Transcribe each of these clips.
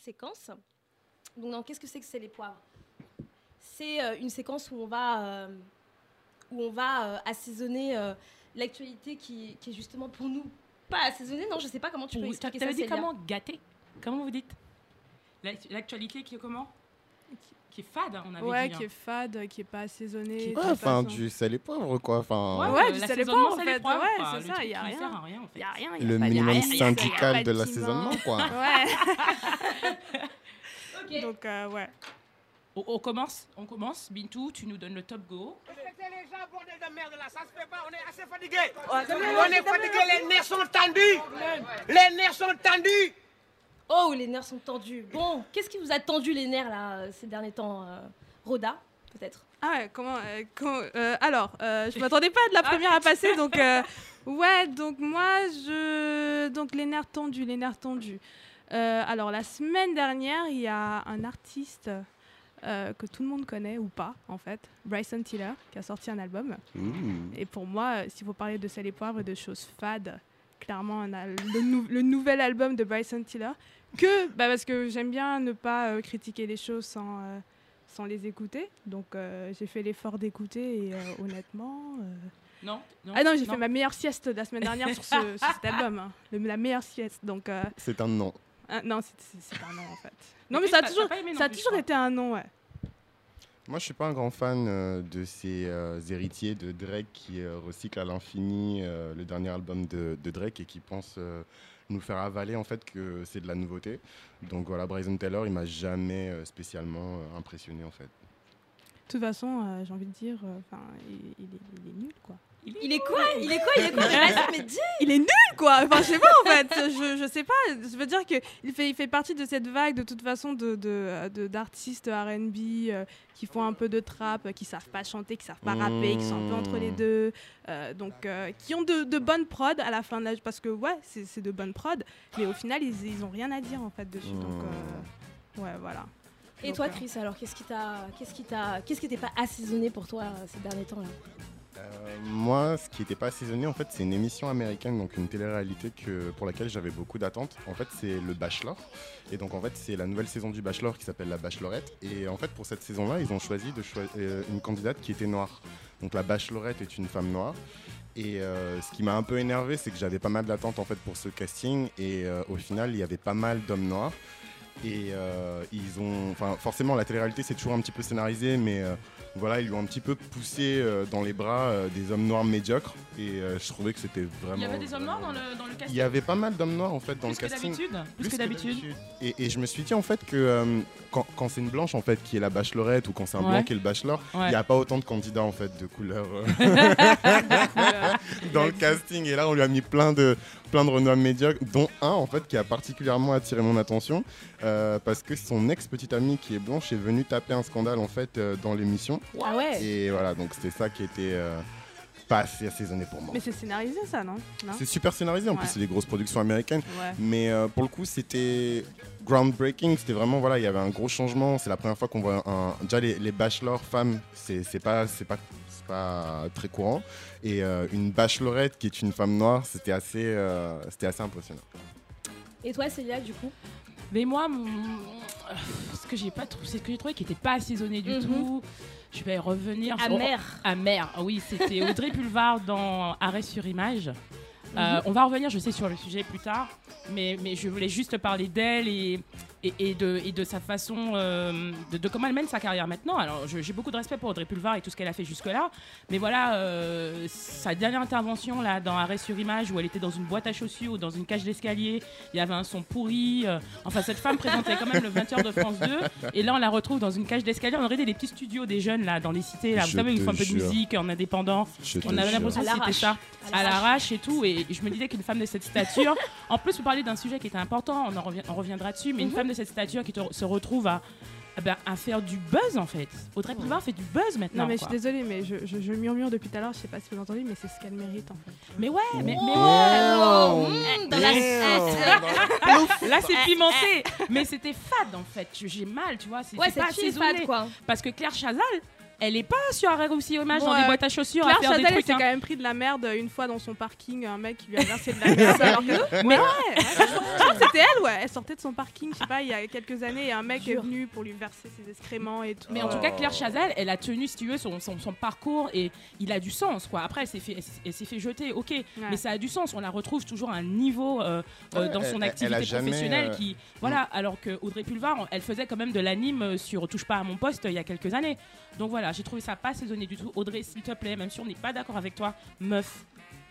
séquence. Donc, qu'est-ce que c'est que sel et poivre C'est euh, une séquence où on va, euh, où on va euh, assaisonner l'actualité qui, qui est justement pour nous pas assaisonnée. Non, je sais pas comment tu peux expliquer ça. dit comment gâter? Comment vous dites? L'act- L'actualité qui est comment? Qui est fade, hein, on avait Ouais, dit. qui est hein. fade, qui est pas assaisonné. Qui- qui Ouais, est enfin, pas- du sel et poivre, quoi. Enfin, Ouais, Ouais, euh, du sel et l'assaisonnement, poivre, en fait. poivre, Ouais, c'est ça, truc y a qui rien. sert à rien, en fait. Y a rien. y a le minimum y a- syndical de l'assaisonnement, quoi. Ouais. Donc, euh, ouais. On, on commence, on commence. Bintou, tu nous donnes le top go. Respectez les gens, bordel de merde là, ça se fait pas, on est assez fatigué. On est fatigué, les nerfs sont tendus. Les nerfs sont tendus. Oh, les nerfs sont tendus. Bon, qu'est-ce qui vous a tendu les nerfs là euh, ces derniers temps euh, Rhoda, peut-être? Ah ouais, comment, euh, comment- euh, Alors, euh, je m'attendais pas de la première à passer, donc euh, ouais, donc moi, je, donc les nerfs tendus, les nerfs tendus. Euh, alors la semaine dernière, il y a un artiste euh, que tout le monde connaît ou pas, en fait, Bryson Tiller, qui a sorti un album. Ouh. Et pour moi, euh, s'il faut parler de sel et poivre et de choses fades, clairement, on a le, nou- le nouvel album de Bryson Tiller. Que, bah, parce que j'aime bien ne pas euh, critiquer les choses sans, euh, sans les écouter. Donc, euh, j'ai fait l'effort d'écouter et euh, honnêtement. euh, Non, non Ah non, j'ai fait ma meilleure sieste la semaine dernière sur, ce- sur cet album. hein. Le- la meilleure sieste. Donc, euh, C'est un non. ah, non, c'est- un non en fait. Non, mais ça a toujours, non ça a été un non, ouais. Moi, je suis pas un grand fan euh, de ces euh, héritiers de Drake qui euh, recyclent à l'infini euh, le dernier album de, de Drake et qui pensent euh, nous faire avaler en fait que c'est de la nouveauté. Donc voilà, Bryson Taylor, il m'a jamais euh, spécialement euh, impressionné en fait. De toute façon, euh, j'ai envie de dire, il, il est nul, quoi. Il est quoi? Il est quoi? Il est quoi? Vas-y, mais dis! Il est nul quoi! Enfin je sais pas en fait. Je, je sais pas. Je veux dire que il fait il fait partie de cette vague de toute façon de de- de- d'artistes R&B euh, qui font un peu de trap euh, qui savent pas chanter qui savent pas rapper qui sont un peu entre les Mmh. deux euh, donc euh, qui ont de, de bonnes prods à la fin de la parce que ouais c'est c'est de bonnes prods mais au final ils, ils ont rien à dire en fait dessus donc euh, ouais voilà. Et Donc, toi, Chris, alors qu'est-ce qui t'a, qu'est-ce qui t'a, qu'est-ce qui n'était pas assaisonné pour toi ces derniers temps là moi, ce qui n'était pas assaisonné, en fait, c'est une émission américaine, donc une télé-réalité que, pour laquelle j'avais beaucoup d'attentes. En fait, c'est le Bachelor. Et donc, en fait, c'est la nouvelle saison du Bachelor qui s'appelle la Bachelorette. Et en fait, pour cette saison-là, ils ont choisi euh, une candidate qui était noire. Donc, la Bachelorette est une femme noire. Et euh, ce qui m'a un peu énervé, c'est que j'avais pas mal d'attentes en fait pour ce casting. Et euh, au final, il y avait pas mal d'hommes noirs. Et euh, ils ont, enfin, forcément, la télé-réalité c'est toujours un petit peu scénarisé, mais euh, voilà, ils lui ont un petit peu poussé euh, dans les bras euh, des hommes noirs médiocres. Et euh, je trouvais que c'était vraiment. Il y avait des hommes noirs dans le, dans le Il casting y avait pas mal d'hommes noirs en fait dans Plus le que casting. d'habitude Plus que d'habitude Et, et je me suis dit en fait que euh, quand, quand c'est une blanche en fait qui est la bachelorette ou quand c'est un Ouais. blanc qui est le bachelor, il Ouais. n'y a pas autant de candidats en fait de couleur euh, dans le casting. Et là, on lui a mis plein de plein de renoms médiocres, dont un en fait qui a particulièrement attiré mon attention euh, parce que son ex petite amie qui est blanche est venue taper un scandale en fait euh, dans l'émission. Ah ouais. Et voilà, donc c'était ça qui était euh, pas assez assaisonné pour moi. mais c'est scénarisé ça non? Non? C'est super scénarisé, en plus c'est des grosses productions américaines. ouais Mais euh, pour le coup, c'était groundbreaking. C'était vraiment, voilà, il y avait un gros changement. C'est la première fois qu'on voit un. Déjà, les, les bachelors femmes, c'est c'est pas, c'est pas, pas très courant. Et euh, une bachelorette qui est une femme noire, c'était assez, euh, c'était assez impressionnant. Et toi, Célia, du coup? Mais moi, mon- ce que j'ai pas trouvé, c'est ce que j'ai trouvé qui était pas assaisonné du Mhm. tout. Je vais revenir. sur- Amer. Amer, ah oui, c'était Audrey Pulvar dans Arrêt sur image. Mhm. Euh, on va revenir, je sais, sur le sujet plus tard, mais, mais je voulais juste parler d'elle et, et, et de, et de sa façon, euh, de, de comment elle mène sa carrière maintenant. Alors, j'ai beaucoup de respect pour Audrey Pulvar et tout ce qu'elle a fait jusque-là, mais voilà, euh, sa dernière intervention là, dans Arrêt sur image, où elle était dans une boîte à chaussures ou dans une cage d'escalier, il y avait un son pourri. euh, enfin, cette femme présentait quand même le 20h de France 2, et là, on la retrouve dans une cage d'escalier. On aurait des petits studios des jeunes là, dans les cités, là, vous Je savez, où ils font un peu de musique en indépendant. Je On avait l'impression que c'était ça, À l'arrache. et tout. Et je me disais qu'une femme de cette stature, en plus, vous parlez d'un sujet qui était important, on, en revient- on reviendra dessus, mais une Mhm. femme de cette stature qui te- se retrouve à, ah ben, à faire du buzz en fait. Audrey Pulvar fait du buzz maintenant. non mais je suis désolée mais je, je, je murmure depuis tout à l'heure je sais pas si vous entendez mais c'est ce qu'elle mérite en fait Mais ouais, mais, mais mmh, dans la Damn. Là, c'est pimenté. mais c'était fade en fait. J'ai mal, tu vois. C'est Ouais, c'est fade, quoi. Parce que Claire Chazal, elle est pas sur Arrêt aussi Image Bon, dans des euh, boîtes à chaussures Claire à faire Chazal, des elle s'est hein. quand même pris de la merde une fois dans son parking, un mec qui lui a versé de la merde. alors que- Mais ouais, ouais, je crois que c'était elle, ouais. Elle sortait de son parking, je sais pas, il y a quelques années, et un mec est venu pour lui verser ses excréments et tout. Mais en Oh. tout cas, Claire Chazal, elle a tenu, si tu veux, son, son, son parcours et il a du sens, quoi. Après, elle s'est fait, elle s'est- fait jeter, ok, mais ça a du sens. On la retrouve toujours à un niveau euh, euh, Ouais, dans son elle- activité elle professionnelle euh, qui, voilà. Alors que Audrey Pulvar, elle faisait quand même de l'anime sur Touche pas à mon poste il y a quelques années. Donc voilà, j'ai trouvé ça pas saisonné du tout. Audrey, s'il te plaît, même si on n'est pas d'accord avec toi, meuf,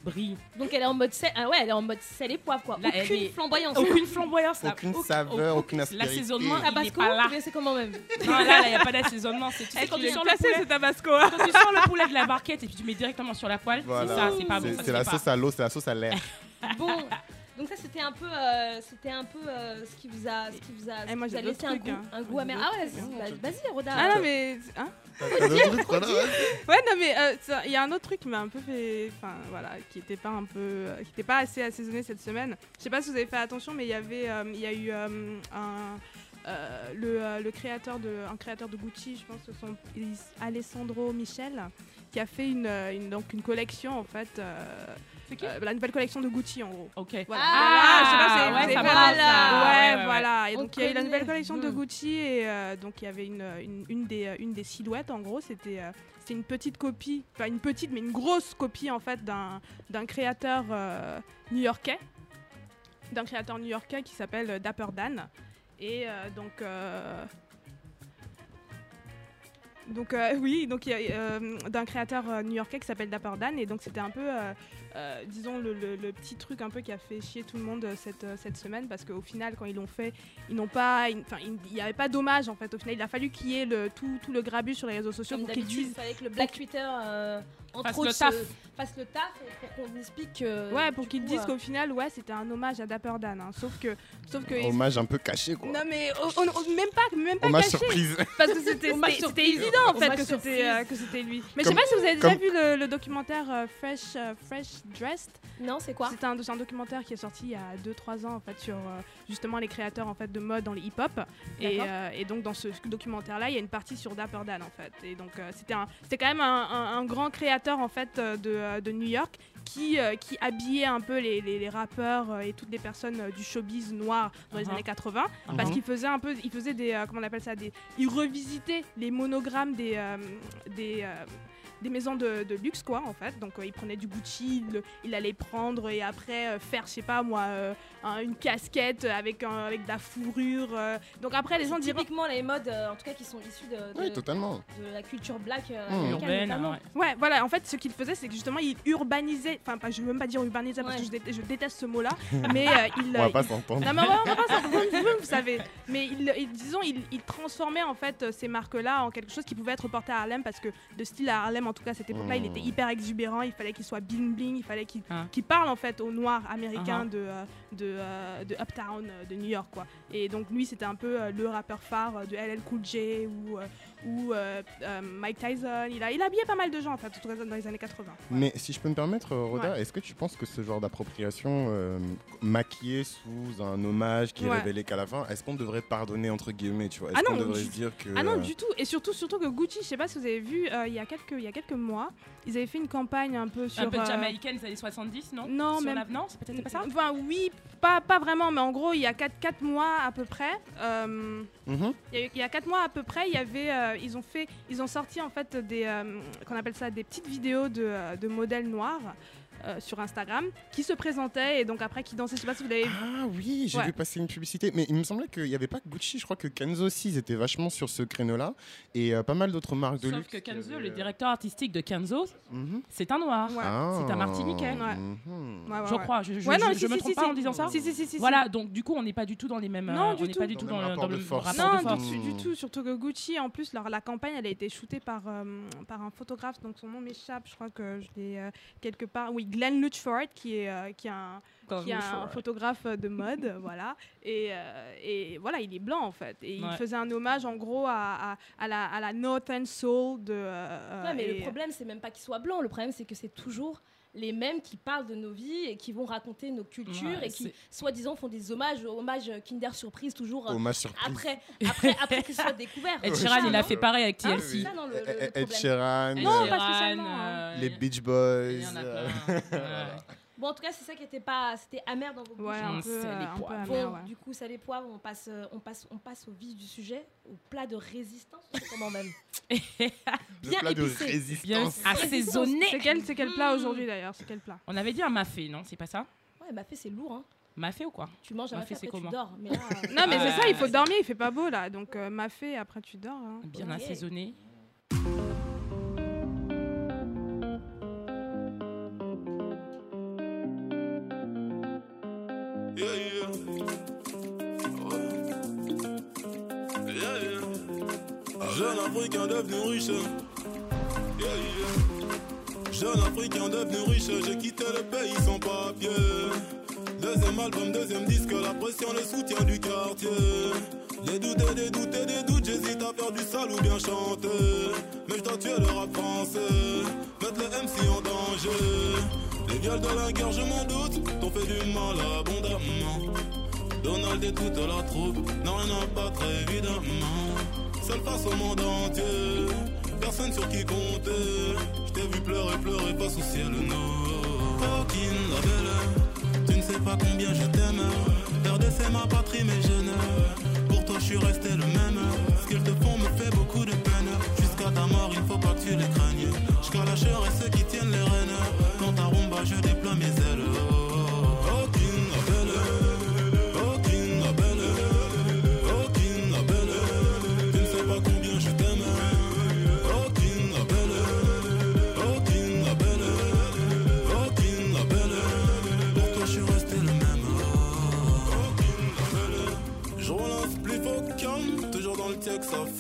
brille. Donc elle est en mode sel, ah ouais, elle est en mode sel et poivre quoi. Là, aucune est- flamboyance. Aucune flamboyance, là. Aucune Aucun- saveur, aucune aspérité. L'assaisonnement, il Tabasco, c'est comment même Non, là, il n'y a pas d'assaisonnement. C'est tu sais, quand tu sors le poulet, ce tabasco. hein. quand tu sors le poulet de la barquette et puis tu mets directement sur la poêle, Voilà. c'est ça, c'est pas bon. C'est- C'est la pas. sauce à l'eau, c'est la sauce à l'air. Bon, donc ça c'était un peu, euh, c'était un peu euh, ce qui vous a, ce qui vous a, ce Eh, moi, vous a laissé un trucs, goût, hein. un goût amer. Ah ouais, vas- vas-y, Roda. Ah non, mais. Hein. Ouais, non, mais euh, il y a un autre truc qui m'a un peu fait. Enfin, voilà, qui était pas un peu. euh, qui était pas assez assaisonné cette semaine. Je sais pas si vous avez fait attention, mais il y avait. euh, Il y a eu euh, un. euh, le, euh, le créateur de un créateur de Gucci je pense que son Alessandro Michel qui a fait une, une- donc une collection en fait euh, qui euh, la nouvelle collection de Gucci en gros Ok. voilà, Ah, Voilà, je sais pas vous ouais, voilà. Et On donc il y a eu la nouvelle collection de. Gucci et euh, donc il y avait une, une, une des, euh, une des silhouettes en gros, c'était euh, c'était une petite copie, enfin une petite mais une grosse copie en fait d'un d'un créateur euh, new-yorkais, d'un créateur new-yorkais qui s'appelle Dapper Dan. Et euh, donc euh, donc euh, oui, donc il y a, euh, d'un créateur euh, new-yorkais qui s'appelle Dapper Dan et donc c'était un peu, euh, disons le, le- le petit truc un peu qui a fait chier tout le monde euh, cette, euh, cette semaine parce qu'au final quand ils l'ont fait, ils n'ont pas, enfin il n'y avait pas d'hommage en fait. Au final, il a fallu qu'il y ait le, tout, tout le grabuge sur les réseaux sociaux Comme pour qu'ils disent. il fallait que le Black Twitter, euh, entre Fasse autres, le taf. fasse le taf pour qu'on explique que. Ouais, pour qu'ils coup, disent euh, qu'au final, ouais, c'était un hommage à Dapper Dan. hein. Sauf que, sauf que. Hommage un peu caché, quoi. Non mais oh, même pas, même pas Hommage caché. surprise. Parce que c'était évident en fait que c'était euh, que c'était lui. Mais je sais pas si vous avez déjà vu le, le documentaire euh, Fresh euh, Fresh Dressed. Non, c'est quoi C'est un, documentaire qui est sorti il y a 2-3 ans en fait sur euh, justement les créateurs en fait de mode dans les hip-hop. Et, euh, et donc dans ce documentaire-là, il y a une partie sur Dapper Dan en fait. Et donc euh, c'était un- c'était quand même un, un- un grand créateur en fait de, de New York qui, euh, qui habillait un peu les, les- les rappeurs euh, et toutes les personnes euh, du showbiz noir dans les Mhm. années 80 parce Mhm. qu'il faisait un peu il faisait des euh, comment on appelle ça des il revisitait les monogrammes des euh, des euh, des maisons de, de luxe quoi en fait donc euh, il prenait du Gucci il, il allait prendre et après euh, faire je sais pas moi euh, un- une casquette avec un- avec de la fourrure euh. donc après les gens diront typiquement les modes, euh, en tout cas, qui sont issus de, de, Oui, totalement. de la culture black euh, Mmh. américaine, Urbaine, notamment. ouais. Ouais, voilà, en fait, ce qu'il faisait, c'est que justement, il urbanisait, enfin, pas- je veux même pas dire urbanisait parce Ouais. que je déteste, je déteste ce mot-là, mais euh, il. On va pas s'entendre. Non, mais on va, pas s'en- vous, savez. Mais il, il- disons, il, il transformait en fait ces marques-là en quelque chose qui pouvait être porté à Harlem parce que le style à Harlem, en tout cas, à cette époque-là, il était hyper exubérant. Il fallait qu'il soit bling bling, il fallait qu'il Ah. parle en fait aux noirs américains de, euh, de, euh, de Uptown euh, de New York, quoi. Et donc lui, c'était un peu euh, le rappeur phare de LL Cool J ou, euh, ou euh, euh, Mike Tyson. Il a, il a habillé pas mal de gens en fait, tout dans les années 80. Mais si je peux me permettre, euh, Roda, est-ce que tu penses que ce genre d'appropriation euh, maquillée sous un hommage qui est Ouais. révélé qu'à la fin, est-ce qu'on devrait pardonner entre guillemets, tu vois? Est-ce Ah qu'on non, devrait du- se dire que Ah non, euh, du tout. Et surtout, surtout que Gucci, je sais pas si vous avez vu, euh, il y, a quelques, il y a quelques mois, ils avaient fait une campagne un peu sur. Un peu euh, jamaïcaine des années 70, non? Non, Sur même- la- Non, c'est peut-être pas ça? Enfin, oui, pas, pas vraiment, mais en gros, il y a 4, mois à peu près. euh, mhm. il y, a, il y a quatre mois à peu près, il y avait, euh, ils ont fait, ils ont sorti en fait des, euh, qu'on appelle ça, des petites vidéos de, euh, de modèles noirs euh, sur Instagram qui se présentaient et donc après qui dansaient. Je sais pas si vous l'avez vu. Ah oui, j'ai Ouais. vu passer une publicité, mais il me semblait qu'il n'y avait pas que Gucci, je crois que Kenzo aussi, ils étaient vachement sur ce créneau-là, et euh, pas mal d'autres marques de Sauf luxe. que qui Kenzo, le euh, directeur artistique de Kenzo, mhm. c'est un noir. Ouais. Ah. C'est un Martiniquais. Ouais. Mhm. Ouais, ouais, Je crois, je, je, Ouais, non, je- si, je me si, trompe si, pas si. en disant ça Si, si, si, si, si. Voilà, donc du coup, on n'est pas du tout dans les mêmes. Non, euh, du on n'est tout. pas du Dans tout le dans même le, rapport dans de le force. rapport Non, de force. du, du tout. Surtout que Gucci, en plus, la campagne, elle a été shootée par, par un photographe, donc son nom m'échappe. Je crois que je l'ai quelque part. Oui, Glenn Luchford, qui est, euh, qui est un, qui est un photographe de mode, voilà. Et, euh, et voilà, il est blanc en fait. Et il faisait un hommage en gros à, à, à la, à la Northern Soul de. euh, Ouais, mais le problème, c'est même pas qu'il soit blanc. Le problème, c'est que c'est toujours les mêmes qui parlent de nos vies et qui vont raconter nos cultures Ouais, et qui, soi-disant, font des hommages, hommages Kinder Surprise, toujours euh, Hommage surprise. après, après, après que ce soit découvert. Ed Sheeran, il a non fait pareil avec Hein, TLC. c'est ça, non, le- le- le Ed. Sheeran, Non, euh, pas Sheeran, spécialement, euh, les Beach Boys. Il y en a euh, plein. Ouais. Bon, en tout cas, c'est ça qui était pas, c'était amer dans vos bouches. Ouais, un On peu, euh, un peu poivres. amer, Bon, ouais. du coup, ça les poivres, on passe, euh, on passe, on passe au vif du sujet, au plat de résistance, comment même. le Bien de épicé. Bien assaisonné. C'est quel, c'est quel plat Mmh. aujourd'hui d'ailleurs C'est quel plat On avait dit un mafé, non C'est pas ça? Ouais, mafé, c'est lourd, hein. Mafé ou quoi? Tu manges un Mafé, après tu comment? dors. Mais là, euh, Non, mais c'est Ah, ça, il faut dormir, il fait pas beau là. Donc, euh, mafé, après tu dors. hein. Bien assaisonné. Africain devenu riche. Yeah, yeah. Jeune Africain devenu riche, j'ai quitté le pays sans papier. Deuxième album, deuxième disque, la pression, le soutien du quartier. Des doutes et des doutes et des doutes, j'hésite à faire du sale ou bien chanter. Mais je dois tuer le rap mettre le MC en danger. Les viols de la guerre, je m'en doute, t'ont fait du mal abondamment. Donald et toute la troupe n'ont rien à battre évidemment. Seul face au monde entier, personne sur qui compter. Je t'ai vu pleurer, pleurer, pas au ciel, non. Aucune la belle, tu ne sais pas combien je t'aime. Perdre c'est ma patrie, mais je ne. Pour toi, je suis resté le même. Ce qu'ils te font me fait beaucoup de peine.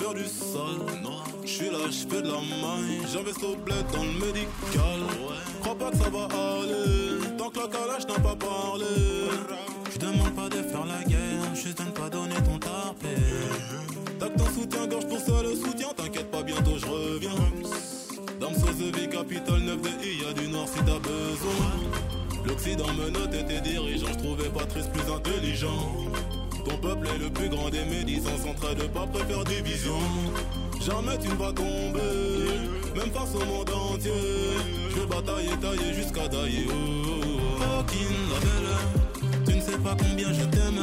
Faire du sale. Je suis là, je fais de la maille, j'investis au bled dans le médical. Crois pas que ça va aller, tant que la calage n'a pas parlé. Je demande pas de faire la guerre, juste de ne pas donner ton tarpé. Tac ton soutien-gorge pour ça le soutien, t'inquiète pas, bientôt je reviens. Dame vie, capitale 9 de I, y'a du nord si t'as besoin. L'Occident me notait tes dirigeants, je trouvais Patrice plus intelligent. Ton peuple est le plus grand des médisants, sans trait de pas préfère division. Jamais tu ne vas tomber, même face au monde entier. Je vais batailler, tailler jusqu'à dailler. Oh, Aucune la belle, tu ne sais pas combien je t'aime.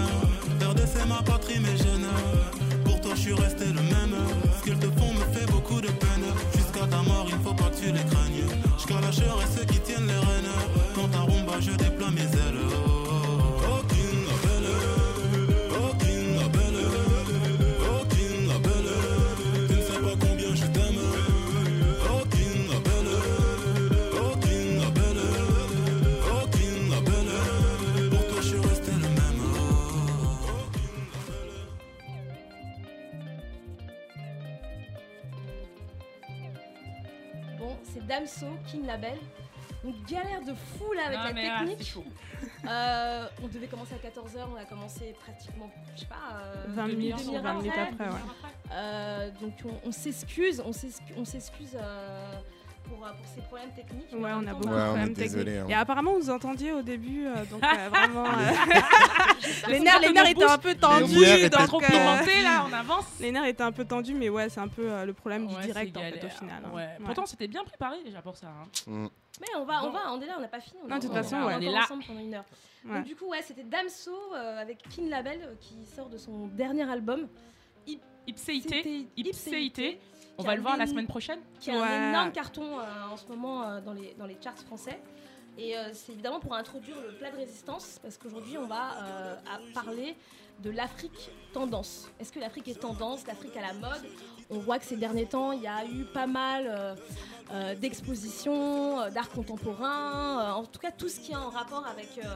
Perdre c'est ma patrie, mais je ne. Pour toi, je suis resté le même. Ce qu'ils te font me fait beaucoup de peine. Jusqu'à ta mort, il ne faut pas que tu les craignes. Chair et ceux qui tiennent les rênes. Quand ta rumba, je déploie mes ailes. Damso, King Label. Donc galère de fou là avec Non, la mais là, technique. chaud. Euh, on devait commencer à 14h, on a commencé pratiquement, je sais pas, euh, 20 demi- minutes, demi-heure 20 minutes après. après, ouais. Euh, donc on, on s'excuse, on s'excuse, on s'excuse euh, pour, euh, pour ces problèmes techniques. Ouais, on a beaucoup Ouais, de problèmes désolé, techniques. hein. Et apparemment, vous entendiez au début, euh, donc euh, vraiment. euh, les nerfs, les nerfs étaient un peu tendus. lumières étaient donc, Trop euh, pimenté là, on avance. les nerfs étaient un peu tendus, mais ouais, c'est un peu euh, le problème du direct en fait au final. hein. Ouais. Ouais. Pourtant, c'était bien préparé déjà pour ça. hein. Mm. Mais on va, on va, on est là, on n'a pas fini. On Non, de toute on- façon, on ouais. est On est encore là. ensemble pendant une heure. Ouais. Donc du coup, ouais, c'était Damso euh, avec King Label euh, qui sort de son dernier album. Ipséité. Ipséité. On va le voir la semaine prochaine. qui a Ouais. un énorme carton euh, en ce moment euh, dans, les, dans les charts français. Et euh, c'est évidemment pour introduire le plat de résistance, parce qu'aujourd'hui on va euh, à parler de l'Afrique tendance. Est-ce que l'Afrique est tendance, l'Afrique à la mode? On voit que ces derniers temps, il y a eu pas mal euh, euh, d'expositions, euh, d'art contemporain, euh, en tout cas tout ce qui est en rapport avec, euh,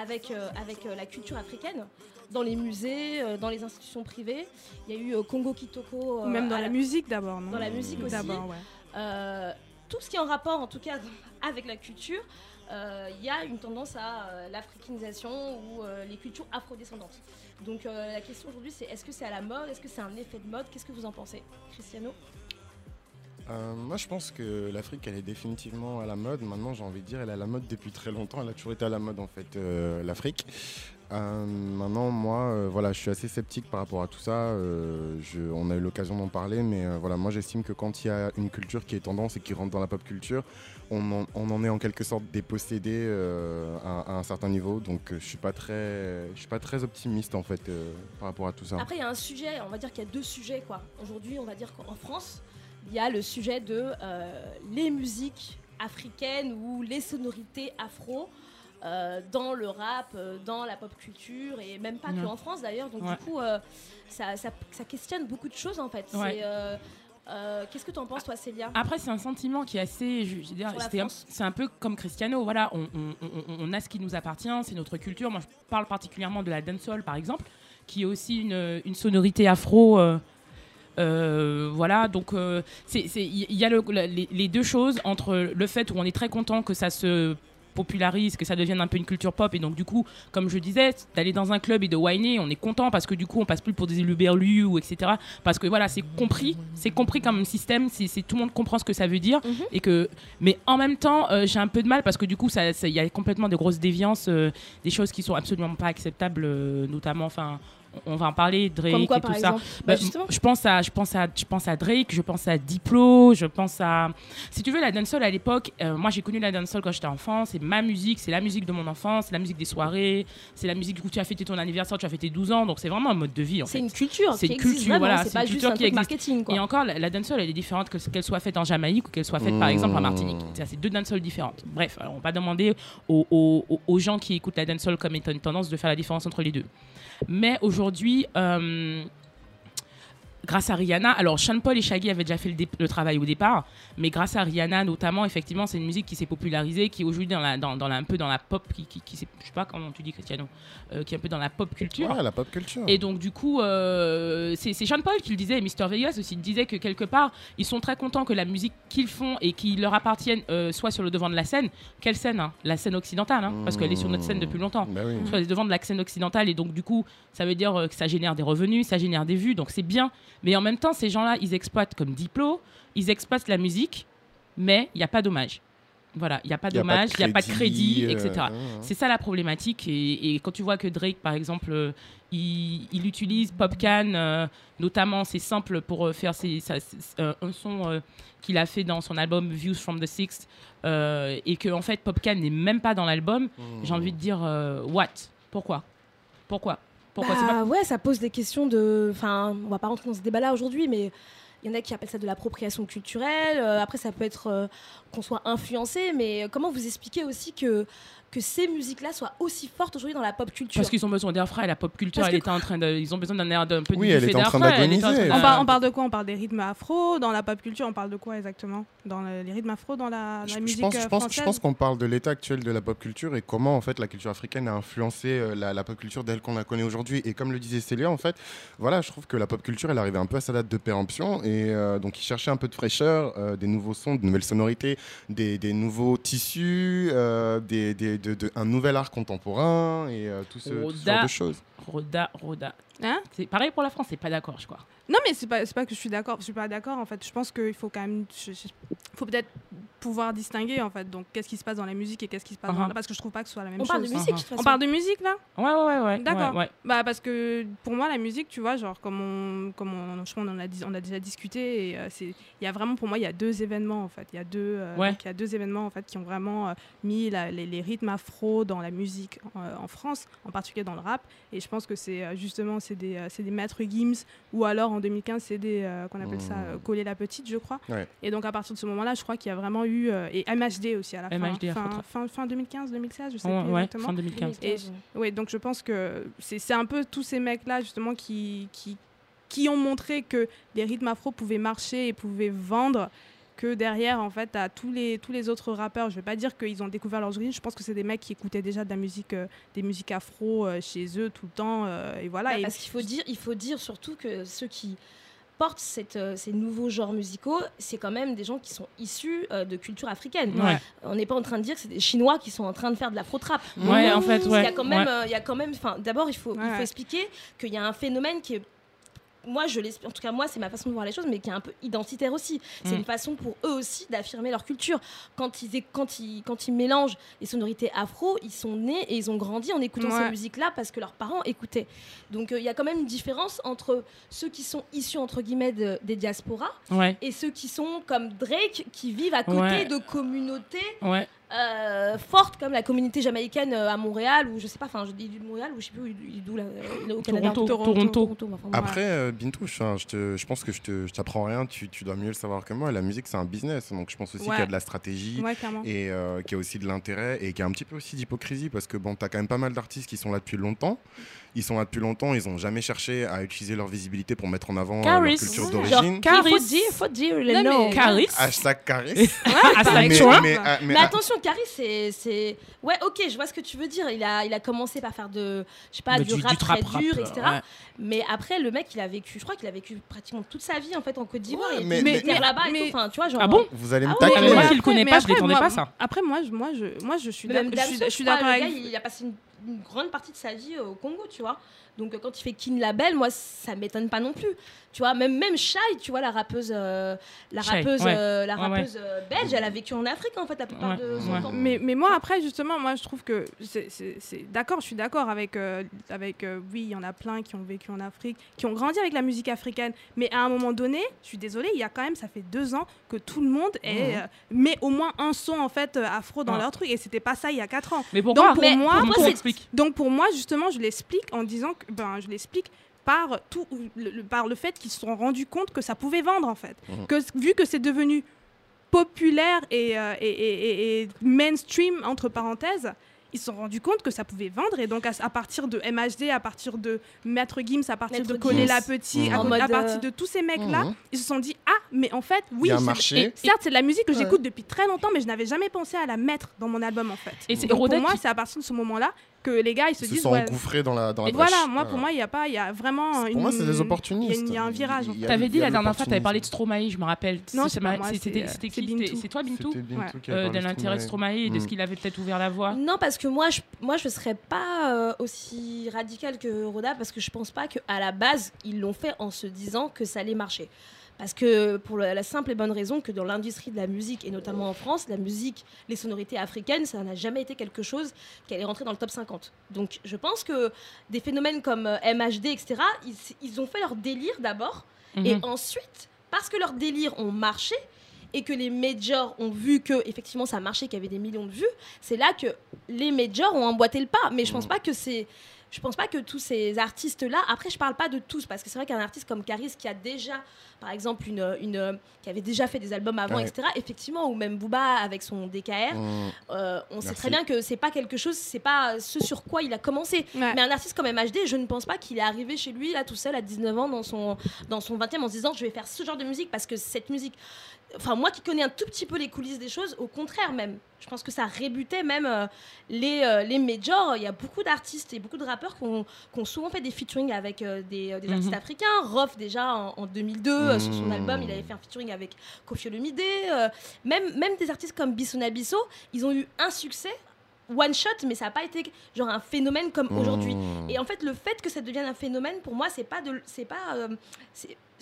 avec, euh, avec euh, la culture africaine, dans les musées, euh, dans les institutions privées. Il y a eu Congo Kitoko. Ou Même dans la musique d'abord, non? Dans la musique aussi. D'abord, ouais. tout ce qui est en rapport, en tout cas, avec la culture, il y a une tendance à l'africanisation ou les cultures afrodescendantes. Donc la question aujourd'hui, c'est est-ce que c'est à la mode? Est-ce que c'est un effet de mode? Qu'est-ce que vous en pensez, Cristiano? Euh, moi, je pense que l'Afrique, elle est définitivement à la mode. Maintenant, j'ai envie de dire, elle est à la mode depuis très longtemps. Elle a toujours été à la mode, en fait, euh, l'Afrique. Euh, maintenant, moi, voilà, je suis assez sceptique par rapport à tout ça. On a eu l'occasion d'en parler, mais voilà, moi, j'estime que quand il y a une culture qui est tendance et qui rentre dans la pop culture, on en, est en quelque sorte dépossédé à, un certain niveau. Donc, je suis pas très, je suis pas très optimiste en fait par rapport à tout ça. Après, il y a un sujet, on va dire qu'il y a deux sujets. quoi. Aujourd'hui, on va dire qu'en France, il y a le sujet de euh, les musiques africaines ou les sonorités afro. euh, dans le rap, euh, dans la pop culture et même pas que Ouais. en France d'ailleurs. Donc Ouais. du coup, euh, ça, ça- ça questionne beaucoup de choses en fait. Ouais. C'est, Qu'est-ce que tu en penses toi, Célia? Après, c'est un sentiment qui est assez. c'était un-. C'est un peu comme Cristiano. Voilà, on, on- on- on a ce qui nous appartient, c'est notre culture. Moi, je parle particulièrement de la dancehall, par exemple, qui est aussi une, une sonorité afro. Euh, voilà, donc euh, il y a le- les, les deux choses entre le fait où on est très content que ça se popularise, que ça devienne un peu une culture pop et donc du coup, comme je disais, d'aller dans un club et de whiner, on est content parce que du coup on passe plus pour des éluberlus ou etc. Parce que voilà, c'est compris, c'est compris comme système, c'est tout le monde comprend ce que ça veut dire Mhm. et que, mais en même temps, euh, j'ai un peu de mal parce que du coup, ça, ça- il y a complètement des grosses déviances, des choses qui sont absolument pas acceptables, notamment, enfin, on va en parler, Drake Comme quoi et par tout ça. exemple Bah, Bah, justement. je pense à je pense à je pense à Drake, je pense à Diplo, je pense à si tu veux la dancehall à l'époque, euh, moi j'ai connu la dancehall quand j'étais enfant, c'est ma musique, c'est la musique de mon enfance, c'est la musique des soirées, c'est la musique où tu as fêté ton anniversaire, tu as fêté 12 ans, donc c'est vraiment un mode de vie C'est une culture C'est une culture, voilà, c'est pas une juste culture un qui existe. marketing quoi. Et encore, la, la dancehall, elle est différente que qu'elle soit faite en Jamaïque ou qu'elle soit faite par exemple en Martinique. Mmh. C'est deux dancehall différentes. Bref, alors, on va pas demander aux- aux gens qui écoutent la dancehall comme étant une tendance de faire la différence entre les deux. Mais aujourd'hui, euh, grâce à Rihanna, alors Sean Paul et Shaggy avaient déjà fait le, travail au départ, mais grâce à Rihanna notamment, effectivement, c'est une musique qui s'est popularisée, qui aujourd'hui dans la, dans, dans la- un peu dans la pop, qui, qui, qui je sais pas comment tu dis Cristiano, euh, qui est un peu dans la pop culture. Ouais, la pop culture. Et donc, du coup, euh, c'est Sean Paul qui le disait, et Mr. Vegas aussi, disait que quelque part, ils sont très contents que la musique qu'ils font et qui leur appartiennent euh, soit sur le devant de la scène. Quelle scène hein La scène occidentale, hein, parce qu'elle est sur notre scène depuis longtemps. Bah oui. Sur les devants de la scène occidentale, et donc, du coup, ça veut dire que ça génère des revenus, ça génère des vues, donc c'est bien. Mais en même temps, ces gens-là, ils exploitent comme Diplo, ils exploitent la musique, mais il n'y a pas d'hommage. Voilà, il n'y a pas d'hommage, il n'y a pas de crédit, euh, etc. hein. C'est ça la problématique. Et, et quand tu vois que Drake, par exemple, euh, il, il utilise Popcan, euh, notamment c'est simple pour faire ses- sa- ses- un son qu'il a fait dans son album Views from the Sixth, et que en fait Popcan n'est même pas dans l'album, Mmh. j'ai envie de dire what? Pourquoi? Pourquoi? Pourquoi Bah pas- ouais, ça pose des questions de. Enfin, on va pas rentrer dans ce débat-là aujourd'hui, mais il y en a qui appellent ça de l'appropriation culturelle. Euh, après, ça peut être euh, qu'on soit influencé, mais comment vous expliquez aussi que que ces musiques-là soient aussi fortes aujourd'hui dans la pop culture Parce qu'ils ont besoin d'air frais. La pop culture, elle était en train de, ils ont besoin d'un air d'un peu de Oui, elle était en train frais, elle était en d'agoniser. train On, de- par- on parle de quoi? On parle des rythmes afro dans la pop culture. On parle de quoi exactement? Dans le- les rythmes afro dans la, la Je, je musique pense, euh, je, pense, je française? pense qu'on parle de l'état actuel de la pop culture et comment en fait la culture africaine a influencé euh, la, la pop culture telle qu'on la connaît aujourd'hui. Et comme le disait Célia, en fait, voilà, je trouve que la pop culture elle arrivait un peu à sa date de péremption et euh, donc il cherchait un peu de fraîcheur, euh, des nouveaux sons, de nouvelles sonorités, des, des nouveaux tissus, euh, des, des- de- de- un nouvel art contemporain et euh, tout ce, tout ce Roda. genre de choses. Roda, Roda. Hein? C'est pareil pour la France, c'est pas d'accord, je crois. Non, mais c'est pas, c'est pas que je suis d'accord. Je suis pas d'accord en fait. Je pense qu'il faut quand même. je- je- faut peut-être pouvoir distinguer en fait. Donc, qu'est-ce qui se passe dans la musique et qu'est-ce qui se passe dans Uh-huh. la- Parce que je trouve pas que ce soit la même On parle de chose. musique, de Uh-huh. toute façon. On parle de musique là? Ouais, ouais, ouais, ouais. D'accord. ouais, ouais. Bah parce que pour moi la musique, tu vois, genre comme on, comme on, je pense, on en a, on a déjà discuté, et euh, c'est, il y a vraiment pour moi il y a deux événements en fait, il y a deux, euh, Ouais. donc, il y a deux événements en fait qui ont vraiment euh, mis la- les, les rythmes afro dans la musique euh, en France, en particulier dans le rap, et je pense que c'est euh, justement c'est des, euh, c'est des maîtres Gims ou alors en 2015 c'est des euh, qu'on appelle ça Mmh. euh, coller la petite, je crois, Ouais. et donc à partir de ce moment-là, je crois qu'il y a vraiment eu euh, et MHD aussi à la MHD, fin, fin, fin, fin 2015, 2016, je sais Ouais, plus ouais, exactement. fin 2015. Et oui, donc je pense que c'est c'est un peu tous ces mecs-là, justement, qui, qui, qui ont montré que les rythmes afro pouvaient marcher et pouvaient vendre. Que derrière, en fait, à tous les, tous les autres rappeurs, je vais pas dire qu'ils ont découvert leurs origines, je pense que c'est des mecs qui écoutaient déjà de la musique, euh, des musiques afro euh, chez eux tout le temps. euh, et voilà. Bah, Et- parce qu'il faut dire, il faut dire surtout que ceux qui cette, euh, ces nouveaux genres musicaux, c'est quand même des gens qui sont issus euh, de culture africaine. Ouais. On n'est pas en train de dire que c'est des Chinois qui sont en train de faire de l'afro-trap. Ouais, Non, en fait, Il ouais. y a quand même, ouais. euh, il y a quand même, enfin, d'abord il faut, il faut expliquer qu'il y a un phénomène qui est moi, je l'espère, en tout cas, moi, c'est ma façon de voir les choses, mais qui est un peu identitaire aussi. C'est Mm. une façon pour eux aussi d'affirmer leur culture. Quand ils, quand, ils, quand ils mélangent les sonorités afro, ils sont nés et ils ont grandi en écoutant Ouais. ces musiques-là parce que leurs parents écoutaient. Donc, euh, il y a quand même une différence entre ceux qui sont issus, entre guillemets, de- des diasporas Ouais, et ceux qui sont comme Drake, qui vivent à côté Ouais. de communautés. Euh, fortes comme la communauté jamaïcaine euh, à Montréal ou je sais pas, enfin je dis du Montréal ou je sais plus d'où est au Canada. Toronto, Toronto. enfin. Après, euh, Bintou, je, je te- je pense que je te- je t'apprends rien, tu, tu dois mieux le savoir que moi. La musique, c'est un business, donc je pense aussi Ouais. qu'il y a de la stratégie. Ouais. Et euh, qu'il y a aussi de l'intérêt et qu'il y a un petit peu aussi d'hypocrisie parce que bon, t'as quand même pas mal d'artistes qui sont là depuis longtemps. Ils sont là depuis longtemps, ils ont jamais cherché à utiliser leur visibilité pour mettre en avant euh, Caris. leur culture d'origine. Il Caris. faut dire, faut dire les Non, noms. Caris. Hashtag Caris. Hashtag mais, mais, ah, mais, Mais ah, attention, Caris, c'est. Ouais, ok, je vois ce que tu veux dire. Il a, il a commencé par faire de. Je sais pas, De- du, du- rap du très rap, dur, etc. ouais. Mais après, le mec, il a vécu. Je crois qu'il a vécu pratiquement toute sa vie, en fait, en Côte d'Ivoire. Ouais, il mais- mais- là-bas mais- tout. Enfin, tu vois, genre. Ah bon vous allez me Ah ouais, tacler. moi ouais. qui le connais pas, je moi- pas ça. Après, moi, je, moi, je, moi, je suis d'accord. Avec. il, il a passé une, une grande partie de sa vie au Congo, tu vois. Donc quand il fait Kin Label, moi ça m'étonne pas non plus. Tu vois, même même Shai, tu vois la rappeuse euh, la Shai, rappeuse ouais. euh, la Ouais, ouais. rappeuse euh, belge, elle a vécu en Afrique en fait la plupart Ouais, de son ouais. temps. Mais, mais moi, après, justement, moi, je trouve que c'est- d'accord, je suis d'accord avec, euh, avec euh, oui, il y en a plein qui ont vécu en Afrique, qui ont grandi avec la musique africaine. Mais à un moment donné, je suis désolée, il y a quand même, ça fait deux ans que tout le monde est, euh, met au moins un son en fait euh, afro dans Ouais. leur truc. Et c'était pas ça il y a quatre ans. Mais pourquoi Donc, pour Mais moi, Donc pour moi, justement, je l'explique en disant que ben, je l'explique par tout le, par le fait qu'ils se sont rendus compte que ça pouvait vendre en fait. Mhm. Que vu que c'est devenu populaire et, euh, et, et- et- mainstream entre parenthèses, ils se sont rendus compte que ça pouvait vendre et donc à, à partir de MHD, à partir de Maître Gims, à partir Maître de Coller la Mhm. à, partir euh, de tous ces mecs là, Mhm. ils se sont dit ah mais en fait oui un marché. certes c'est de la musique que Ouais. j'écoute depuis très longtemps mais je n'avais jamais pensé à la mettre dans mon album en fait. Et Donc, pour moi qui- c'est à partir de ce moment là que les gars ils se Ils se disent sont ouais, engouffrés dans la, dans la et voilà, moi, pour moi, il y a pas, il y a vraiment. Pour moi, c'est des une- opportunistes. Il y a une- il y a un virage. en fait. T'avais dit la dernière fois, t'avais parlé de Stromae, je me rappelle. Non, C'est- C'était qui. C'est toi, Bintou Euh, De l'intérêt de Stromae. Et de ce Mm. qu'il avait peut-être ouvert la voie. Non, parce que moi, je, moi, je serais pas euh, aussi radicale que Roda, parce que je pense pas qu'à la base, ils l'ont fait en se disant que ça allait marcher. Parce que pour la simple et bonne raison que dans l'industrie de la musique, et notamment en France, la musique, les sonorités africaines, ça n'a jamais été quelque chose qui allait rentrer dans le top 50. Donc je pense que des phénomènes comme euh, MHD, etc., ils, ils ont fait leur délire d'abord, et Mhm. ensuite, parce que leurs délires ont marché et que les majors ont vu que effectivement ça marchait, qu'il y avait des millions de vues, c'est là que les majors ont emboîté le pas. Mais je pense pas que c'est je pense pas que tous ces artistes-là, après je parle pas de tous, parce que c'est vrai qu'un artiste comme Caris qui a déjà, par exemple, une, une, qui avait déjà fait des albums avant, Ouais. etc., effectivement, ou même Booba avec son DKR, Mm. euh, on sait très bien que c'est pas quelque chose, c'est pas ce sur quoi il a commencé. Ouais. Mais un artiste comme MHD, je ne pense pas qu'il est arrivé chez lui, là, tout seul, à 19 ans, dans son, dans son 20e, en se disant je vais faire ce genre de musique parce que cette musique. Enfin, moi qui connais un tout petit peu les coulisses des choses, au contraire, même. Je pense que ça rébutait même euh, les, euh, les majors. Il y a beaucoup d'artistes et beaucoup de rappeurs qui ont, qui ont souvent fait des featuring avec euh, des, euh, des Mhm. artistes africains. Rof, déjà, en, en 2002, euh, sur son album, il avait fait un featuring avec Kofi Olomide. euh, même, même des artistes comme Bissona Bisso, ils ont eu un succès one shot, mais ça n'a pas été genre un phénomène comme aujourd'hui. Mm. Et en fait, le fait que ça devienne un phénomène, pour moi, c'est pas de, c'est pas, euh,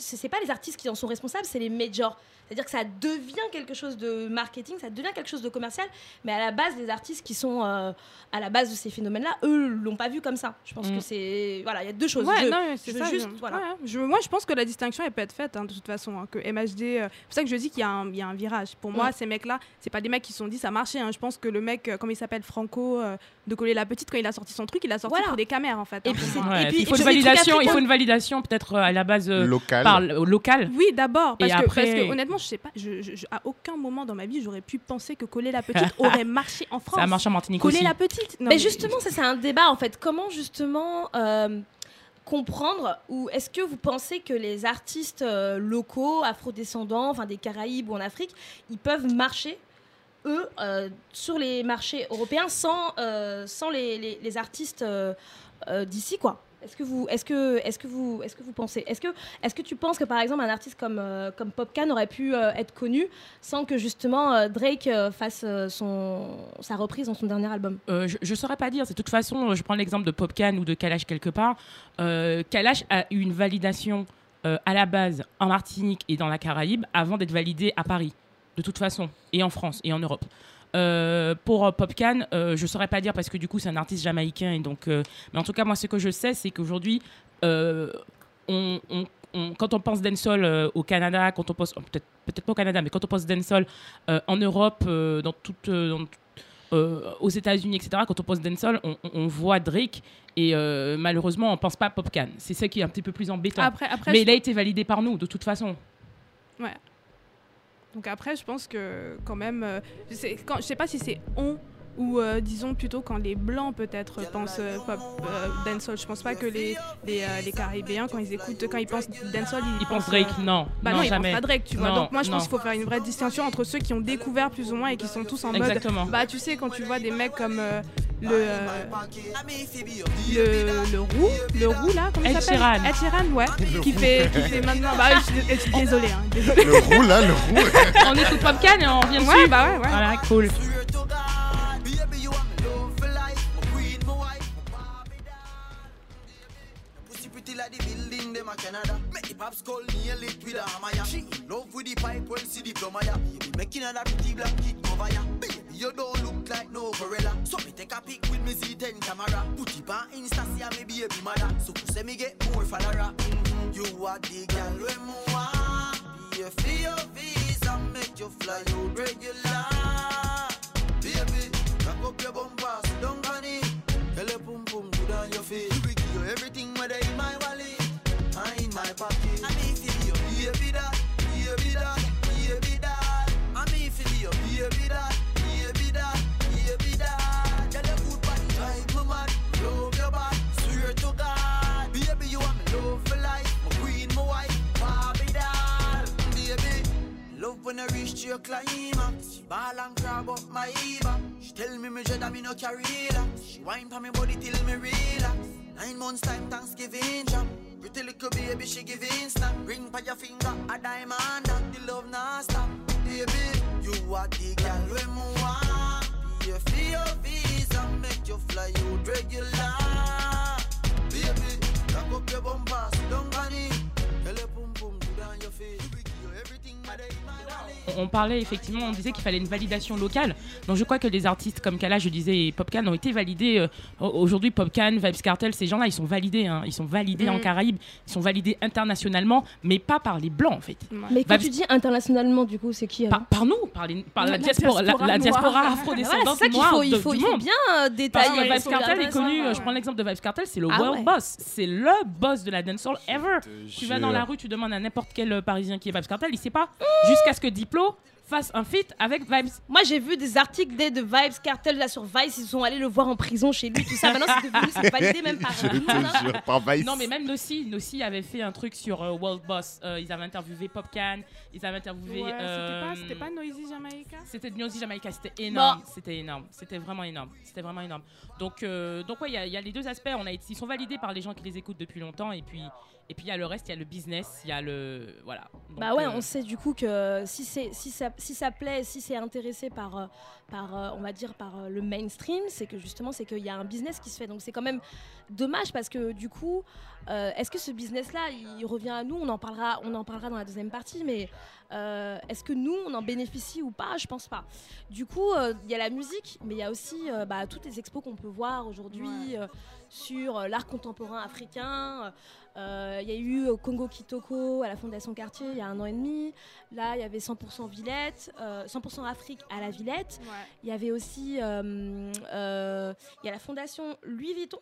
c'est, pas les artistes qui en sont responsables, c'est les majors. C'est-à-dire que ça devient quelque chose de marketing, ça devient quelque chose de commercial, mais à la base, les artistes qui sont euh, à la base de ces phénomènes-là, eux, l'ont pas vu comme ça. Je pense Mm. que c'est, voilà, il y a deux choses. Ouais, Je- non, je ça. juste- je- voilà. ouais, je- moi, je pense que la distinction, elle peut être faite hein, de toute façon. hein, que MHD, euh, c'est pour ça que je dis qu'il y, a un- il y a un virage. Pour moi, Mm. ces mecs-là, c'est pas des mecs qui se sont dit ça marchait. hein. Je pense que le mec, euh, comment il s'appelle, Franco, euh, de coller la petite, quand il a sorti son truc, il a sorti Voilà. pour des caméras en fait. Et hein, puis moi. Ouais, et puis- il faut et une puis validation, il faut une validation peut-être à la base euh, Local. Par local. Oui, d'abord. Parce, après- parce que honnêtement, je sais pas, je, je- je- à aucun moment dans ma vie, j'aurais pu penser que coller la petite aurait marché en France. Ça a marché en Martinique Coller aussi. la petite. Non, mais justement, ça c'est un débat en fait. Comment justement euh, comprendre ou est-ce que vous pensez que les artistes euh, locaux, afrodescendants, enfin des Caraïbes ou en Afrique, ils peuvent marcher eux euh, sur les marchés européens sans euh, sans les, les- les artistes euh, euh, d'ici quoi? Est-ce que vous est-ce que est-ce que vous est-ce que vous pensez est-ce que est-ce que tu penses que par exemple un artiste comme euh, comme aurait pu euh, être connu sans que justement euh, Drake euh, fasse son sa reprise dans son dernier album? Je ne saurais pas dire. De toute façon, je prends l'exemple de Popcan ou de Kalash quelque part. Kalash a eu une validation à la base en Martinique et dans la Caraïbe avant d'être validé à Paris, de toute façon, et en France et en Europe. Euh, pour euh, Popcan, euh, je ne saurais pas dire parce que du coup c'est un artiste jamaïcain et donc, euh, mais en tout cas moi ce que je sais c'est qu'aujourd'hui on, on- on- quand on pense dancehall au Canada, quand on pense peut-être peut-être pas au Canada, mais quand on pense dancehall en Europe, dans toute, dans aux États-Unis, etc. Quand on pense dancehall, on, on- voit Drake et malheureusement on pense pas à Popcan. C'est ça qui est un petit peu plus embêtant. Après, après, mais je- il a été validé par nous de toute façon. Donc après, je pense que quand même, euh, je sais, quand, je sais pas si c'est on ou euh, disons plutôt quand les blancs peut-être pensent euh, pop euh, dancehall. Je pense pas que les les, euh, les Caribéens quand ils écoutent, quand ils pensent dancehall, ils, Il pense pensent, Drake, euh, non, Bah non, non, ils jamais. pensent pas Drake, tu vois. Non, Donc moi, je non. pense qu'il faut faire une vraie distinction entre ceux qui ont découvert plus ou moins et qui sont tous en mode. Exactement. Bah tu sais quand tu vois des mecs comme euh, le, euh, le le roux, le roux là, comment il Ed s'appelle Sheeran. Ed Sheeran, ouais, qui fait qui fait maintenant. Bah je, suis- je suis désolée, hein, désolée. Le roux là, le roux. on écoute Popcan et on revient Ouais, dessus. bah ouais, ouais. Voilà, cool. A Canada. Make the pops call nail it with a hammer. She in love with the pipe when see the plumber, yeah. Baby, making her that pretty black kid cover, yeah. Baby, you don't look like no gorilla. So me take a pic with me Z10 camera. Put it on Insta, see me baby mother. So who say me get more follower? Mm-hmm. You are the girl when me want. Pay for your visa, make you fly out regular. Baby baby baby. I your baby baby baby good drive me mad, swear to God. Baby, you want me love for life, my queen, my wife. Baby, Love when I reach to your climax. Ball and grab up my Eva. She tell me me dread me no carry. She whine pa me body till me relax. Nine months time Thanksgiving jam. Pretty little baby she giving snap. Ring pa your finger a diamond that the love not stop. Baby, you are the girl me want. Pay for your visa, make you fly out regular. Baby, cock up your bumper, on it. Tell your pum pum good on your face. On parlait effectivement, on disait qu'il fallait une validation locale. Donc je crois que des artistes comme Kala, je disais, et Popcan ont été validés. euh, Aujourd'hui, Popcan, Vibes Cartel, ces gens-là, ils sont validés. hein. Ils sont validés en Mhm. Caraïbes, ils sont validés internationalement, mais pas par les Blancs en fait. Mais quand Vibes- tu dis internationalement, du coup, c'est qui Par, par nous, par, les- par la, La diaspora, la, diaspora la diaspora noire. Voilà, afro-descendante c'est ça qu'il faut, il faut, il bien euh, Parce détailler. que les Vibes Cartel est connu, euh, je prends l'exemple de Vibes Cartel, c'est le Ah world ouais. boss, c'est le boss de la dancehall ever. Tu vas dans la rue, tu demandes à n'importe quel euh, Parisien qui est Vibes Cartel, il sait pas, jusqu'à ce que Diplo fasse un feat avec Vibes. Moi, j'ai vu des articles des de Vibes Cartel là sur Vice. Ils sont allés le voir en prison chez lui, tout ça. Maintenant, c'est devenu c'est validé même par Je jure, Vice. Non, mais même Nossi, Nossi avait fait un truc sur euh, World Boss. Euh, ils avaient interviewé Popcan, ils avaient interviewé. Ouais, euh, c'était pas, c'était pas Noisy Jamaica C'était Nosy Jamaica, c'était énorme, c'était énorme, c'était vraiment énorme, c'était vraiment énorme. Donc, euh, donc ouais, il y, a- il y a les deux aspects. On a, été- ils sont validés par les gens qui les écoutent depuis longtemps, et puis, et puis il y a le reste, il y a le business, il y a le, voilà. Donc, Bah ouais, euh, on sait du coup que si, c'est, si, ça, si ça plaît, si c'est intéressé par, euh, par euh, on va dire, par euh, le mainstream, c'est que justement, c'est qu'il y a un business qui se fait. Donc c'est quand même dommage parce que du coup, euh, est-ce que ce business-là, il revient à nous? On en, parlera, on en parlera dans la deuxième partie, mais euh, est-ce que nous, on en bénéficie ou pas? Je pense pas. Du coup, euh, il y a la musique, mais il y a aussi bah, toutes les expos qu'on peut voir aujourd'hui sur euh, l'art contemporain africain. Euh, Il y a eu au Congo Kitoko à la Fondation Cartier il y a un an et demi. Là, il y avait 100% Villette, euh, 100% Afrique à la Villette. Ouais. Il y avait aussi euh, euh, il y a la Fondation Louis Vuitton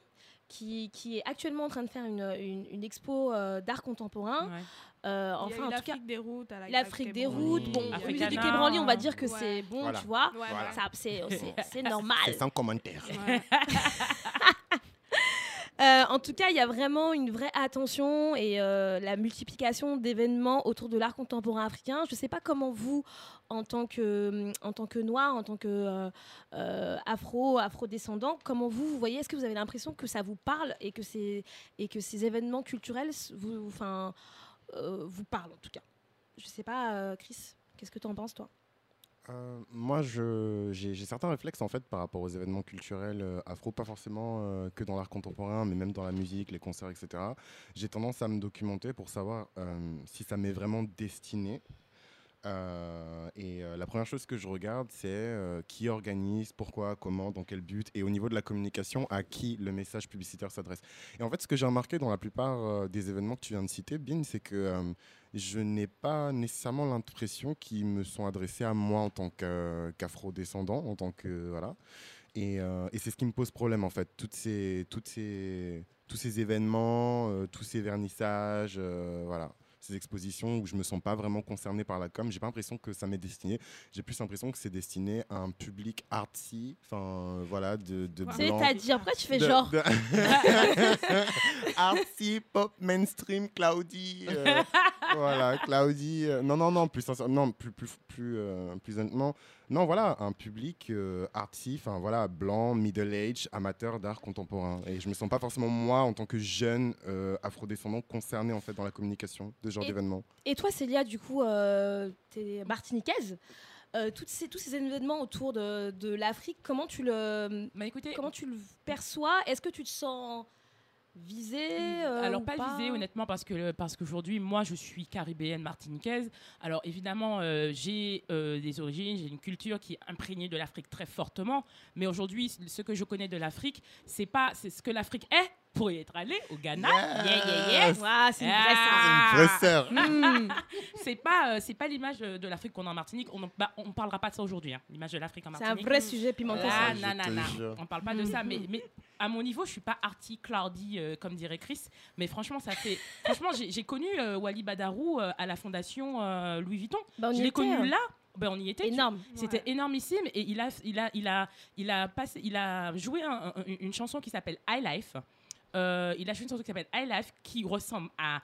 qui, qui est actuellement en train de faire une, une- une expo euh, d'art contemporain. ouais. Euh, Il y a enfin, eu en tout cas, l'Afrique des routes. l'Afrique des routes. Bon, au musée du. Quai Branly, on va dire que Ouais. c'est bon, Voilà. tu vois. Ouais, Voilà. Ça, c'est, normal. C'est sans commentaire. ouais. Euh, en tout cas, il y a vraiment une vraie attention et euh, la multiplication d'événements autour de l'art contemporain africain. Je ne sais pas comment vous, en tant que, en tant que noir, en tant que euh, euh, afro, afro-descendant, comment vous, vous voyez, est-ce que vous avez l'impression que ça vous parle et que, ces, événements culturels vous, parlent en tout cas? Je ne sais pas, Chris, qu'est-ce que tu en penses, toi? Euh, moi, j'ai certains réflexes en fait par rapport aux événements culturels euh, afro, pas forcément euh, que dans l'art contemporain, mais même dans la musique, les concerts, etc. J'ai tendance à me documenter pour savoir si ça m'est vraiment destiné. Et la première chose que je regarde, c'est qui organise, pourquoi, comment, dans quel but, et au niveau de la communication, à qui le message publicitaire s'adresse. Et en fait, ce que j'ai remarqué dans la plupart des événements que tu viens de citer, Bin, c'est que je n'ai pas nécessairement l'impression qu'ils me sont adressés à moi en tant qu'afro-descendant, en tant que voilà. Et, euh, et c'est ce qui me pose problème en fait. Toutes ces, toutes ces, tous ces événements, euh, tous ces vernissages, euh, voilà, ces expositions où je me sens pas vraiment concerné par la com. J'ai pas l'impression que ça m'est destiné. J'ai plus l'impression que c'est destiné à un public artsy, enfin voilà, de, de Ouais. C'est blancs. à dire, pourquoi tu fais De- genre de- Artsy, pop, mainstream, cloudy. euh, voilà, cloudy. euh, non, non, non, plus non, plus, plus, plus, euh, plus honnêtement. Non, voilà, un public euh, artsy, enfin voilà, blanc, middle age, amateur d'art contemporain. Et je me sens pas forcément moi, en tant que jeune euh, afrodescendant, concerné en fait dans la communication de ce genre d'événement. Et toi, Célia, du coup, euh, t'es martiniquaise. Euh, toutes ces, tous ces événements autour de, de l'Afrique, comment tu le, Bah écoutez, comment tu le perçois? Est-ce que tu te sens visé euh, Alors ou pas, visé honnêtement parce que parce qu'aujourd'hui moi je suis caribéenne martiniquaise. Alors évidemment euh, j'ai euh, des origines, j'ai une culture qui est imprégnée de l'Afrique très fortement. Mais aujourd'hui ce que je connais de l'Afrique c'est pas c'est ce que l'Afrique est pour y être allé au Ghana. Yeah, yeah, yeah. Yes. Ouah, c'est une vraie. Ah. Sœur. Hmm. C'est pas euh, c'est pas l'image de, de l'Afrique qu'on a en Martinique. On ne bah, on parlera pas de ça aujourd'hui. hein. L'image de l'Afrique en C'est un Martinique. vrai sujet pimenté. Ah, ça. je non, non, te non. jure. On parle pas de ça, mais, mais à mon niveau, je suis pas arty, cloudy, euh, comme dirait Chris. Mais franchement, ça fait. franchement, j'ai connu euh, Wally Badarou euh, à la fondation euh, Louis Vuitton. Bah, je l'ai connu hein. là. Ben, on y était. Énorme. C'était énormissime et il a, il a, il a, il a passé, il a joué un- un- une chanson qui s'appelle High Life. Euh, il a joué une chanson qui s'appelle High Life qui ressemble à,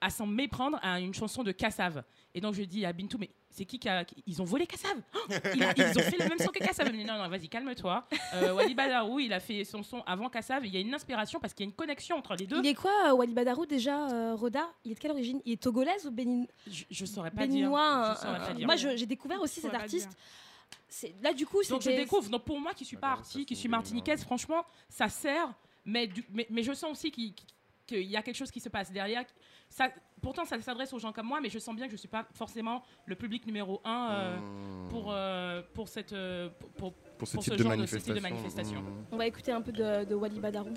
à s'en méprendre à une chanson de Kassav. Et donc je dis à Bintou, mais c'est qui qui a, qui- ils ont volé Kassav? Oh, il a- Ils ont fait le même son que Kassav. Elle me dit, non, non, vas-y, calme-toi. Euh, Wally Badarou, il a fait son son avant Kassav. Il y a une inspiration parce qu'il y a une connexion entre les deux. Il est quoi, euh, Wally Badarou, déjà, euh, Roda? Il est de quelle origine? Il est togolaise ou bénin... Je, je saurais pas béninois dire. euh, euh, dire. Moi, j'ai découvert aussi cet artiste. dire. C'est- Là, du coup, Donc je découvre. Donc pour moi qui suis pas ça qui fait suis martiniquaise, franchement, ça sert. Mais, du- mais, mais je sens aussi qu'il y a quelque chose qui se passe derrière. Ça, pourtant, ça s'adresse aux gens comme moi, mais je sens bien que je suis pas forcément le public numéro un euh, Mmh. pour, euh, pour, cette, euh, pour, pour- pour ce pour type ce de genre de- ce type de manifestation. Mmh. On va écouter un peu de, de Wally Badarou.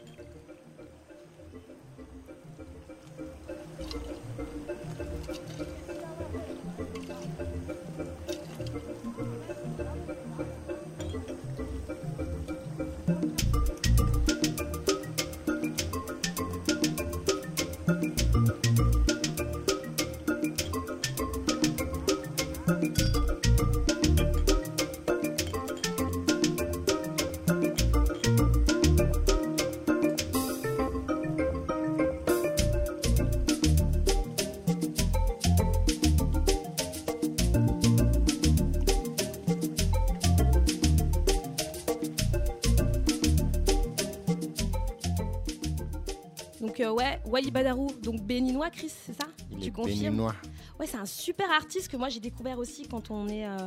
Ouais, Wally Badarou, donc béninois, Chris, c'est ça Il Tu est confirmes béninois. Ouais, c'est un super artiste que moi j'ai découvert aussi quand on est. euh,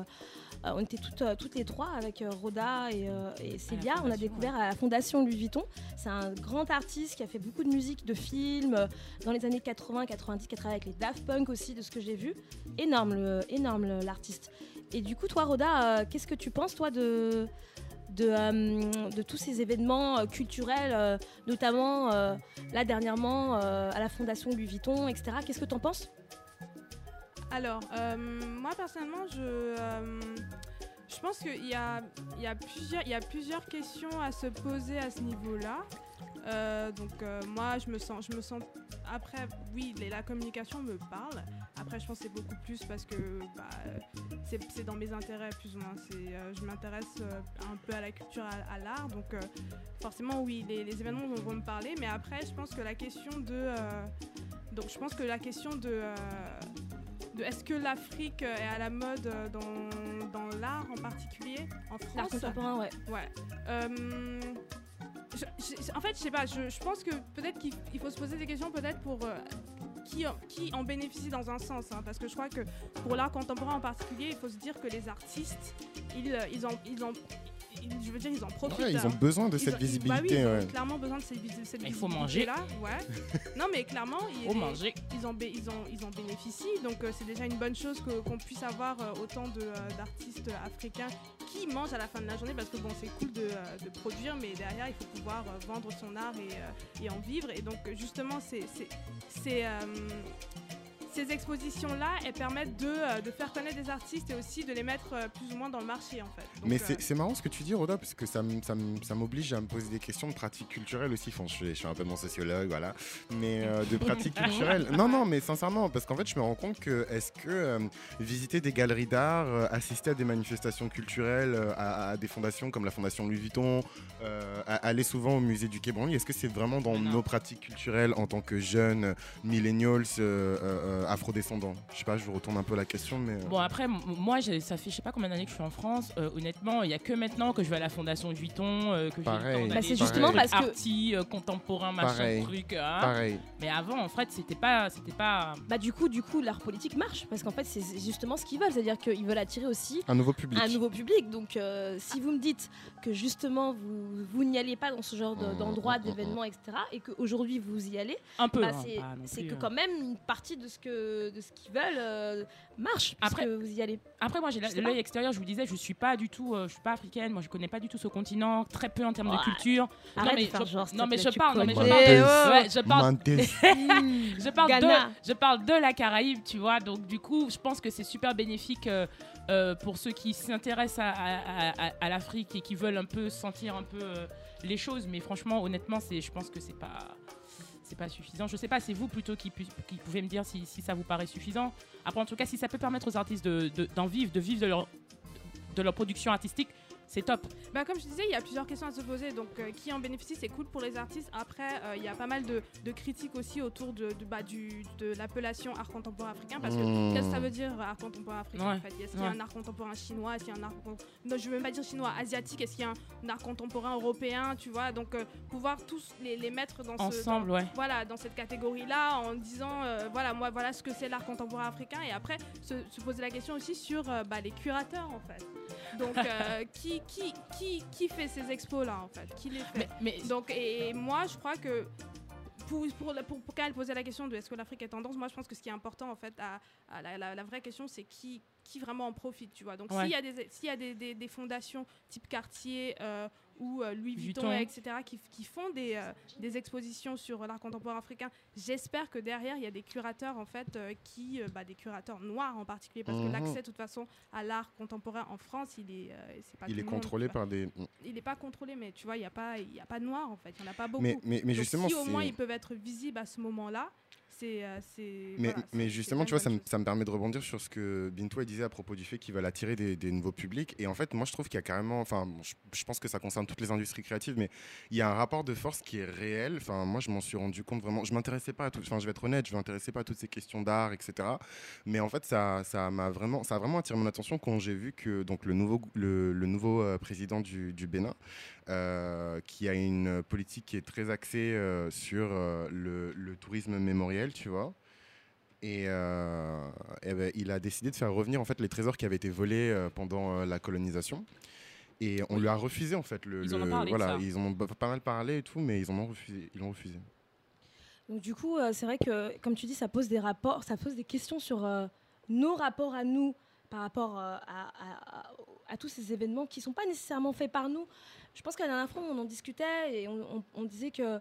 euh, on était toutes, euh, toutes les trois avec euh, Rhoda et, euh, et Célia. On a découvert à la Fondation Louis Vuitton. C'est un grand artiste qui a fait beaucoup de musique, de films euh, dans les années 80, 90, qui a travaillé avec les Daft Punk aussi, de ce que j'ai vu. Énorme, le- énorme l'artiste. Et du coup, toi, Rhoda, euh, qu'est-ce que tu penses, toi, de, de, euh, de tous ces événements euh, culturels, euh, notamment là dernièrement à la Fondation Louis Vuitton, etc. Qu'est-ce que tu en penses? Alors, moi personnellement, je, pense qu'il y a plusieurs questions à se poser à ce niveau-là. Euh, donc euh, moi, je me sens, je me sens. Après, oui, les- la communication me parle. Après, je pense que c'est beaucoup plus parce que bah, c'est c'est dans mes intérêts plus ou moins. C'est, euh, je m'intéresse un peu à la culture, à, à l'art. Donc forcément, oui, les, les événements vont, vont me parler. Mais après, je pense que la question de, donc je pense que la question de est-ce que l'Afrique est à la mode dans, dans l'art en particulier? En L'art France? contemporain, ouais. Ouais. Euh, en fait, je sais pas, je, pense que peut-être qu'il il faut se poser des questions peut-être pour euh, qui, en bénéficie dans un sens. hein, parce que je crois que pour l'art contemporain en particulier, il faut se dire que les artistes, ils, euh, ils- je veux dire, ils en profitent. Ouais, ils hein. ont besoin de Ils cette ont- ils- bah oui, visibilité. ils ont ouais. clairement besoin de cette, visi- cette Il faut manger. là ouais. non, mais clairement, ils, Faut manger. ils, en, ils, en, ils en bénéficient. Donc, euh, c'est déjà une bonne chose que- qu'on puisse avoir euh, autant de, euh, d'artistes africains qui mangent à la fin de la journée. Parce que, bon, c'est cool de, de produire, mais derrière, il faut pouvoir euh, vendre son art et, euh, et en vivre. Et donc, justement, c'est. Ces expositions-là, elles permettent de, euh, de faire connaître des artistes et aussi de les mettre euh, plus ou moins dans le marché, en fait. Donc, Mais euh, c'est c'est marrant ce que tu dis, Roda, parce que ça, m'oblige à me poser des questions de pratiques culturelles aussi. Enfin, je, suis, je suis un peu mon sociologue, voilà. Mais euh, de pratiques culturelles. Non, non, mais sincèrement, parce qu'en fait, je me rends compte que est-ce que euh, visiter des galeries d'art, euh, assister à des manifestations culturelles, euh, à, à des fondations comme la Fondation Louis Vuitton, euh, à- aller souvent au musée du Quai Branly, est-ce que c'est vraiment dans Non. nos pratiques culturelles en tant que jeunes millennials euh, euh, euh, afrodescendants Je sais pas, je vous retourne un peu la question, mais. euh, Bon après, moi, ça fait je sais pas combien d'années que je suis en France. Euh, honnêtement, il y a que maintenant que je vais à la Fondation Vuitton, euh, que j'ai Bah, c'est justement parce que- arty, euh, contemporain, machin, Pareil. truc. hein. Pareil. Mais avant, en fait, c'était pas, c'était pas. Bah du coup, du coup, l'art politique marche parce qu'en fait, c'est justement ce qu'ils veulent, c'est-à-dire qu'ils veulent attirer aussi Un nouveau public. un nouveau public. Donc, euh, si vous me dites que justement vous, vous n'y allez pas dans ce genre de- Mm, d'endroit, mm, mm, d'événements, etc., et qu'aujourd'hui vous y allez, Un peu. bah, hein, c'est que hein. quand même une partie de ce que de ce qu'ils veulent euh, marche parce Après- que vous y allez. Après, moi, j'ai l'œil extérieur. Je vous disais, je suis pas du tout, euh, je suis pas africaine. Moi, je connais pas du tout ce continent. Très peu en termes de Ouais. culture. Arrête mais de faire je- genre, s'il non, mais je parle, non, mais je parle de- je parle de, je parle de la Caraïbe, tu vois. Donc, du coup, je pense que c'est super bénéfique euh, pour ceux qui s'intéressent à, l'Afrique et qui veulent un peu sentir un peu euh, les choses. Mais franchement, honnêtement, c'est, je pense que c'est pas. C'est pas suffisant. Je sais pas, c'est vous plutôt qui, qui pouvez me dire si, si ça vous paraît suffisant. Après, en tout cas, si ça peut permettre aux artistes de- de- d'en vivre, de vivre de leur, de leur production artistique, c'est top. Bah, comme je disais, il y a plusieurs questions à se poser. Donc, euh, qui en bénéficie, c'est cool pour les artistes. Après, euh, il y a pas mal de, de critiques aussi autour de, de, bah, du, de l'appellation art contemporain africain. Parce que Mmh. qu'est-ce que ça veut dire art contemporain africain Ouais, en fait? Est-ce qu'il y a ouais. un art contemporain chinois? Est-ce qu'il y a un art non, je veux même pas dire chinois, asiatique. Est-ce qu'il y a un art contemporain européen Tu vois, donc euh, pouvoir tous les, les mettre dans ce Ensemble, ouais. voilà, dans cette catégorie-là, en disant, euh, voilà, moi, voilà ce que c'est l'art contemporain africain, et après, se, se poser la question aussi sur euh, bah, les curateurs, en fait. Donc, euh, qui, qui, qui, qui fait ces expos-là, en fait? Qui les fait? Mais, mais Donc, et, moi, je crois que pour, pour, pour, pour quand elle posait la question de est-ce que l'Afrique est tendance, moi, je pense que ce qui est important, en fait, à, à la, la- la vraie question, c'est qui, qui vraiment en profite, tu vois? Donc, Ouais. s'il y a, des, y a des, des, des fondations type Cartier euh, ou euh, Louis Vuitton, Vuitton. etc., qui, qui font des, euh, des expositions sur l'art contemporain africain, j'espère que derrière, il y a des curateurs, en fait, euh, qui, euh, bah, des curateurs noirs en particulier, parce Mhm. que l'accès, de toute façon, à l'art contemporain en France, il est, euh, c'est pas Il est monde, contrôlé par des. Il n'est pas contrôlé, mais tu vois, il n'y a, pas- il y a pas de noirs, en fait. Il n'y en a pas beaucoup. Mais, mais, mais Donc, justement, si au moins ils peuvent être visibles à ce moment-là, c'est. euh, Mais, voilà, mais c'est- justement, tu vois, ça me, ça permet de rebondir sur ce que Bintou elle disait à propos du fait qu'ils veulent attirer des, des nouveaux publics. Et en fait, moi, je trouve qu'il y a carrément, enfin, bon, je, je pense que ça concerne toutes les industries créatives, mais il y a un rapport de force qui est réel. Enfin, moi, je m'en suis rendu compte vraiment. Je m'intéressais pas à tout. Enfin, je vais être honnête, je m'intéressais pas à toutes ces questions d'art, etc. Mais en fait, ça, ça m'a vraiment, ça a vraiment attiré mon attention quand j'ai vu que donc le nouveau, le, le nouveau euh, président du, du Bénin, euh, qui a une politique qui est très axée euh, sur le, le tourisme mémoriel, tu vois. Et, euh, eh ben, il a décidé de faire revenir en fait les trésors qui avaient été volés euh, pendant euh, la colonisation. Et on Oui. lui a refusé en fait le. Ils en ont parlé de voilà, ça. ils en ont b- pas mal parlé et tout, mais ils en ont refusé. Ils l'ont refusé. Donc du coup, euh, c'est vrai que, comme tu dis, ça pose des rapports, ça pose des questions sur euh, nos rapports à nous par rapport euh, à, à- à- à tous ces événements qui ne sont pas nécessairement faits par nous. Je pense qu'à la dernière fois, on en discutait et on, on- on disait que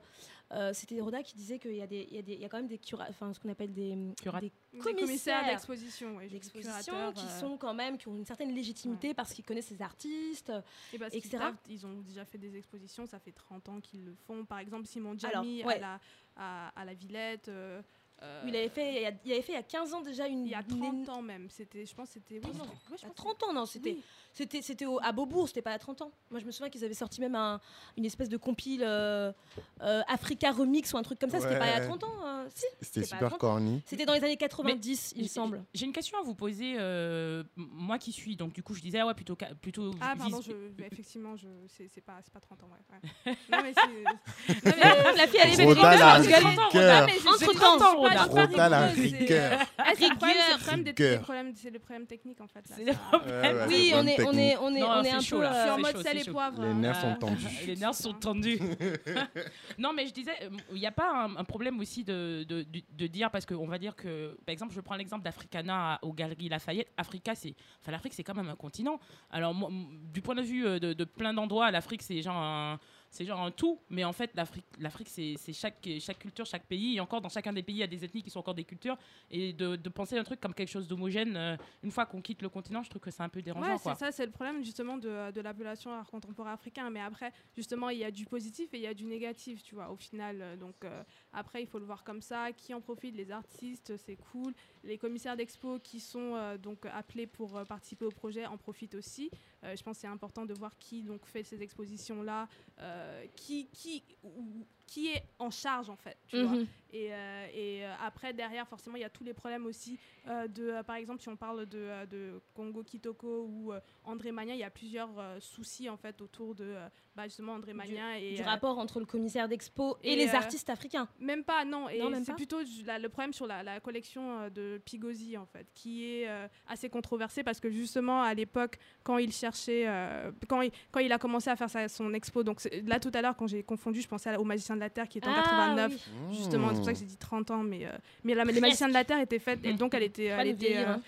euh, c'était Roda qui disait qu'il y, a des- il y, a des- il y a quand même des enfin ce qu'on appelle des, Curat- des commissaires d'exposition, ouais, des d'exposition curateurs, qui euh, sont quand même qui ont une certaine légitimité parce qu'ils connaissent les artistes. et parce qu'ils etc. savent, ils ont déjà fait des expositions, ça fait 30 ans qu'ils le font. Par exemple, Simon Jamy ouais. à, la, à, à la Villette. euh, euh, Il avait fait il y a, il avait fait il y a 15 ans déjà une il y a une- 30 ans même. C'était, je pense, que c'était. Oui, Non, c'était- ouais, je à pense que 30 ans non c'était Oui. C'était, c'était au- à Beaubourg, c'était pas à 30 ans. Moi, je me souviens qu'ils avaient sorti même un- une espèce de compile euh, euh, Africa Remix ou un truc comme ça. C'était pas il Ouais. 30 ans. euh, si. C'était pas super corny. C'était dans les années 90, il me J'ai- semble. J'ai une question à vous poser. euh, moi qui suis, donc du coup, je disais, ah ouais, plutôt, plutôt Ah, pardon, vis- je, effectivement, je, c'est, c'est pas, c'est pas 30 ans, ouais. ouais. non, mais c'est. non, mais- La fille, elle est Roda, belle. la mais Entre j'ai temps, 30 ans, à rigoureuse, c'est- rigueur. C'est le problème, technique en fait. Ouais, ouais, Oui, on est, on est, on est, Non, on est un chaud, peu. là. Je suis euh, en mode chaud. poivre. Les hein. nerfs sont tendus. Les nerfs sont tendus. non, mais je disais, euh, il n'y a pas un, un problème aussi de, de, de- de dire, parce qu'on va dire que, par exemple, je prends l'exemple d'Africana aux Galeries Lafayette. Africa, c'est, enfin, l'Afrique, c'est quand même un continent. Alors, moi, du point de vue euh, de, de plein d'endroits, l'Afrique, c'est genre un. C'est genre un tout, mais en fait, l'Afrique, l'Afrique c'est, c'est chaque, chaque culture, chaque pays. Et encore, dans chacun des pays, il y a des ethnies qui sont encore des cultures. Et de, de penser un truc comme quelque chose d'homogène, euh, une fois qu'on quitte le continent, je trouve que c'est un peu dérangeant. Ouais, quoi. c'est ça, c'est le problème justement de, de l'appellation art contemporain africain. Mais après, justement, il y a du positif et il y a du négatif, tu vois, au final. euh, Donc euh, après, il faut le voir comme ça. Qui en profite Les artistes, c'est cool. Les commissaires d'expo qui sont euh, donc appelés pour participer au projet en profitent aussi. Euh, je pense que c'est important de voir qui donc fait ces expositions-là, euh, qui, qui, qui est en charge en fait, tu vois. Mhm. Et, euh, et, euh, après, derrière, forcément, il y a tous les problèmes aussi euh, de, par exemple, si on parle de, de Congo Kitoko ou André Magnin, il y a plusieurs soucis en fait autour de bah, justement André Magnin et Du rapport entre le commissaire d'expo et, et, les artistes africains. même pas, non. Et c'est plutôt la- le problème sur la, la collection de Pigosi, en fait, qui est assez controversée parce que justement, à l'époque, quand il cherchait, quand, il, quand il a commencé à faire sa- son expo, donc là tout à l'heure, quand j'ai confondu, je pensais au Magicien de la Terre qui est en Ah, 89. oui. Justement, c'est pour ça que j'ai dit 30 ans, mais, euh, mais la, les Magiciens de la Terre étaient faites, et donc elle était. Elle était euh, hein.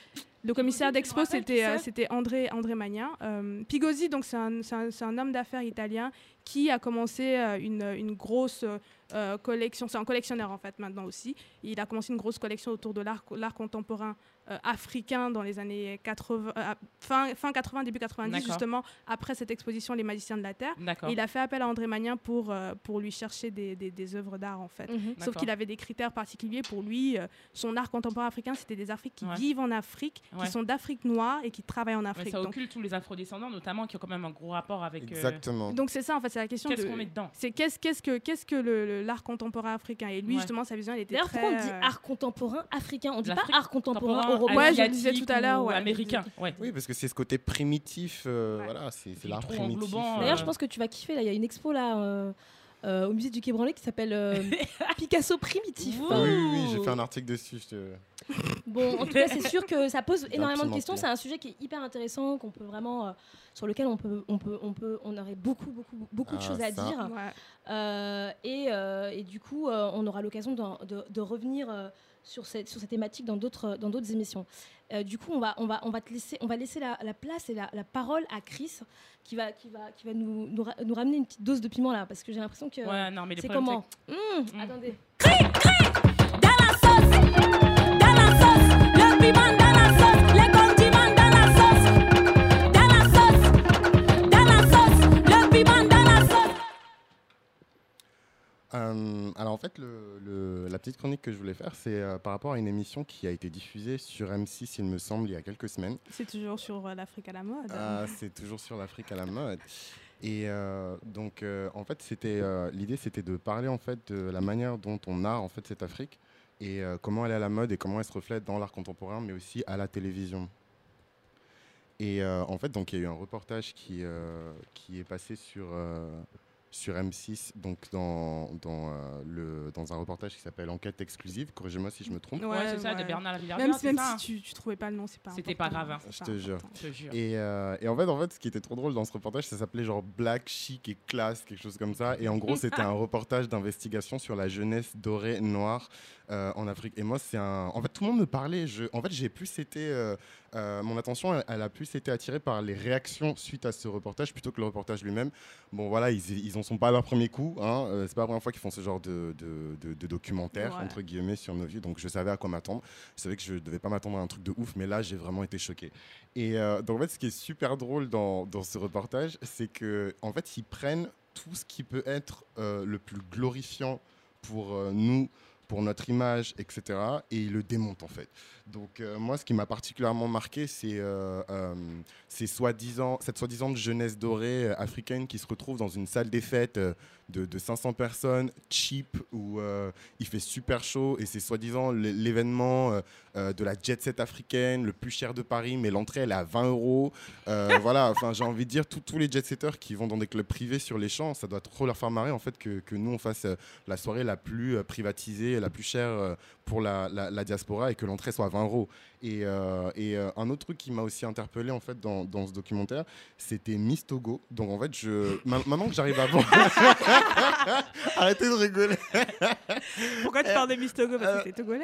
le commissaire d'expo, c'était euh, c'était André, André Magnin. Euh, Pigosi, donc c'est un, c'est un- un homme d'affaires italien qui a commencé euh, une, une grosse euh, collection. C'est un collectionneur en fait maintenant aussi. Il a commencé une grosse collection autour de l'art l'art contemporain euh, africain dans les années 80, euh, fin, fin 80, début 90, D'accord. justement après cette exposition Les Magiciens de la Terre. Et il a fait appel à André Magnin pour, euh, pour lui chercher des, des- des œuvres d'art en fait. Mhm. Sauf D'accord. qu'il avait des critères particuliers pour lui. euh, son art contemporain africain, c'était des Afriques qui Ouais. vivent en Afrique, Ouais. qui sont d'Afrique noire et qui travaillent en Afrique. ça donc, occulte tous les afrodescendants, notamment, qui ont quand même un gros rapport avec. euh, Exactement. donc c'est ça en fait, c'est la question Qu'est-ce de. qu'on met dedans? C'est qu'est-ce qu'est-ce que qu'est-ce que le- le- l'art contemporain africain et lui Ouais. justement sa vision elle était D'ailleurs, pourquoi on dit euh, art contemporain africain? On dit pas art contemporain européen. Ouais, je le disais tout à l'heure, ou ouais. Américain, ouais. Oui, parce que c'est ce côté primitif. euh, Ouais. Voilà, c'est l'art primitif. euh, D'ailleurs, je pense que tu vas kiffer. Là, il y a une expo là euh, au musée du Quai Branly qui s'appelle euh, Picasso primitif. Ouh. Oui, oui, oui, j'ai fait un article dessus. je te- Bon, en tout cas, c'est sûr que ça pose énormément de questions. C'est un sujet qui est hyper intéressant, qu'on peut vraiment, euh, sur lequel on peut, on peut, on peut, on aurait beaucoup, beaucoup, beaucoup de Ah, choses à ça. dire. ouais. Euh, et, euh, et du coup, euh, on aura l'occasion de, de revenir euh, sur cette, sur cette thématique dans d'autres, dans d'autres émissions. Euh, du coup, on va, on va, on va te laisser, on va laisser la, la place et la, la parole à Chris, qui va, qui va, qui va nous, nous, ra- nous ramener une petite dose de piment là, parce que j'ai l'impression que Ouais, non, mais c'est comment Mmh, Mm. Attendez. dans la sauce, Euh, alors en fait, le- le- la petite chronique que je voulais faire, c'est euh, par rapport à une émission qui a été diffusée sur M6, il me semble, il y a quelques semaines. C'est toujours sur euh, l'Afrique à la mode. Ah, c'est toujours sur l'Afrique à la mode. Et donc, en fait, c'était l'idée, c'était de parler en fait de la manière dont on a en fait cette Afrique et comment elle est à la mode et comment elle se reflète dans l'art contemporain, mais aussi à la télévision. Et en fait, donc il y a eu un reportage qui qui est passé sur sur M6, donc dans, dans, euh, le, dans un reportage qui s'appelle Enquête exclusive, corrigez-moi si je me trompe. Ouais, c'est ça, de. Bernard Lavillière. Même, c'est même ça, si tu, tu trouvais pas le nom, c'est pas C'était pas grave, hein. Je te jure. important. Je te jure. Et, euh, et en fait, en fait, ce qui était trop drôle dans ce reportage, ça s'appelait genre Black, Chic et Classe, quelque chose comme ça. Et en gros, c'était un reportage d'investigation sur la jeunesse dorée noire euh, en Afrique. Et moi, c'est un. En fait, tout le monde me parlait. Je... En fait, j'ai plus été. Euh, mon attention, elle, a plus été attirée par les réactions suite à ce reportage plutôt que le reportage lui-même. Bon, voilà, ils, ils en sont pas à leur premier coup. Hein. Euh, c'est pas la première fois qu'ils font ce genre de, de, de- de documentaire, Ouais. entre guillemets, sur nos vies. Donc, je savais à quoi m'attendre. Je savais que je devais pas m'attendre à un truc de ouf, mais là, j'ai vraiment été choqué. Et euh, donc, en fait, ce qui est super drôle dans, dans ce reportage, c'est que en fait, ils prennent tout ce qui peut être euh, le plus glorifiant pour nous, pour notre image, etc., et ils le démontent en fait. Donc, euh, moi, ce qui m'a particulièrement marqué, c'est euh, euh, cette soi-disant jeunesse dorée africaine qui se retrouve dans une salle des fêtes de, de 500 personnes, cheap, où il fait super chaud, et c'est soi-disant l'événement de la jet set africaine, le plus cher de Paris, mais l'entrée, elle est à 20 euros. Voilà, enfin, j'ai envie de dire, tous- les jet-setters qui vont dans des clubs privés sur les champs, ça doit trop leur faire marrer, en fait, que, que nous, on fasse la soirée la plus privatisée, la plus chère pour la, la- la diaspora et que l'entrée soit 20 euros. Et, euh, et, euh, un autre truc qui m'a aussi interpellé en fait dans, dans ce documentaire, c'était Miss Togo. Donc en fait, je, ma- maintenant que j'arrive à voir, arrêtez de rigoler. Pourquoi tu parles de Miss Togo? Parce que t'es togolais.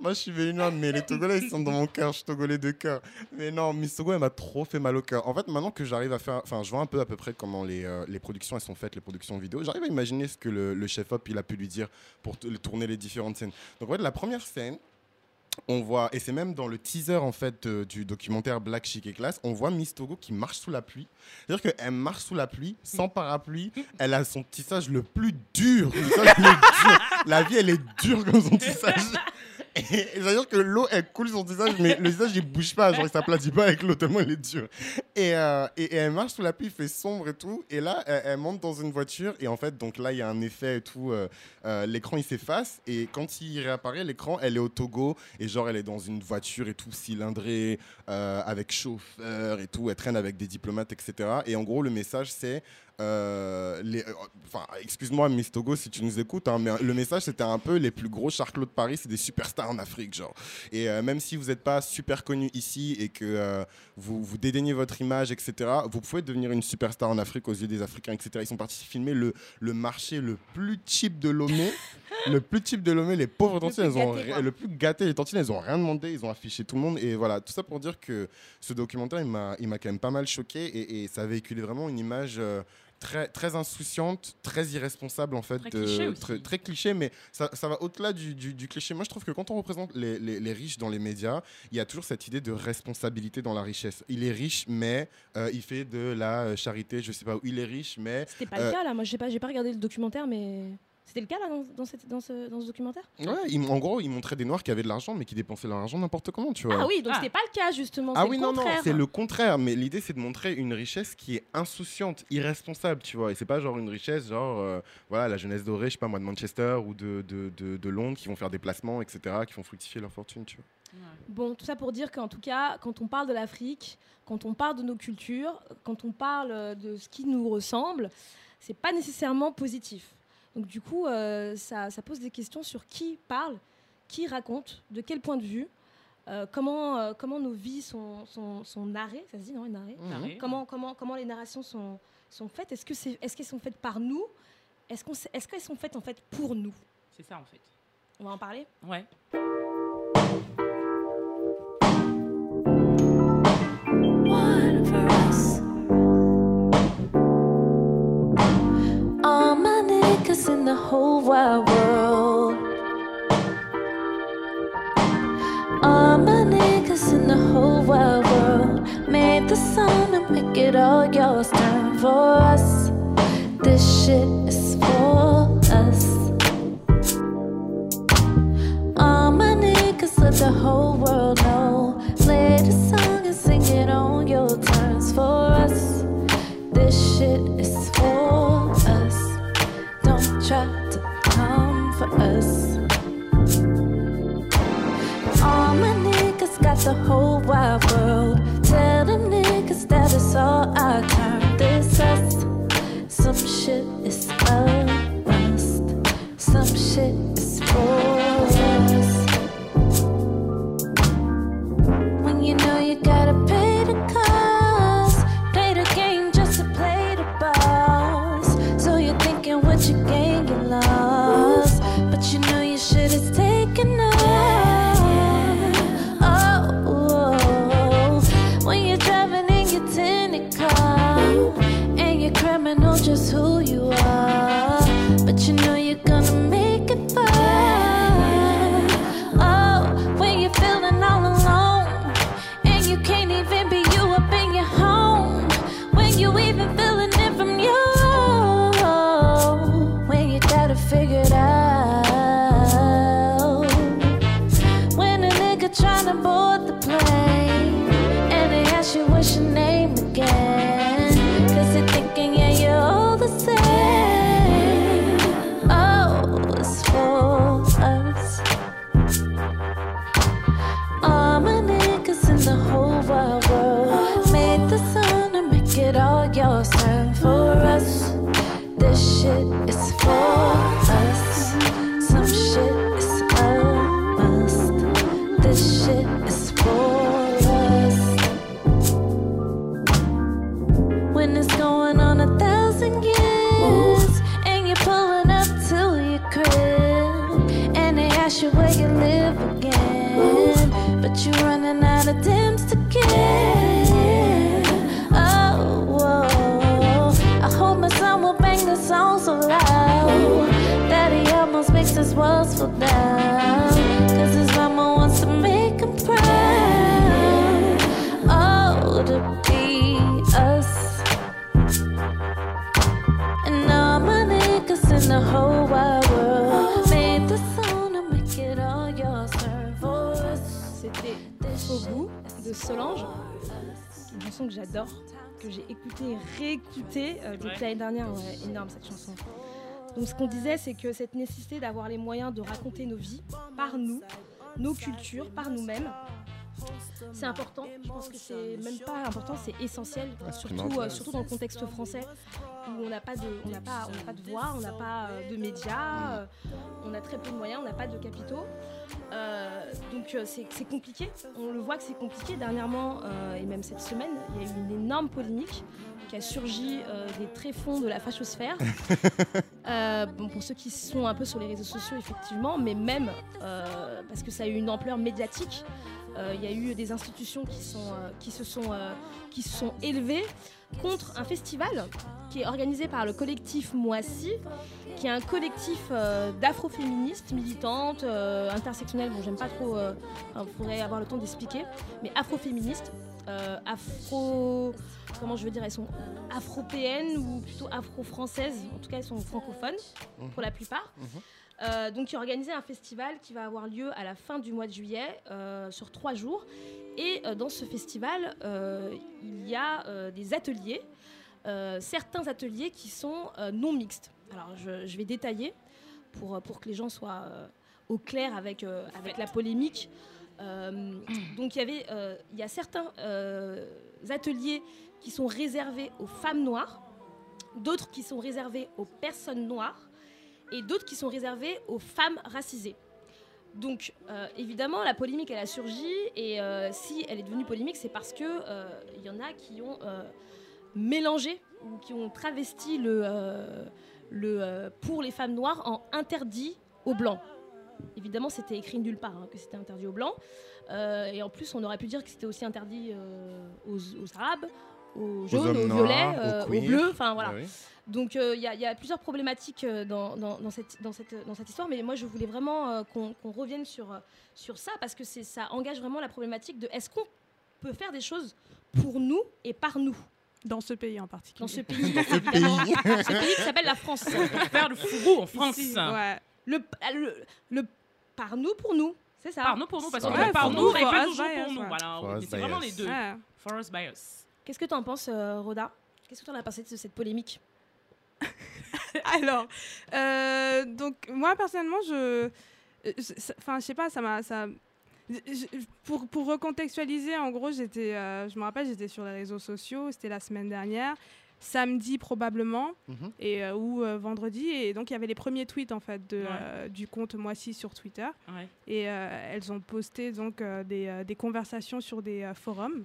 Moi, je suis véninois, mais les Togolais, ils sont dans mon cœur. Je suis Togolais de cœur. Mais non, Miss Togo, elle m'a trop fait mal au cœur. En fait, maintenant que j'arrive à faire. Enfin, je vois un peu à peu près comment les, euh, les productions elles sont faites, les productions vidéo. J'arrive à imaginer ce que le, chef-op il a pu lui dire pour tourner les différentes scènes. Donc, en fait, la première scène. On voit, et c'est même dans le teaser en fait euh, du documentaire Black Chic et Classe, on voit Miss Togo qui marche sous la pluie. C'est-à-dire qu'elle marche sous la pluie, sans parapluie. Elle a son tissage le plus dur. Tissage le dur. La vie, elle est dure comme son tissage. C'est-à-dire que l'eau, elle coule sur son visage, mais le visage, il bouge pas. Genre, il s'aplatit pas avec l'eau tellement il est dur. Et, euh, et, elle marche sous la pluie, il fait sombre et tout. Et là, elle, monte dans une voiture. Et en fait, donc là, il y a un effet et tout. euh, euh, l'écran, il s'efface. Et quand il réapparaît, l'écran, elle est au Togo. Et genre, elle est dans une voiture et tout, cylindrée, avec chauffeur et tout. Elle traîne avec des diplomates, etc. Et en gros, le message, c'est. Euh, les- euh, Enfin, excuse-moi, Miss Togo, si tu nous écoutes, hein, mais le message c'était un peu les plus gros charclots de Paris, c'est des superstars en Afrique, genre. Et euh, même si vous n'êtes pas super connu ici et que euh, vous, vous dédaignez votre image, etc., vous pouvez devenir une superstar en Afrique aux yeux des Africains, etc. Ils sont partis filmer le, le marché le plus cheap de Lomé. le plus cheap de Lomé, les pauvres elles ont gâté, le plus gâté, les tantines, elles ont rien demandé, ils ont affiché tout le monde. Et voilà, tout ça pour dire que ce documentaire, il m'a il m'a quand même pas mal choqué et, et ça a véhiculé vraiment une image. Euh, Très, très insouciante, très irresponsable en fait, Très cliché aussi. très, très cliché, mais ça, ça va au-delà du, du- du cliché. Moi, je trouve que quand on représente les, les- les riches dans les médias, il y a toujours cette idée de responsabilité dans la richesse. Il est riche, mais euh, il fait de la euh, charité, je sais pas où. Il est riche, mais C'était pas Euh, le cas là. Moi, j'ai pas, pas regardé le documentaire, mais c'était le cas là dans, dans, cette- dans ce, dans ce documentaire? ouais, il- en gros, il montrait des noirs qui avaient de l'argent, mais qui dépensaient leur argent n'importe comment, tu vois. Ah oui, donc Ah. c'était pas le cas justement. Ah c'est oui, le non, non, contraire. c'est le contraire. Mais l'idée, c'est de montrer une richesse qui est insouciante, irresponsable, tu vois. Et c'est pas genre une richesse, genre, euh, voilà, la jeunesse dorée, je sais pas moi, de Manchester ou de, de, de, de Londres, qui vont faire des placements, etc., qui font fructifier leur fortune, tu vois. Bon, tout ça pour dire qu'en tout cas, quand on parle de l'Afrique, quand on parle de nos cultures, quand on parle euh, de ce qui nous ressemble, c'est pas nécessairement positif. Donc du coup, euh, ça, ça pose des questions sur qui parle, qui raconte, de quel point de vue, euh, comment, euh, comment nos vies sont, sont, sont narrées, ça se dit non, narrées Narré. comment, comment, comment les narrations sont, sont faites Est-ce que c'est, est-ce qu'elles sont faites par nous Est-ce, qu'on, est-ce qu'elles sont faites en fait pour nous? C'est ça en fait. On va en parler? Ouais. Whole world. All my niggas in the whole wide world made the song and make it all yours. Turn for us. This shit is for us. All my niggas let the whole world know. Play the song and sing it on your terms for us. This shit is for us. Don't try for us. All my niggas got the whole wide world. Tell them niggas that it's all our turn. This us. Some shit is a must. Some shit chanson que j'adore, que j'ai écoutée et réécoutée euh, depuis l'année dernière. Ouais, énorme cette chanson. Donc ce qu'on disait, c'est que cette nécessité d'avoir les moyens de raconter nos vies par nous, nos cultures, par nous-mêmes, c'est important. Je pense que c'est même pas important, c'est essentiel, surtout, euh, surtout dans le contexte français où on n'a pas de, on n'a pas, on n'a pas de voix, on n'a pas euh, de médias, euh, on a très peu de moyens, on n'a pas de capitaux. Euh, donc euh, c'est c'est compliqué. On le voit que c'est compliqué. Dernièrement euh, et même cette semaine, il y a eu une énorme polémique qui a surgi des tréfonds de la fachosphère. Bon, pour ceux qui sont un peu sur les réseaux sociaux, effectivement, mais même parce que ça a eu une ampleur médiatique. Euh, Il y a eu des institutions qui, sont, euh, qui, se sont, euh, qui se sont élevées contre un festival qui est organisé par le collectif Moissy, qui est un collectif euh, d'afroféministes militantes, euh, intersectionnelles. Bon, j'aime pas trop, il faudrait avoir le temps d'expliquer, mais afroféministes, euh, afro. Comment je veux dire Elles sont afropéennes ou plutôt afro-françaises. En tout cas, elles sont francophones pour la plupart. Euh, donc, qui a organisé un festival qui va avoir lieu à la fin du mois de juillet euh, sur trois jours. Et euh, dans ce festival, il y a des ateliers, certains ateliers qui sont non mixtes. Alors, je, je vais détailler pour, pour que les gens soient au clair avec, avec la polémique. Euh, donc, il y avait, euh, il y a certains euh, ateliers qui sont réservés aux femmes noires, d'autres qui sont réservés aux personnes noires et d'autres qui sont réservés aux femmes racisées. Donc, évidemment, la polémique, elle a surgi, et si elle est devenue polémique, c'est parce que euh, il y en a qui ont mélangé ou qui ont travesti le, pour les femmes noires en interdit aux blancs. Évidemment, c'était écrit nulle part hein, que c'était interdit aux blancs, Euh, et en plus, on aurait pu dire que c'était aussi interdit euh, aux, aux arabes, aux jaunes, aux, violets, noirs, aux euh, aux bleus, enfin voilà. Ah oui. Donc euh, il y, a- il y a plusieurs problématiques dans, dans- dans cette, dans, cette, dans cette histoire, mais moi je voulais vraiment euh, qu'on revienne sur, sur ça parce que ça engage vraiment la problématique de est-ce qu'on peut faire des choses pour nous et par nous? Dans ce pays en particulier. dans ce pays, ce pays qui s'appelle la France. Faire le fourreau en France. Ici, ouais. Le, le, le par nous pour nous, c'est ça. Par nous pour nous, parce qu'on Ouais, par for nous, pas us, toujours by pour us, nous. Voilà, c'est vraiment les deux. Ouais. For us, by us. Qu'est-ce que tu en penses, euh, Rhoda Qu'est-ce que tu en as pensé de cette polémique? Alors, euh, donc moi personnellement, je, euh, je- enfin, je sais pas, ça m'a, ça, je- je- pour pour recontextualiser, en gros, j'étais, euh, je me rappelle, j'étais sur les réseaux sociaux, c'était la semaine dernière, samedi probablement, Mhm. et euh, ou euh, vendredi, et donc il y avait les premiers tweets en fait de, Ouais. euh, du compte Moissy sur Twitter, Ouais. et euh, elles ont posté donc euh, des, euh, des conversations sur des euh, forums.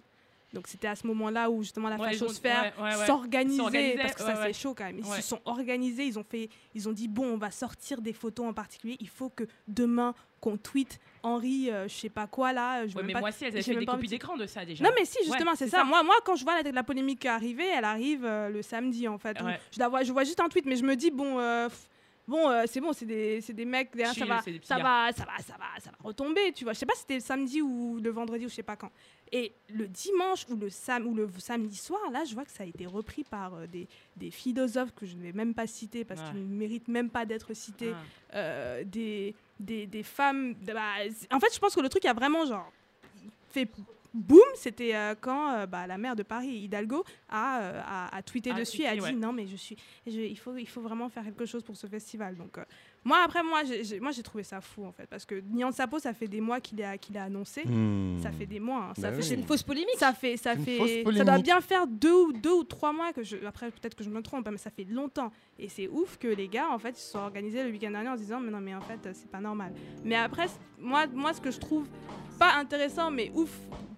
Donc c'était à ce moment-là où justement la Ouais, ouais, ouais, ouais. s'organisait S'organisait, parce que ça ouais, c'est ouais. chaud quand même. Ils Ouais. se sont organisés, ils ont fait, ils ont dit bon on va sortir des photos en particulier. Il faut que demain qu'on tweet Henri, euh, je sais pas quoi là. Je Ouais, mais pas- moi aussi, elles avaient fait des copies d'écran de ça déjà. Non mais si justement Ouais, c'est ça. ça. Moi moi quand je vois la, la polémique arriver, elle arrive euh, le samedi en fait. Ouais. Je la vois, je vois juste un tweet mais je me dis bon. euh, Bon, euh, c'est bon, c'est des, des mecs derrière, ça va, ça va, ça va, ça va, ça va retomber, tu vois. Je sais pas si c'était le samedi ou le vendredi ou je sais pas quand. Et le dimanche ou le, sam ou le samedi soir, là, je vois que ça a été repris par euh, des, des philosophes que je ne vais même pas citer parce Ouais. qu'ils ne méritent même pas d'être cités. Ah. Euh, des, des, des femmes. bah, en fait, je pense que le truc a vraiment genre fait boum. C'était euh, quand euh, bah, la maire de Paris, Hidalgo, a, euh, a, a tweeté dessus et a dit ouais. non mais je suis, je- il faut, il faut vraiment faire quelque chose pour ce festival. Donc moi après moi j'ai, moi j'ai trouvé ça fou en fait parce que Nian Sapo ça fait des mois qu'il a qu'il a annoncé. Hmm. Ça fait des mois. hein. Ça Bah fait oui. C'est une fausse polémique. ça fait, ça fait, ça doit bien faire deux ou deux ou trois mois que je. Après, peut-être que je me trompe, hein, mais ça fait longtemps Et c'est ouf que les gars, en fait, ils se sont organisés le week-end dernier en se disant, mais non, mais en fait, c'est pas normal. Mais après, moi, moi, ce que je trouve pas intéressant, mais ouf,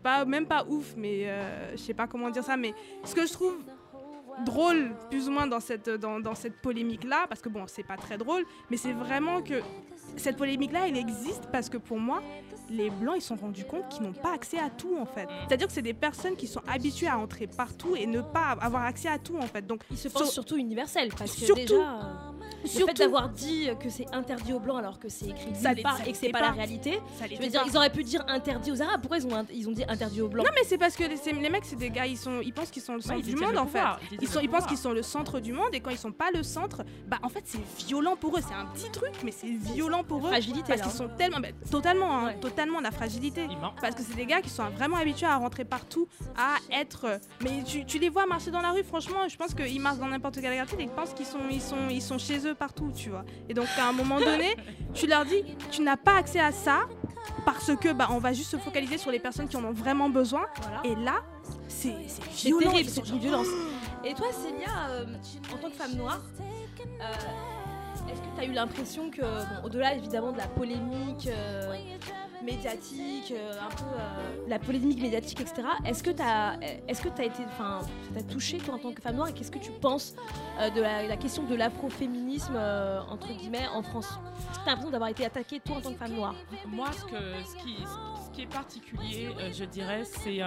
pas, même pas ouf, mais euh, je sais pas comment dire ça, mais ce que je trouve drôle, plus ou moins, dans cette, dans, dans cette polémique-là, parce que bon, c'est pas très drôle, mais c'est vraiment que cette polémique-là, elle existe parce que pour moi, les blancs, ils se sont rendus compte qu'ils n'ont pas accès à tout, en fait. C'est-à-dire que c'est des personnes qui sont habituées à entrer partout et ne pas avoir accès à tout, en fait. Donc, Ils se pensent Sur- surtout universel parce que Surtout. déjà euh, le fait Surtout. d'avoir dit que c'est interdit aux blancs alors que c'est écrit Ça part et que c'est pas, pas. la réalité. ça Je veux dire, pas. ils auraient pu dire interdit aux arabes. Pourquoi ils ont, ils ont dit interdit aux blancs? Non, mais c'est parce que les, mecs, c'est des gars, ils, sont, ils pensent qu'ils sont le centre ils du monde, en fait. pouvoir, ils sont, ils pensent qu'ils sont le centre du monde et quand ils sont pas le centre, bah en fait c'est violent pour eux. C'est un petit truc, mais c'est violent pour eux. Fragilité Parce qu'ils sont tellement, bah, totalement, hein, Ouais. totalement la fragilité. Parce que c'est des gars qui sont vraiment habitués à rentrer partout, à être. Mais tu, tu les vois marcher dans la rue, franchement, je pense qu'ils marchent dans n'importe quel quartier et ils pensent qu'ils sont, ils sont, ils sont chez eux partout, tu vois. Et donc à un moment donné, tu leur dis, tu n'as pas accès à ça parce que bah on va juste se focaliser sur les personnes qui en ont vraiment besoin. Voilà. Et là, c'est violent. terrible, c'est une violence. Et toi, Célia, euh, en tant que femme noire, euh, est-ce que tu as eu l'impression que, bon, au-delà évidemment de la polémique euh, médiatique, euh, un peu euh, la polémique médiatique, etc., est-ce que tu as, est-ce que as été, enfin, ça t'a touché toi en tant que femme noire et qu'est-ce que tu penses euh, de la, question de l'afroféminisme entre guillemets en France? Est-ce que tu as l'impression d'avoir été attaquée toi en tant que femme noire? Moi, ce, que, ce, qui, est particulier, je dirais, c'est.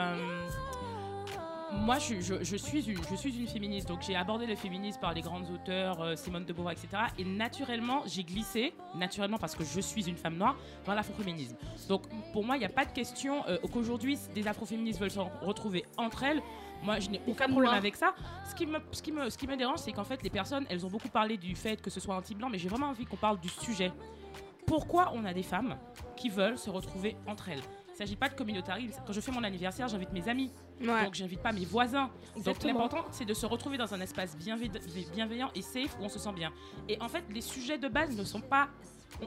Moi, je, je- je suis une, je suis une féministe, donc j'ai abordé le féminisme par les grandes auteurs, euh, Simone de Beauvoir, etc. Et naturellement, j'ai glissé, naturellement parce que je suis une femme noire, dans l'afroféminisme. Donc pour moi, il n'y a pas de question euh, qu'aujourd'hui, des afroféministes veulent se retrouver entre elles. Moi, je n'ai aucun problème noires. avec ça. Ce qui me, ce qui me, ce qui me dérange, c'est qu'en fait, les personnes, elles ont beaucoup parlé du fait que ce soit anti-blanc, mais j'ai vraiment envie qu'on parle du sujet. Pourquoi on a des femmes qui veulent se retrouver entre elles? Il ne s'agit pas de communautarisme. Quand je fais mon anniversaire, j'invite mes amis. Ouais. Donc, j'invite pas mes voisins. Donc, l'important, c'est de se retrouver dans un espace bienve- bienveillant et safe où on se sent bien. Et en fait, les sujets de base ne sont pas.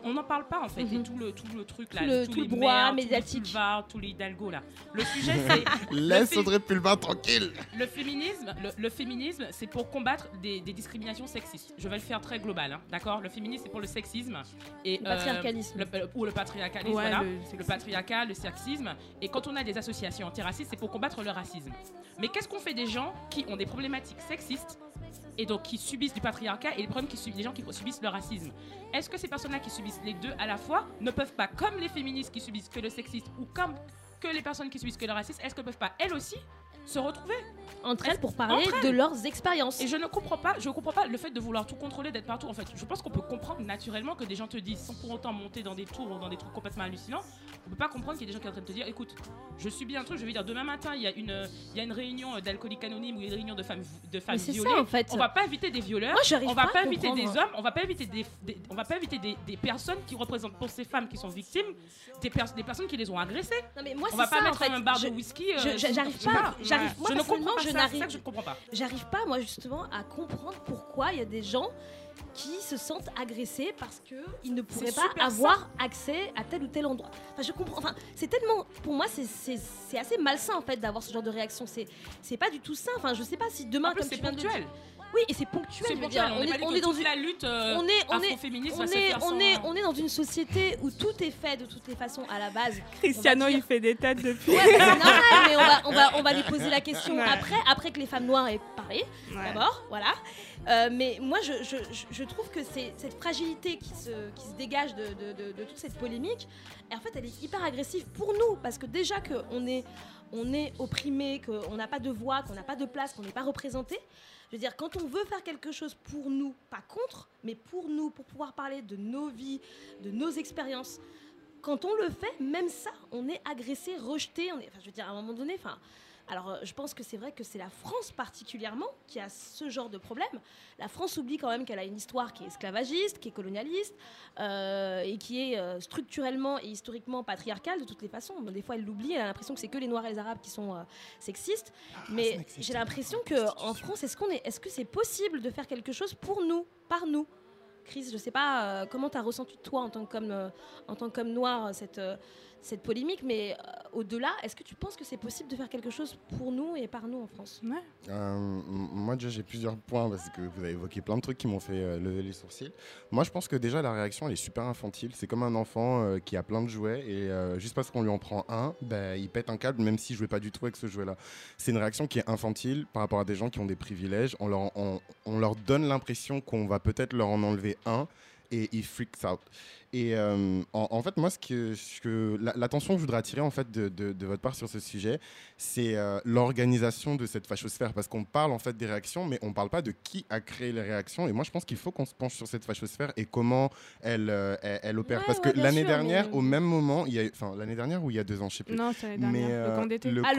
On n'en parle pas en fait. Et tout le, tout le truc là, Tout le- tous tout le les brouhaha maires, tous les médiatique. boulevards, tous les Hidalgo là. Le sujet, c'est. Laisse Audrey Pulvar tranquille. Le féminisme, le, le féminisme, c'est pour combattre des, des discriminations sexistes. Je vais le faire très global, hein, d'accord? Le féminisme, c'est pour le sexisme et Le patriarcalisme. le- euh, ou le patriarcalisme, Ouais, voilà. le Le, patriarcat, le sexisme. Et quand on a des associations antiracistes, c'est pour combattre le racisme. Mais qu'est-ce qu'on fait des gens qui ont des problématiques sexistes et donc qui subissent du patriarcat et les problèmes qui subissent des gens qui subissent le racisme. Est-ce que ces personnes-là qui subissent les deux à la fois ne peuvent pas, comme les féministes qui subissent que le sexisme ou comme que les personnes qui subissent que le racisme, est-ce qu'elles peuvent pas elles aussi se retrouver Entre elles pour parler de leurs expériences. et je ne comprends pas, je comprends pas le fait de vouloir tout contrôler, d'être partout. En fait, je pense qu'on peut comprendre naturellement que des gens te disent sans pour autant monter dans des tours ou dans des trucs complètement hallucinants. On peut pas comprendre qu'il y a des gens qui sont en train de te dire, écoute, je subis un truc, je vais dire demain matin, il y a une, il y a une réunion d'alcooliques anonymes ou une réunion de femmes, de femmes violées. ça en fait. On va pas inviter des violeurs. Moi, On va pas pas, à inviter des hommes, on va pas inviter des, des- on va pas inviter des, des personnes qui représentent pour ces femmes qui sont victimes, des, pers- des personnes qui les ont agressées. Non mais moi On va pas ça en mettre fait. un bar Je- de whisky. euh, j'arrive pas, j'arrive- moi, je ne comprends pas je ça, que je ne comprends pas. J'arrive pas moi justement à comprendre pourquoi il y a des gens qui se sentent agressés parce que ils ne pourraient pas avoir accès à tel ou tel endroit. Enfin, je comprends. Enfin, c'est tellement, pour moi, c'est- assez malsain en fait d'avoir ce genre de réaction. C'est c'est pas du tout ça. Enfin, je sais pas si demain, En plus, comme c'est tu viens de le ponctuel. dire- Oui, et c'est ponctuel. C'est je veux ponctuel. dire. On, On est, dit on est dans une la lutte euh, on est, on est, afroféministe on va se est, faire on sans- est, on est dans une société où tout est fait de toutes les façons à la base. Cristiano, il fait des têtes depuis. Ouais, c'est normal, mais on va, on, va, on va lui poser la question Ouais. après, après que les femmes noires aient parlé, Ouais. d'abord, voilà. Euh, mais moi, je, je, je- je trouve que c'est cette fragilité qui se, qui se dégage de, de- de- de toute cette polémique, et en fait, elle est hyper agressive pour nous, parce que déjà qu'on est, on est opprimé, qu'on n'a pas de voix, qu'on n'a pas de place, qu'on n'est pas représenté. Je veux dire, quand on veut faire quelque chose pour nous, pas contre, mais pour nous, pour pouvoir parler de nos vies, de nos expériences, quand on le fait, même ça, on est agressé, rejeté. On est, enfin, je veux dire, à un moment donné, enfin, alors euh, je pense que c'est vrai que c'est la France particulièrement qui a ce genre de problème. La France oublie quand même qu'elle a une histoire qui est esclavagiste, qui est colonialiste, euh, et qui est euh, structurellement et historiquement patriarcale de toutes les façons. Bon, des fois, elle l'oublie, elle a l'impression que c'est que les Noirs et les Arabes qui sont euh, sexistes. Mais j'ai l'impression que en France, est-ce qu'on est, est-ce que c'est possible de faire quelque chose pour nous, par nous? Chris, je sais pas euh, comment tu as ressenti toi en tant qu'homme, en tant qu'homme noir cette, cette polémique, mais euh, au-delà, est-ce que tu penses que c'est possible de faire quelque chose pour nous et par nous en France? Ouais. Euh, moi déjà j'ai plusieurs points parce que vous avez évoqué plein de trucs qui m'ont fait euh, lever les sourcils. Moi je pense que déjà la réaction elle est super infantile. C'est comme un enfant euh, qui a plein de jouets et euh, juste parce qu'on lui en prend un, ben, il pète un câble même s'il jouait pas du tout avec ce jouet là. C'est une réaction qui est infantile par rapport à des gens qui ont des privilèges. On leur, on, on leur donne l'impression qu'on va peut-être leur en enlever un et ils freaks out. Et euh, en, en fait, moi, ce que, ce que- la- l'attention que je voudrais attirer en fait de, de- de votre part sur ce sujet, c'est euh, l'organisation de cette fachosphère. Parce qu'on parle en fait des réactions, mais on ne parle pas de qui a créé les réactions. Et moi, je pense qu'il faut qu'on se penche sur cette fachosphère et comment elle, euh, elle, elle opère. Ouais, Parce ouais, que l'année dernière, mais- au même moment, il y a, eu- enfin l'année dernière ou il y a deux ans, je sais plus. Non, c'est l'année Mais le camp d'été. Ah,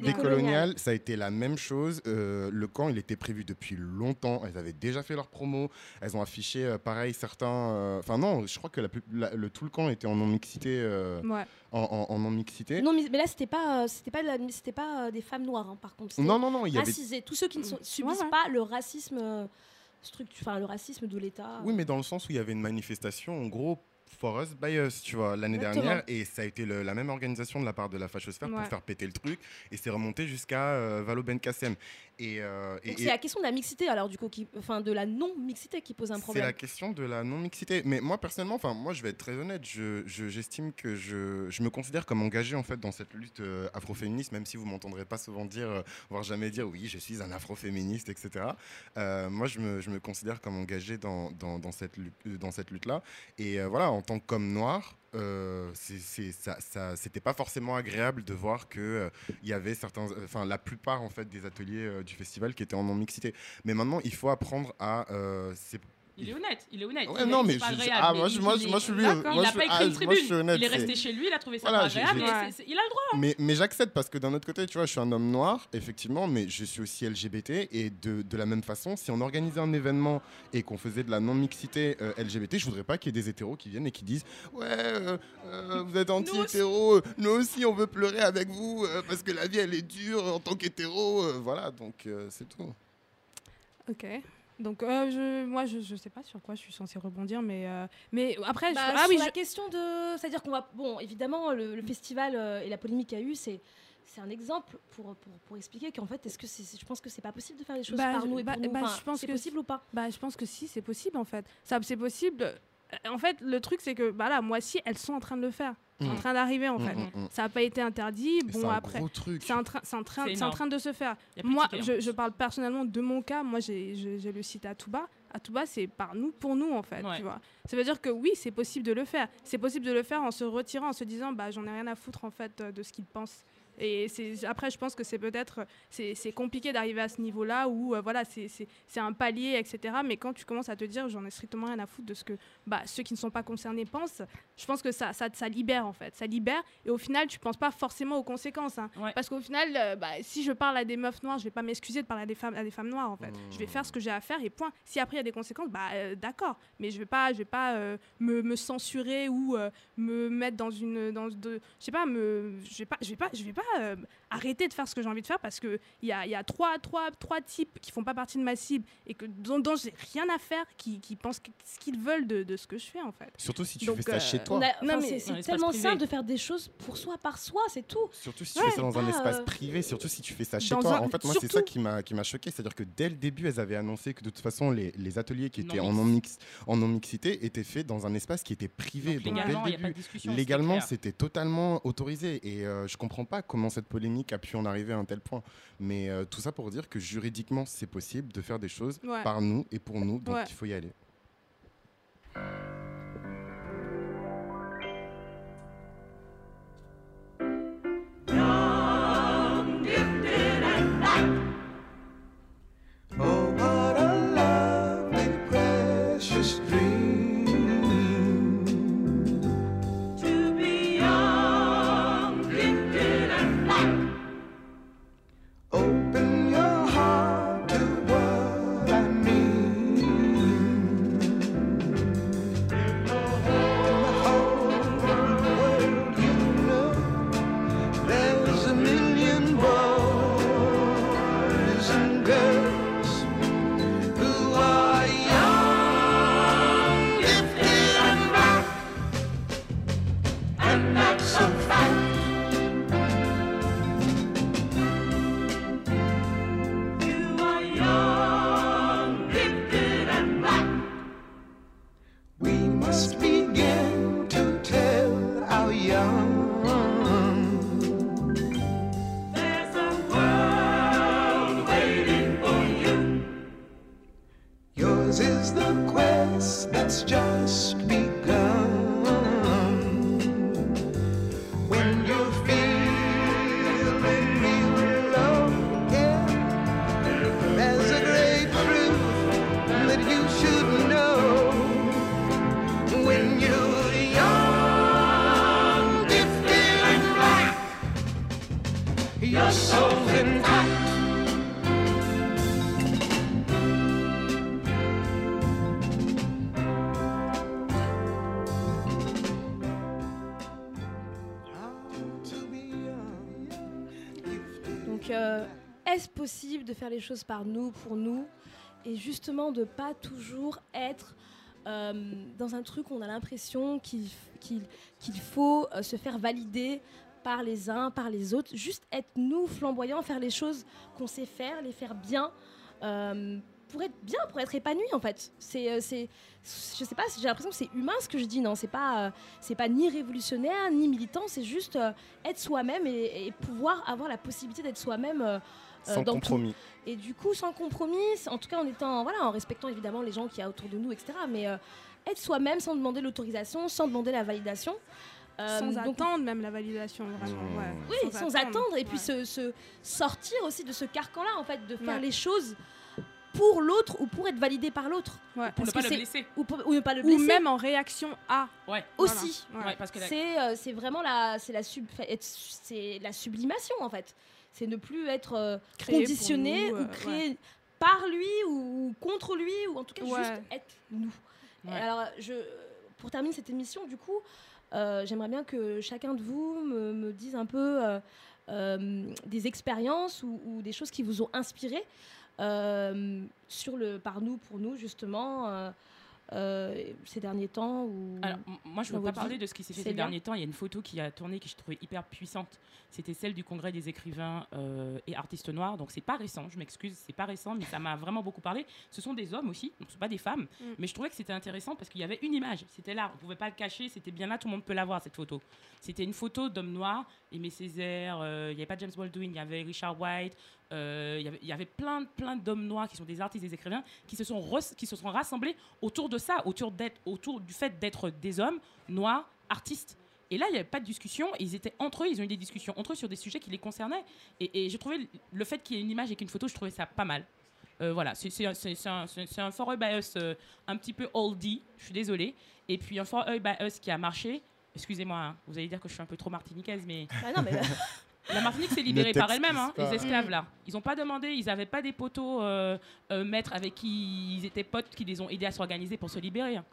décolonial, ça a été la même chose. Le camp, il était prévu depuis longtemps. Elles avaient déjà fait leur promo. Elles ont affiché, pareil, certains. Enfin, non, je crois que la la- le, tout le camp était en non-mixité. euh, Ouais. en, en- en non-mixité. Non, mais, mais là, c'était pas, euh, c'était pas, de la- c'était pas euh, des femmes noires, hein, par contre. Non, non, non, il y avait. Tous ceux qui ne sont- subissent ouais. pas le racisme, euh, enfin le racisme de l'État. Oui, mais dans le sens où il y avait une manifestation, en gros, for us, by us, tu vois, l'année dernière, et ça a été le- la même organisation de la part de la fachosphère Ouais. pour faire péter le truc, et c'est remonté jusqu'à euh, Valo Ben Kassem. Et, euh, et- c'est la question de la mixité, alors du coup, qui, enfin de la non-mixité qui pose un c'est problème. la question de la non-mixité. Mais moi, personnellement, enfin, moi, je vais être très honnête, je- je- j'estime que je, je me considère comme engagé, en fait, dans cette lutte euh, afroféministe, même si vous m'entendrez pas souvent dire, euh, voire jamais dire, oui, je suis un afroféministe, etc. Euh, moi, je me, je me considère comme engagé dans, dans, dans cette, lu- euh, dans cette lutte-là. Et euh, voilà, en tant qu'homme noir, euh, c'était pas forcément agréable de voir que euh, il y avait certains, enfin la plupart en fait des ateliers euh, du festival qui étaient en non mixité. Mais maintenant, il faut apprendre à, euh, Il est honnête, il est honnête. Ouais, Il non, mais pas je- agréable, ah, mais moi, je- moi, il je- est- moi, je suis lui, moi, Il n'a pas écrit ah, une moi, je tribune. suis honnête, il est resté chez lui, il a trouvé ça Voilà, pas agréable. c'est- Il a le droit. Mais, mais j'accepte parce que d'un autre côté, tu vois, je suis un homme noir, effectivement, mais je suis aussi LGBT. Et de, de la même façon, si on organisait un événement et qu'on faisait de la non-mixité euh, LGBT, je voudrais pas qu'il y ait des hétéros qui viennent et qui disent Ouais, euh, euh, vous êtes anti-hétéro, nous aussi on veut pleurer avec vous euh, parce que la vie elle est dure en tant qu'hétéro. euh, voilà, donc euh, c'est tout. Ok. Donc, euh, je, moi, je, je sais pas sur quoi je suis censée rebondir, mais, euh, mais après, Bah, je, ah sur oui, la je- question de, c'est-à-dire qu'on va, bon, évidemment, le, le festival euh, et la polémique qu'il y a eu, c'est c'est un exemple pour, pour, pour expliquer qu'en fait, est-ce que c'est, je pense que c'est pas possible de faire les choses Bah, par nous et bah, pour nous. bah, Enfin, je pense c'est que possible ou pas Bah, je pense que si, c'est possible en fait. Ça, c'est possible. En fait, le truc, c'est que bah là, moi aussi, elles sont en train de le faire. C'est en Mm. train d'arriver en Mm, fait. mm, mm. Ça n'a pas été interdit. Et Bon, c'est un après, gros truc. c'est en, train- c'est en, train- C'est c'est en train de se faire. Moi, en je, parle personnellement de mon cas. Moi, j'ai le site Atouba. Atouba, c'est par nous, pour nous, en fait. Ouais. Tu vois. Ça veut dire que oui, c'est possible de le faire. C'est possible de le faire en se retirant, en se disant, bah, j'en ai rien à foutre, en fait, euh, de ce qu'ils pensent. Et après, je pense que c'est peut-être c'est compliqué d'arriver à ce niveau-là où euh, voilà, c'est- un palier, etc. Mais quand tu commences à te dire, j'en ai strictement rien à foutre de ce que bah, ceux qui ne sont pas concernés pensent, je pense que ça, ça, ça libère en fait. Ça libère. Et au final, tu penses pas forcément aux conséquences. hein. Ouais. Parce qu'au final, euh, bah, si je parle à des meufs noires, je vais pas m'excuser de parler à des femmes, à des femmes noires en fait. Je vais faire ce que j'ai à faire et point. Si après il y a des conséquences, bah euh, d'accord. Mais je vais pas, je vais pas me, me censurer ou me mettre dans une, dans de, je sais pas, me, je vais pas, je vais pas, je vais pas euh, arrêter de faire ce que j'ai envie de faire parce que il y a, y a trois, trois, trois types qui font pas partie de ma cible et que dont, dont j'ai rien à faire, qui, qui pensent que- ce qu'ils veulent de, de ce que je fais en fait. Surtout si tu Donc, fais ça euh, chez toi. A- Non, mais- c'est- tellement privé. simple de faire des choses pour soi, par soi, c'est tout. Surtout si tu Ouais, fais ça dans un espace euh, privé, surtout si tu fais ça chez dans toi. un- En fait, moi, c'est ça qui m'a qui m'a choqué. C'est-à-dire que dès le début, elles avaient annoncé que de toute façon, les, les ateliers qui Non étaient en non mix, en non mixité étaient faits dans un espace qui était privé. Donc, Donc, dès légalement, le il y a pas de début, discussion. légalement, c'était totalement autorisé. Et euh, je comprends pas comment cette polémique a pu en arriver à un tel point. Mais euh, tout ça pour dire que juridiquement, c'est possible de faire des choses Ouais. par nous et pour nous. Donc, Ouais. il faut y aller. De faire les choses par nous, pour nous, et justement de pas toujours être euh, dans un truc où on a l'impression qu'il qu'il- qu'il faut euh, se faire valider par les uns, par les autres, juste être nous, flamboyants, faire les choses qu'on sait faire, les faire bien, euh, pour être bien, pour être épanoui en fait. C'est, c'est, je sais pas, j'ai l'impression que c'est humain ce que je dis, non C'est pas, c'est pas ni révolutionnaire ni militant, c'est juste être soi-même et pouvoir avoir la possibilité d'être soi-même. Euh, Sans dans tout. compromis. Et du coup, sans compromis, en tout cas en étant, voilà, en respectant évidemment les gens qui y a autour de nous, etc. Mais euh, être soi-même sans demander l'autorisation, sans demander la validation. Euh, Sans donc- attendre même la validation, vraiment. Mmh. ouais. oui, sans, attendre. Et puis ouais. se, se sortir aussi de ce carcan-là, en fait, de faire Ouais. les choses pour l'autre ou pour être validé par l'autre. Ouais. Pour ne pas le blesser. Ou, pour- ou ne pas le Ou blesser. même en réaction à. Ouais. aussi. Voilà. Ouais, parce que la- C'est euh, c'est vraiment la, c'est la, sub- la sublimation en fait. C'est ne plus être euh, conditionné nous, ou euh, créé par lui ou contre lui ou en tout cas Ouais. juste être nous. Ouais. Alors je, pour terminer cette émission du coup, euh, j'aimerais bien que chacun de vous me, me dise un peu euh, euh, des expériences ou, ou des choses qui vous ont inspiré sur le par nous pour nous justement. Euh, euh, ces derniers temps ou Alors, moi, je ne veux pas parler de ce qui s'est fait ces bien. derniers temps. Il y a une photo qui a tourné que je trouvais hyper puissante. C'était celle du congrès des écrivains euh, et artistes noirs. Donc, c'est pas récent, je m'excuse, c'est pas récent, mais ça m'a vraiment beaucoup parlé. Ce sont des hommes aussi, donc ce sont pas des femmes. Mm. Mais je trouvais que c'était intéressant parce qu'il y avait une image. C'était là, on pouvait pas le cacher, c'était bien là, tout le monde peut la voir, cette photo. C'était une photo d'hommes noirs, Aimé Césaire, euh, il n'y avait pas James Baldwin, il y avait Richard White, euh, il y avait- il y avait plein, plein d'hommes noirs qui sont des artistes, des écrivains, qui se sont, qui se sont rassemblés autour de ça, autour, autour du fait d'être des hommes noirs, artistes. Et là, il n'y avait pas de discussion. Ils étaient entre eux, ils ont eu des discussions entre eux sur des sujets qui les concernaient. Et, et je trouvais le fait qu'il y ait une image et qu'une photo, je trouvais ça pas mal. Euh, voilà, c'est un, un, un For Us euh, un petit peu oldie, je suis désolée. Et puis un For Us qui a marché. Excusez-moi, hein, vous allez dire que je suis un peu trop martiniquaise, mais Ah non, mais la Martinique s'est libérée par elle-même, hein, les esclaves là. Ils n'ont pas demandé, ils n'avaient pas des poteaux euh, euh, maîtres avec qui ils étaient potes qui les ont aidés à s'organiser pour se libérer. hein.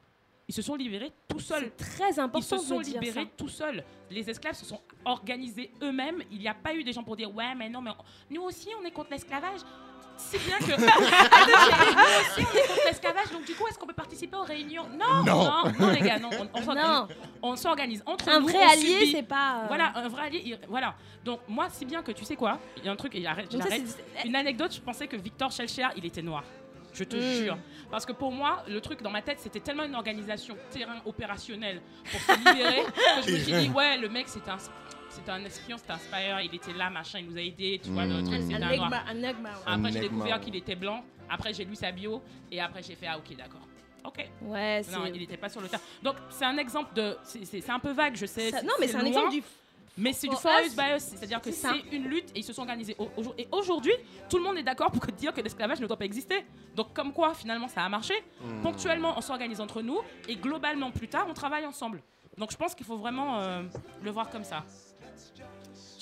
Ils se sont libérés tout seuls. c'est très important Ils se sont libérés ça. tout seuls. Les esclaves se sont organisés eux-mêmes. Il n'y a pas eu des gens pour dire ouais, mais non, mais on- nous aussi on est contre l'esclavage. Si bien que nous aussi on est contre l'esclavage. Donc du coup, est-ce qu'on peut participer aux réunions? Non, Non. non, non, les gars, non. On, on s'organise- Non, on s'organise entre un nous. vrai on allié, c'est pas. euh, Voilà, un vrai allié. il- Voilà. Donc moi, si bien que tu sais quoi, il y a un truc. Donc ça, c'est- Une anecdote, je pensais que Victor Schellcher, il était noir. Je te Mm. jure. Parce que pour moi, le truc dans ma tête, c'était tellement une organisation terrain opérationnel pour se libérer que je me suis dit, ouais, le mec, c'était un, c'était un espion, c'était un spire, il était là, machin, il nous a aidés, tu vois, le Mm. truc, un, noir. Après, j'ai découvert qu'il était blanc. Après, j'ai lu sa bio. Et après, j'ai fait, ah, ok, d'accord. Ok. Ouais, c'est. Non, il n'était pas sur le terrain. Donc, c'est un exemple de. C'est c'est- c'est un peu vague, je sais. ça- Non, mais c'est un loin. exemple du. Mais c'est du For for us, us by us, c'est-à-dire que c'est c'est une lutte et ils se sont organisés. au- au jour- Et aujourd'hui, tout le monde est d'accord pour dire que l'esclavage ne doit pas exister. Donc comme quoi, finalement, ça a marché. Hmm. Ponctuellement, on s'organise entre nous et globalement, plus tard, on travaille ensemble. Donc je pense qu'il faut vraiment euh, le voir comme ça.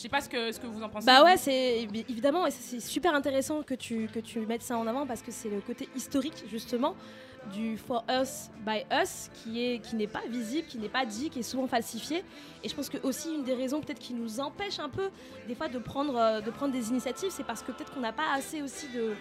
Sais pas ce que, ce que vous en pensez. Bah ouais, c'est évidemment, et c'est super intéressant que tu, que tu mettes ça en avant parce que c'est le côté historique justement du For Us by Us qui est qui n'est pas visible, qui n'est pas dit, qui est souvent falsifié. Et je pense que aussi une des raisons peut-être qui nous empêche un peu des fois de prendre euh, de prendre des initiatives, c'est parce que peut-être qu'on n'a pas assez aussi de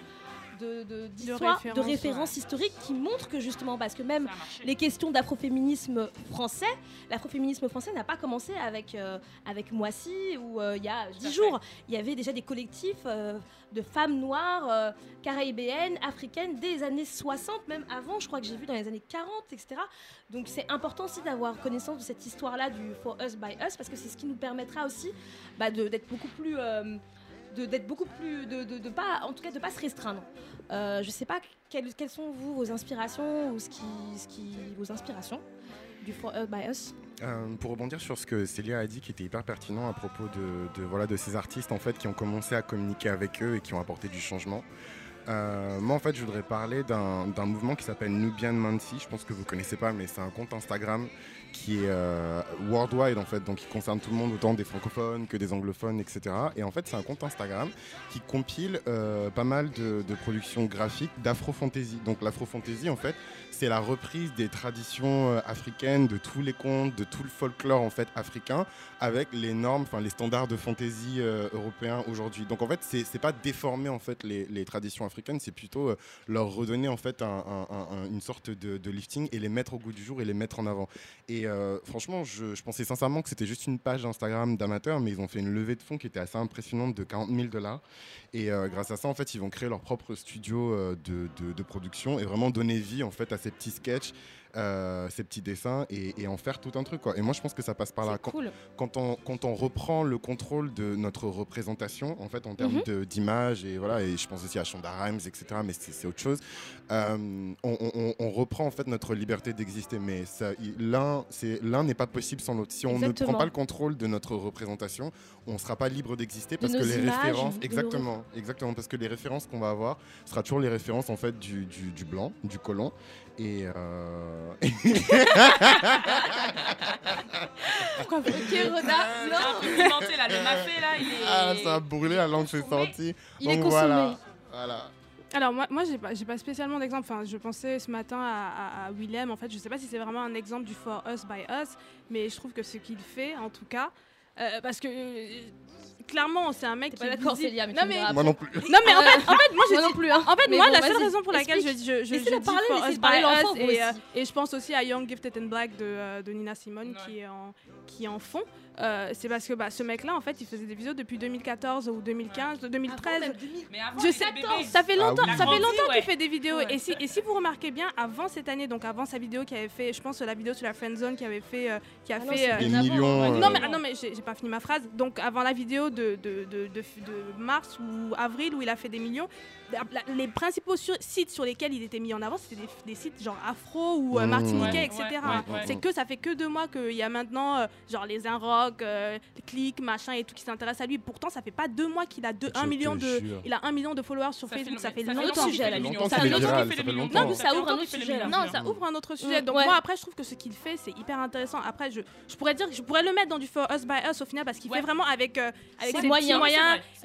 de, de, références, historiques qui montrent que justement parce que même les questions d'afroféminisme français, l'afroféminisme français n'a pas commencé avec, euh, avec Moissy où euh, il y a dix jours, il y avait déjà des collectifs euh, de femmes noires, euh, caribéennes, africaines, des années 60, même avant, je crois que j'ai vu dans les années 40, etc. Donc c'est important aussi d'avoir connaissance de cette histoire-là du For Us by Us parce que c'est ce qui nous permettra aussi bah, d'être beaucoup plus... d'être beaucoup plus, de, de, de pas, en tout cas de pas se restreindre. Euh, je sais pas quelles, quelles sont vous vos inspirations ou ce qui, ce qui vos inspirations du For Us by Us? Euh, pour rebondir sur ce que Célia a dit, qui était hyper pertinent à propos de, de, voilà, de ces artistes en fait, qui ont commencé à communiquer avec eux et qui ont apporté du changement. Euh, moi, en fait, je voudrais parler d'un mouvement qui s'appelle Nubian Mansi. Je pense que vous connaissez pas, mais c'est un compte Instagram qui est euh, worldwide en fait, donc qui concerne tout le monde, autant des francophones que des anglophones, etc. Et en fait, c'est un compte Instagram qui compile euh, pas mal de, productions graphiques d'afro-fantasy. Donc l'afro-fantasy, en fait, c'est la reprise des traditions euh, africaines, de tous les contes, de tout le folklore en fait africain, avec les normes, enfin les standards de fantasy européens aujourd'hui. Donc en fait, c'est pas déformer en fait les, traditions africaines, c'est plutôt leur redonner en fait un- un- un- un- une sorte de, de lifting et les mettre au goût du jour et les mettre en avant. Et euh, franchement, je, pensais sincèrement que c'était juste une page Instagram d'amateurs, mais ils ont fait une levée de fonds qui était assez impressionnante de 40 000 dollars. Et euh, grâce à ça, en fait, ils vont créer leur propre studio euh, de production et vraiment donner vie en fait à ces petits sketchs, euh, ces petits dessins et, et en faire tout un truc. Quoi. Et moi, je pense que ça passe par là. Quand, Cool. quand on, quand on reprend le contrôle de notre représentation, en fait, en termes Mhm. d'image, et voilà, et je pense aussi à Shonda Rhimes, etc., mais c'est autre chose, euh, on, on- on reprend en fait notre liberté d'exister, mais l'un n'est pas possible sans l'autre. Si on ne prend pas le contrôle de notre représentation, on ne sera pas libre d'exister De parce que les images, références, exactement, exactement, parce que les références qu'on va avoir sera toujours les références en fait du, du- du blanc, du colon, et euh, Pourquoi vous Ok, Roda, non. peu pimenté, là, le mafé là, il est. ah ça a brûlé, la langue s'est sortie. Il est Donc consommé. voilà, voilà. Alors moi, moi j'ai pas, spécialement d'exemple. Enfin, je pensais ce matin à, à- à Willem. En fait, je sais pas si c'est vraiment un exemple du For Us by Us, mais je trouve que ce qu'il fait, en tout cas, euh, parce que euh, clairement, c'est un mec qui d'accord, Célia, mais non mais Moi non plus. non mais en fait, en fait, moi je Moi non plus. Hein. En fait, Mais moi, bon, la seule raison pour laquelle je, explique. je, je, je dis parler, For laissez Us parler Us vous et, euh, et je pense aussi à Young, Gifted and Black de, euh, de Nina Simone Ouais. qui, est en, qui est en fond. Euh, c'est parce que bah, ce mec-là, en fait, il faisait des vidéos depuis 2014 ou 2015, 2013. Avant même 2000. Mais avant, Je sais, bébé. ça fait Ah longtemps, oui. ça fait longtemps ouais. qu'il fait des vidéos. Ouais. Et, si, et si vous remarquez bien, avant cette année, donc avant sa vidéo qui avait fait, je pense la vidéo sur la friend zone qui avait fait, euh, qui a Ah non, fait. c'est euh, Des millions. Euh, non mais, ah non mais j'ai pas fini ma phrase. Donc avant la vidéo de, de, de, de- de mars ou avril où il a fait des millions, les principaux sur- sites sur lesquels il était mis en avant c'était des, des sites genre afro ou euh, Mmh. martiniquais Ouais, etc. ouais, ouais, ouais. C'est que ça fait que deux mois qu'il y a maintenant euh, genre les Inrock, euh, les clics, machin et tout qui s'intéressent à lui. Pourtant ça fait pas deux mois qu'il a deux, un million de jure. il a un million de followers sur Ça Facebook. Ça fait ça fait longtemps. Ça fait longtemps qu'il. Non, mais ça ouvre un autre sujet. Non, ça ouvre un autre sujet. Donc ouais. moi après je trouve que ce qu'il fait c'est hyper intéressant. Après je, je pourrais dire je pourrais le mettre dans du For Us by Us au final parce qu'il Ouais. fait vraiment avec euh, avec Ses moyens.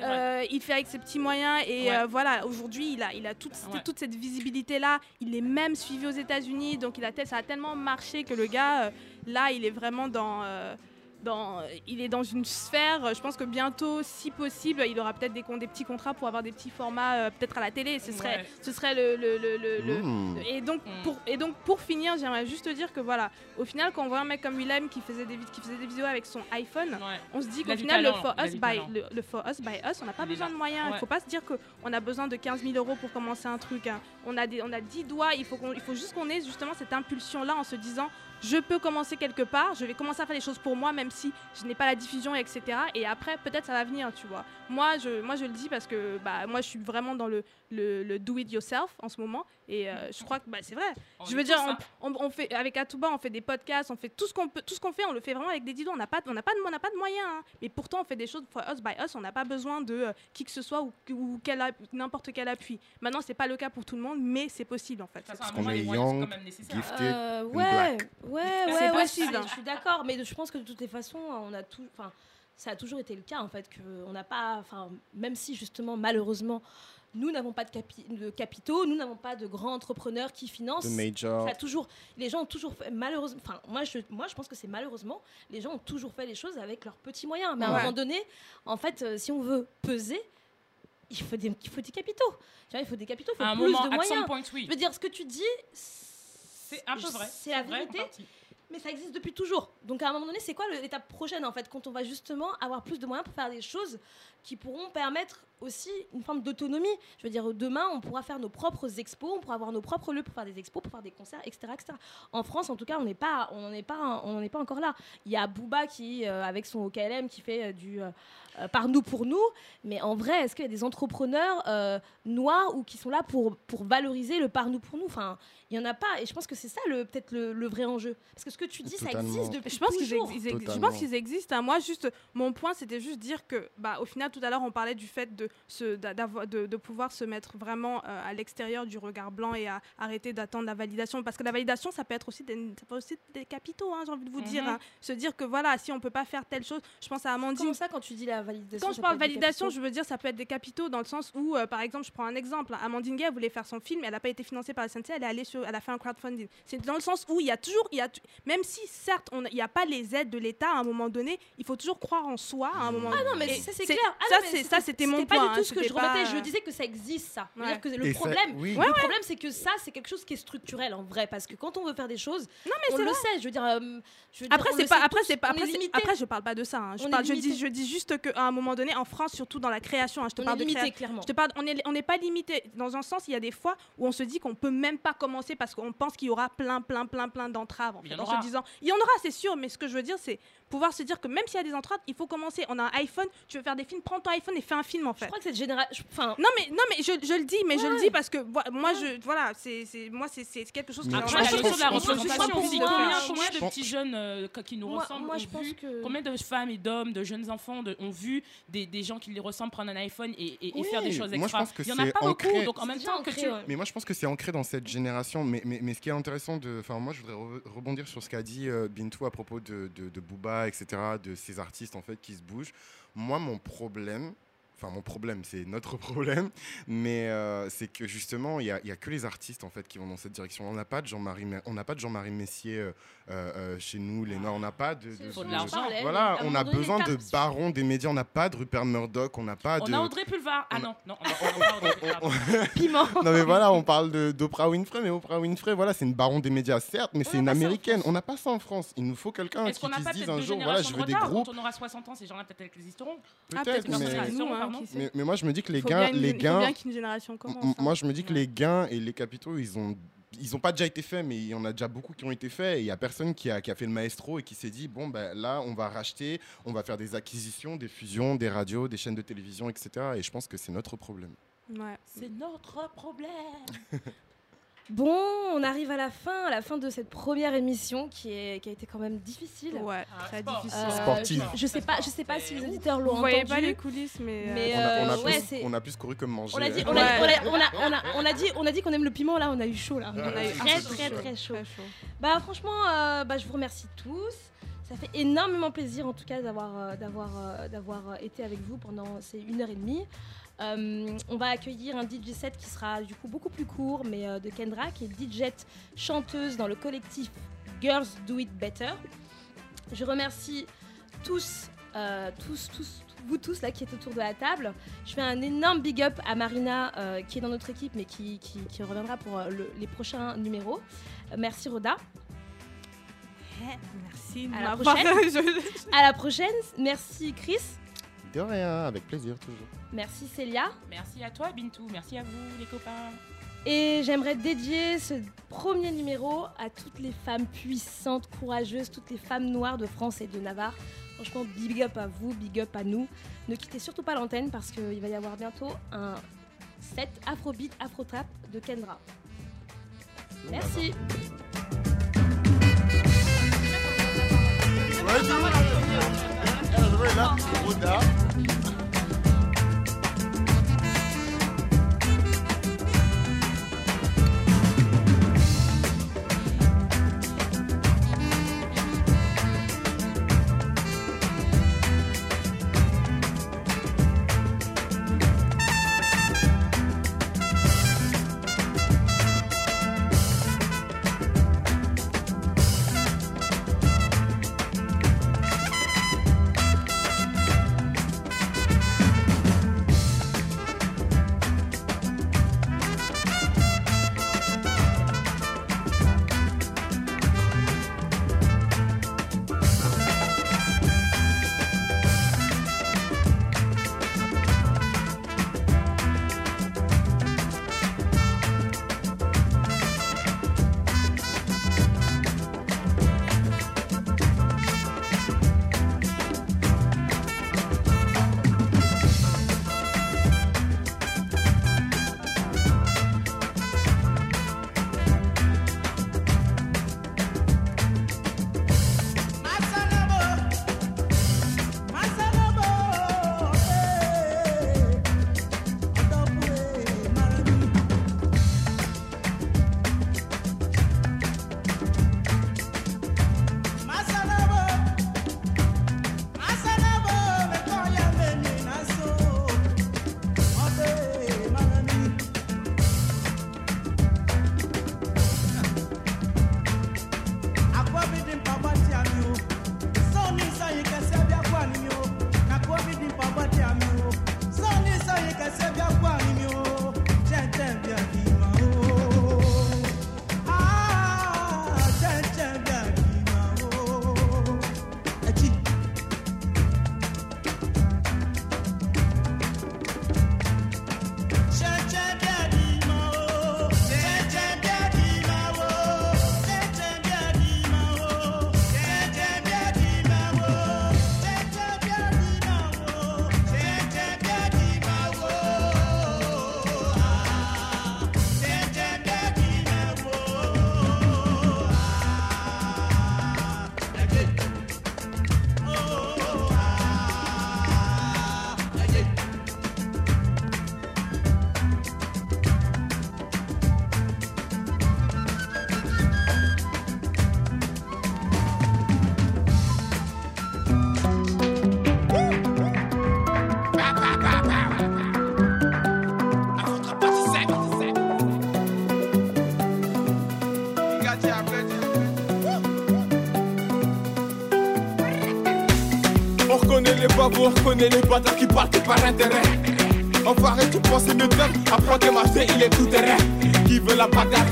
Euh, il fait avec ses petits moyens et euh, voilà aujourd'hui il a il a toute, Ouais. toute cette visibilité là. Il est même suivi aux États-Unis donc il a ça a tellement marché que le gars euh, là il est vraiment dans euh, dans, il est dans une sphère, euh, je pense que bientôt, si possible, il aura peut-être des, petits contrats pour avoir des petits formats, euh, peut-être à la télé. Ce serait, Ouais. ce serait le, le- le- le- le- Mmh. et donc, Mm. pour, et donc pour finir, j'aimerais juste te dire que voilà, au final, quand on voit un mec comme Willem qui faisait des, qui faisait des vidéos avec son iPhone, Ouais. on se dit qu'au final, talent, le, for us by, le, le For Us by Us, on n'a pas Il besoin de moyens. Il Ouais. faut pas se dire qu'on a besoin de 15 000 euros pour commencer un truc. hein. On, a des, on a 10 doigts, il faut, qu'on- il faut juste qu'on ait justement cette impulsion-là en se disant je peux commencer quelque part, je vais commencer à faire les choses pour moi, même si je n'ai pas la diffusion, etc. Et après, peut-être ça va venir, tu vois. Moi, je, moi, je le dis parce que bah, moi, je suis vraiment dans le, le, le do it yourself en ce moment. Et euh, je crois que bah, c'est vrai. On Je veux dire, hein. on, on- on fait avec Atouba, on fait des podcasts, on fait tout ce qu'on peut, tout ce qu'on fait, on le fait vraiment avec des didos. On n'a pas, on n'a pas, de, on n'a pas de moyens. hein. Mais pourtant, on fait des choses for us by us. On n'a pas besoin de euh, qui que ce soit ou, ou quel app- n'importe quel appui. Maintenant, c'est pas le cas pour tout le monde, mais c'est possible en fait. Parce qu'on est young, gifted. Euh, ouais, black. ouais, ouais, ouais, possible. c'est- Je suis d'accord, mais je pense que de toutes les façons, on a tout, enfin, ça a toujours été le cas en fait que on n'a pas, enfin, même si justement malheureusement nous n'avons pas de, capi- de capitaux, nous n'avons pas de grands entrepreneurs qui financent. The Major. A toujours, les gens ont toujours fait, malheureusement, enfin, moi je, moi je pense que c'est malheureusement, les gens ont toujours fait les choses avec leurs petits moyens. Mais à un Ouais. moment donné, en fait, euh, si on veut peser, il faut des, il faut des capitaux. Tu vois, il faut des capitaux, il faut À un plus moment, de moyens. point, oui. Je veux dire, ce que tu dis, C'est un peu vrai. C'est la vrai, en vérité. partie. Mais ça existe depuis toujours. Donc à un moment donné, c'est quoi l'étape prochaine en fait Quand on va justement avoir plus de moyens pour faire des choses qui pourront permettre aussi une forme d'autonomie? Je veux dire, demain, on pourra faire nos propres expos, on pourra avoir nos propres lieux pour faire des expos, pour faire des concerts, etc. etc. En France, en tout cas, on n'est pas, pas, pas encore là. Il y a Booba qui, euh, avec son OKLM, qui fait euh, du euh, par nous pour nous. Mais en vrai, est-ce qu'il y a des entrepreneurs noirs ou qui sont là pour, pour valoriser le par nous pour nous? Enfin, il y en a pas. Et je pense que c'est ça le peut-être le, le vrai enjeu. Parce que ce que tu dis, ça existe depuis Je pense qu'ils toujours. ex- ils ex- je pense qu'ils existent. hein. Moi, juste, mon point, c'était juste dire que, bah, au final, tout à l'heure, on parlait du fait de, se, de, de pouvoir se mettre vraiment euh, à l'extérieur du regard blanc et à arrêter d'attendre la validation. Parce que la validation, ça peut être aussi des, ça peut aussi des capitaux, hein, j'ai envie de vous dire. Mhm. hein. Se dire que, voilà, si on peut pas faire telle chose, je pense à Amandine. Comment ça quand tu dis la validation Quand je parle validation, je veux dire ça peut être des capitaux dans le sens où, euh, par exemple, je prends un exemple. hein, Amandine Gay elle voulait faire son film, elle n'a pas été financée par la SNC, elle est allée sur, elle a fait un crowdfunding. C'est dans le sens où il y a toujours, il y a, même si certes on il n'y a pas les aides de l'État à un moment donné, il faut toujours croire en soi à un moment. Ah non, mais ça c'est clair. Ah ça, c'est- c'était mon pas point, du tout hein, ce que je remettais. pas- Je disais que ça existe ça. Ouais. C'est-à-dire que le Et ça- problème, oui. le problème c'est que ça c'est quelque chose qui est structurel en vrai parce que quand on veut faire des choses, Non, mais on le vrai. sait. Je veux dire, euh, je veux Après c'est le pas après c'est pas après je parle pas de ça hein. je parle dis limité. je dis juste qu'à un moment donné en France surtout dans la création hein, je te parle de clairement. Je te parle, on n'est on n'est pas limité. Dans un sens, il y a des fois où on se dit qu'on peut même pas commencer parce qu'on pense qu'il y aura plein, plein, plein, plein d'entraves. En fait, se disant, il y en aura, c'est sûr, mais ce que je veux dire, c'est pouvoir se dire que même s'il y a des entraves, il faut commencer. On a un iPhone, tu veux faire des films, prends ton iPhone et fais un film en Je fait. crois que cette génération, enfin, Non mais non mais je, je le dis mais je Ouais, le ouais. dis parce que moi je voilà c'est c'est moi c'est c'est quelque chose qui la vois, je la pense- je pense- représentation aussi. Combien, je de petits jeunes euh, que- qui nous moi, ressemblent moi je pense vu que Combien de femmes et d'hommes, de jeunes enfants de- ont vu des, des gens qui les ressemblent prendre un iPhone et, et- et Oui, faire des choses moi, je extra pense que Il y en a pas beaucoup, ancré. donc en même temps que tu... Mais moi, je pense que c'est ancré dans cette génération. Mais, mais, mais ce qui est intéressant, de, enfin, moi, je voudrais re- rebondir sur ce qu'a dit euh, Bintou à propos de, de, de Booba, etc., de ces artistes en fait qui se bougent. Moi, mon problème. Enfin, mon problème, c'est notre problème, mais euh, c'est que justement, il n'y a, il y a que les artistes en fait qui vont dans cette direction. On n'a pas de Jean-Marie, on n'a pas de Jean-Marie Messier euh, euh, chez nous, les. On n'a pas de, de- Faut de de- Voilà, on a besoin de barons des médias. On n'a pas de Rupert Murdoch, on n'a pas On de. a Audrey Pulvar. Ah on a- non, non, on a- on a pas Audrey Pulvar. piment. Non mais voilà, on parle d'Oprah Winfrey, mais Oprah Winfrey, voilà, c'est une baron des médias, certes, mais On c'est une américaine. France. On n'a pas ça en France. Il nous faut quelqu'un qui, se dise un jour, voilà, je veux de des groupes, Quand on aura 60 ans, ces gens-là peut-être existeront. Ah, peut-être, mais- mais- hein, moi je me dis que les faut gains, une- les gains, génération commence. hein. moi je me dis que Ouais. les gains et les capitaux, ils ont ils ont pas déjà été faits, mais il y en a déjà beaucoup qui ont été faits. Et il y a personne qui a, qui a fait le maestro et qui s'est dit bon ben là, on va racheter, on va faire des acquisitions, des fusions, des radios, des chaînes de télévision, etc. Et je pense que c'est notre problème. Ouais. C'est notre problème. Bon, on arrive à la fin, à la fin de cette première émission qui, est, qui a été quand même difficile. Ouais, Ah, très sport. difficile. Euh, Sportive. Je, je sais pas, je sais pas si les auditeurs l'ont Vous voyez entendu. pas les coulisses, mais. euh, Mais, on, a, on a euh, ouais, plus, c'est- on a plus couru comme manger. On a dit, on a, on dit, on a dit qu'on aime le piment. Là, on a eu chaud là. On a eu Ouais. très très chaud. très chaud. Très chaud. Bah franchement, euh, bah, je vous remercie tous. Ça fait énormément plaisir en tout cas d'avoir euh, d'avoir euh, d'avoir été avec vous pendant ces une heure et demie. Euh, on va accueillir un DJ set qui sera du coup beaucoup plus court, mais euh, de Kendra, qui est DJ chanteuse dans le collectif Girls Do It Better. Je remercie tous, euh, tous, tous, vous tous là qui êtes autour de la table. Je fais un énorme big up à Marina qui est dans notre équipe, mais qui, qui- qui reviendra pour le- les prochains numéros. Merci Roda. Merci de À la prochaine. À la prochaine. Merci Chris. De rien, avec plaisir toujours. Merci Célia. Merci à toi Bintou, merci à vous les copains. Et j'aimerais dédier ce premier numéro à toutes les femmes puissantes, courageuses, toutes les femmes noires de France et de Navarre. Franchement, big up à vous, big up à nous. Ne quittez surtout pas l'antenne parce qu'il va y avoir bientôt un set Afrobeat Afrotrap de Kendra. Merci. là, Oda. Bavours, connais les bâtards qui partent par intérêt. Enfoiré, tu penses mieux d'homme. Apprends tes marcher, il est tout terrain. Qui veut la bagarre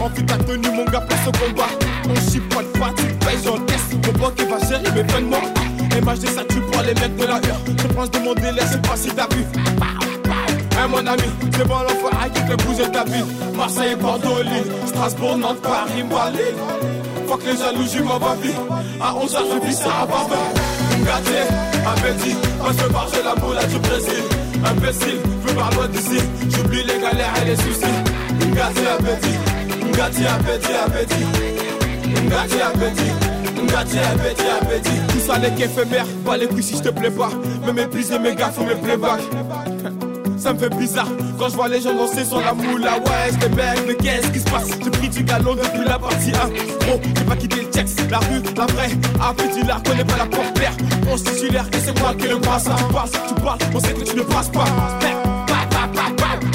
Envie ta tenue, mon gars, place au combat. On chipote pas, tu payes, j'encaisse. Mon banque qui va gérer mes vêtements. MHD, ça tue pour les mecs de la heure. Je pense de mon délai, sais pas si t'as vu. Hein, mon ami, c'est bon l'enfoiré qui fait bouger ta ville. Marseille, Bordeaux, Lille, Strasbourg, Nantes, Paris, Bali. Faut que les jaloux, j'y m'en va vite. À 11h, je vis ça à Barbara. Gâté, appétit, passe par j'ai la moula du Brésil. Imbécile, je veux par loin d'ici. J'oublie les galères et les soucis. Gâté, appétit, gâté, appétit, appétit. Gâté, appétit. Gâté, appétit, appétit. Tout ça n'est qu'éphémère, pas les couilles si je te plais pas. Me mépriser mes gars, faut mes playbacks. Ça me fait bizarre quand je vois les gens danser sur la moula. Ouais, j'étais bête, mais qu'est-ce qui se passe? J'ai pris du galon depuis la partie 1. Gros, j'ai pas quitté le texte, la rue, la vraie. Appétit, la connais pas la porte claire. On se titulaire et c'est moi qui le passe. Tu passes, tu parles, on sait que tu ne passes pas.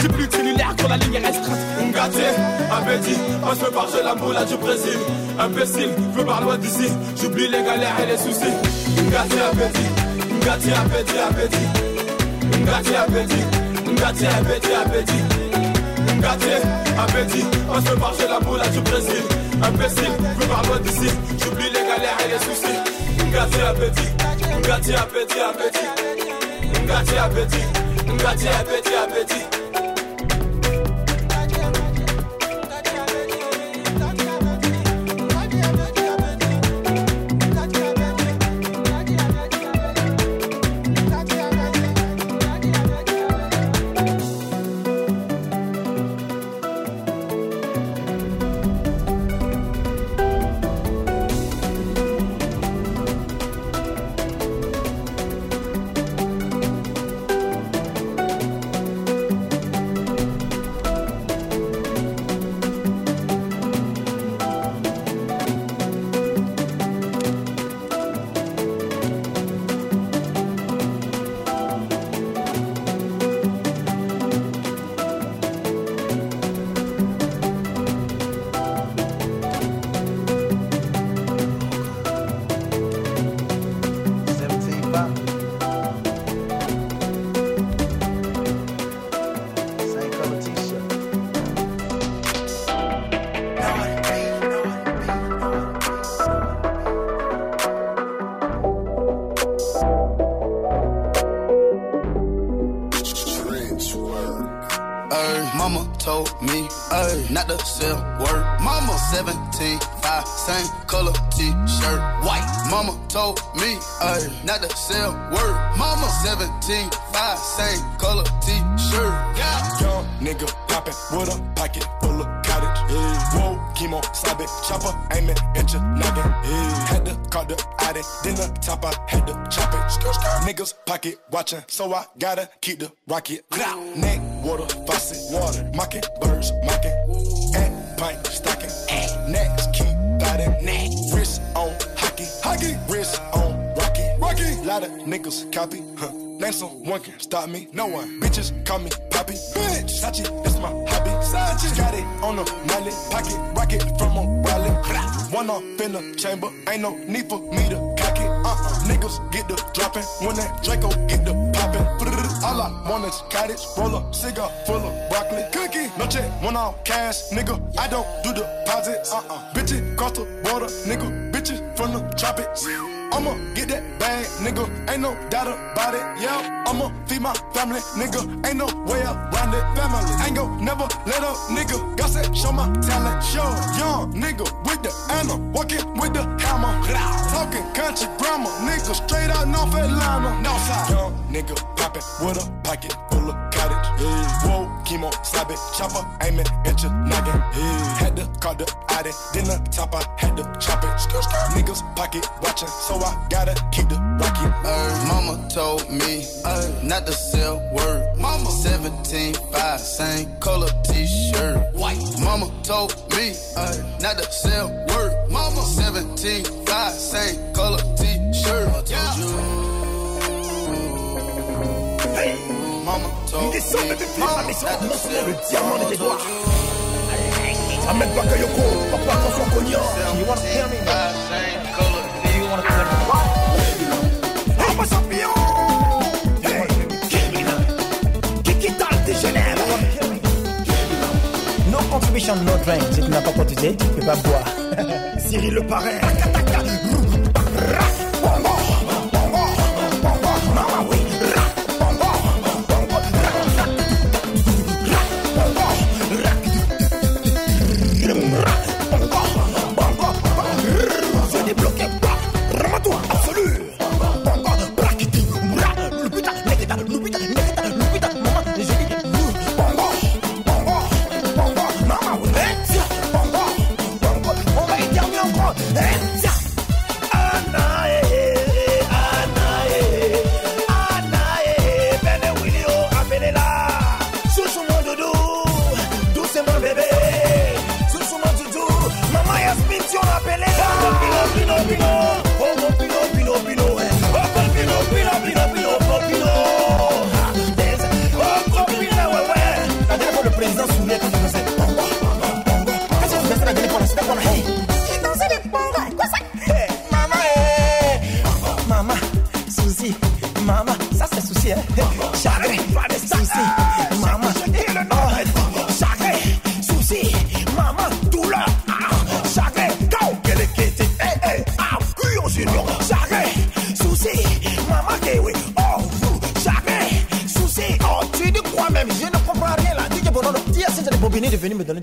J'ai plus de cellulaire quand la ligne est restreinte. Ngati, appétit, moi je veux parler la moula du Brésil. Imbécile, je veux par loin d'ici. J'oublie les galères et les soucis. Ngati, appétit, Ngati, appétit, appétit. Ngati, appétit. Ngati, appétit, appétit. Ngati, appétit, on se marche la moula du Brésil. Imbécile, veux par loin d'ici. J'oublie les galères et les soucis. Ngati, appétit, Ngati, appétit, appétit. Ngati, appétit, Ngati, appétit, appétit. Told me, ay, not to sell word. Mama 17, 5, same color t-shirt, white. Mama told me, ay, not to sell word. Mama 17, 5, same color t-shirt. Yeah. Young nigga poppin' with a pocket full of cottage. Yeah. Whoa, chemo, stop it, chopper, aiming at your noggin. Yeah. Had to call the Audi, then the top I had to chop it. Niggas pocket watching, so I gotta keep the rocket. Neck, water, faucet, water, mocking, birds, mocking. And pint, stocking. And next, keep biting. Neck, wrist on hockey, hockey, wrist on rocky, rocky. Lot of niggas copy, huh? Name someone can stop me. No one. Bitches call me Poppy. Bitch. Sachi, that's my hobby. Sachi. Got it on the mallet. Pocket rocket from a rally. One off in the chamber. Ain't no need for me to cock it. Uh-uh. Niggas get the dropping. When that Draco get the popping. All I want is cottage. Roll up cigar full of broccoli. Cookie. No check. One off cash. Nigga, I don't do the deposits. Uh-uh. Bitches cross the border. Nigga, from the tropics. I'ma get that bag, nigga. Ain't no doubt about it. Yeah, I'ma feed my family, nigga. Ain't no way around it. Family, ain't gon' never let up, nigga. Got said, show my talent. Show young nigga with the anna, walking with the hammer. Talking country grammar, nigga. Straight out North Atlanta. Northside. Young nigga poppin' with a pocket full of Yeah. Whoa, chemo, stop it, chopper, aiming at your noggin. Yeah. Had to call the Audi, then the top I had to chop it. Skr, skr. Niggas pocket watching, so I gotta keep the rocket. Ay, mama told me ay, not to sell word. Mama 17, 5, same color t-shirt. White. Mama told me ay, not to sell word. Mama 17, 5, same color t-shirt. I told you. Mama Une descente de pieds le diamant de tes doigts. Ahmed papa François You wanna me, No contribution, no drink. Si tu n'as pas tu peux pas boire. Cyril le parrain.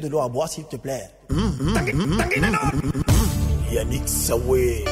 De l'eau à boire, s'il te plaît. Tanguy, non, non. Yannick Sawé.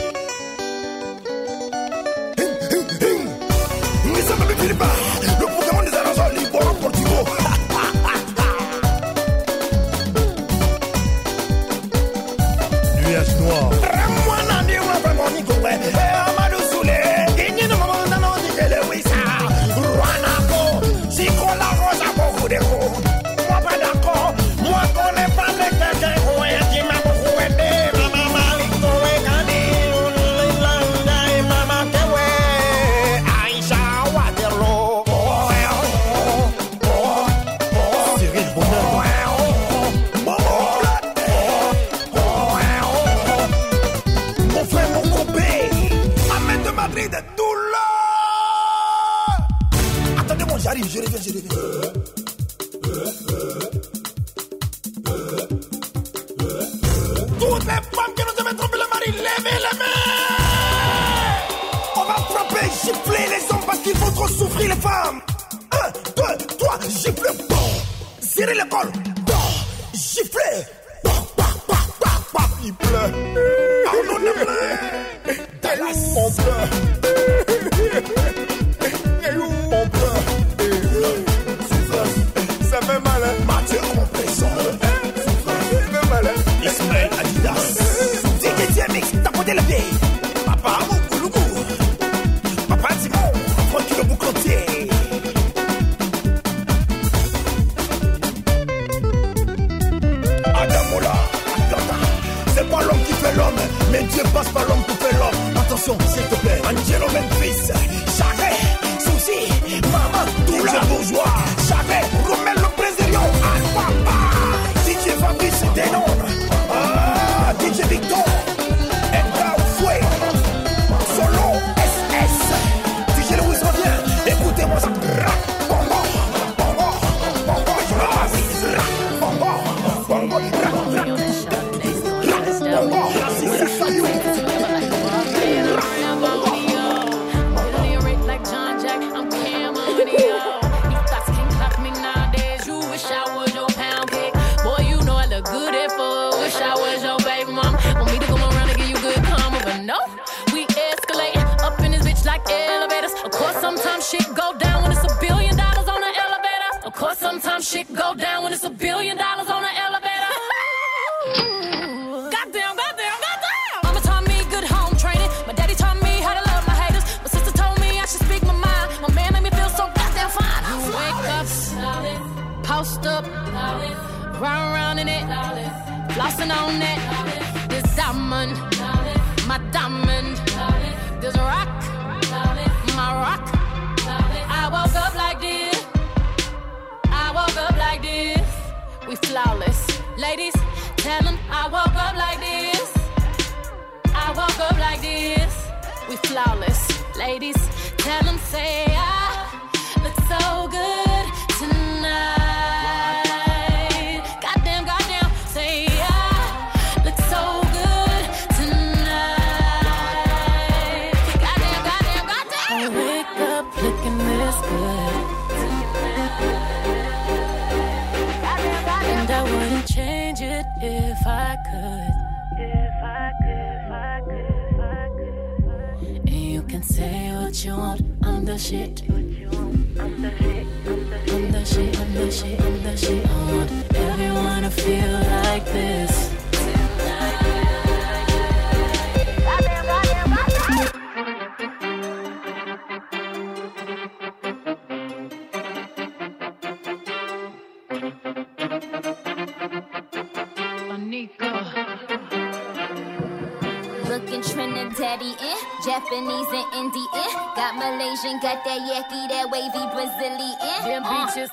Malaysian, got that yaki, that wavy Brazilian. Them Uh. bitches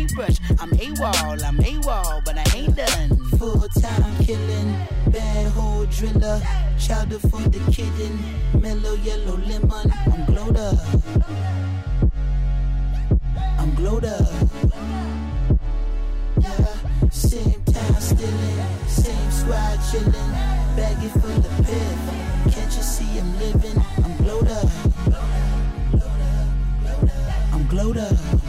paintbrush. I'm AWOL, I'm AWOL, but I ain't done. Full time killing, bad hole driller, chowder for the kitten, mellow yellow lemon. I'm glowed up. I'm glowed up. Yeah, same time stealing, same squad chilling, baggy full of piff. Can't you see I'm living? I'm glowed up. I'm glowed up.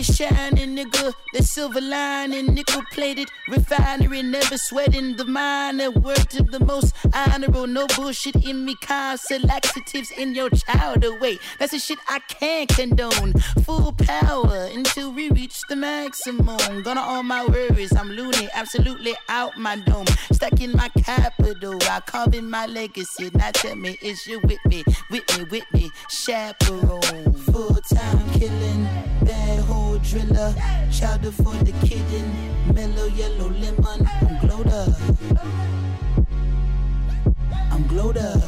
Me shining, nigga. The silver lining, nickel plated refinery, never sweating the minor. Word to the most honorable, no bullshit in me. Constant laxatives in your child away. That's the shit I can't condone. Full power until we reach the maximum. Gonna all my worries, I'm loony, absolutely out my dome. Stuck in my capital, I carve in my legacy. Now tell me, is you with me, with me, with me? Chaperone, full time killing, bad hole driller, chowder for the kitten, mellow yellow lemon. I'm glowed up. I'm glowed up.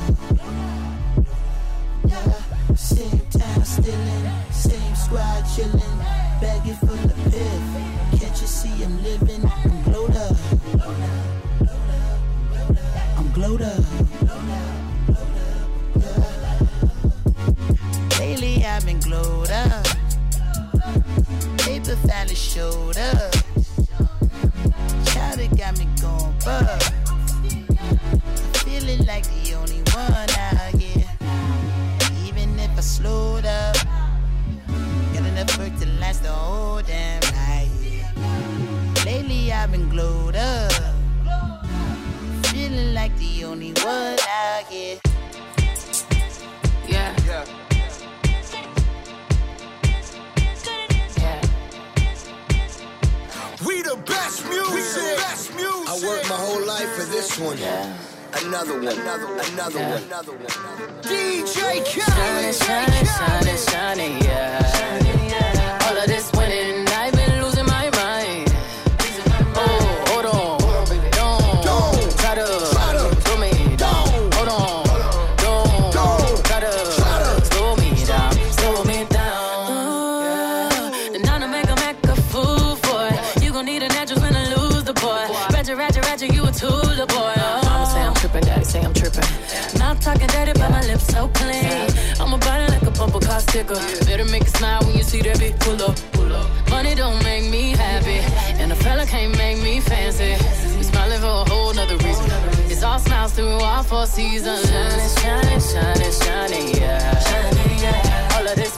Yeah, same time stealing, same squad chilling, baggy full of piff. Can't you see I'm living? I'm glowed up. I'm glowed up. Lately I've been glowed up. Paper finally showed up. Chowder got me going bug. Feeling like the only one out here. Even if I slowed up, got enough work to last the whole damn night. Lately I've been glowed up. Feeling like the only one out here. Music. Best music. I worked my whole life for this one. Another one, another, one, another Yeah. one, another one. DJ Shining, shining, shining, shining, yeah. All of this winning, talking dirty, but my lips so clean. I'm a body like a bumper car sticker. Better make it smile when you see that big pull up. Pull up. Money don't make me happy, and a fella can't make me fancy. We smiling for a whole nother reason. It's all smiles through all four seasons. Shining, shining, shining. Shining, yeah. All of this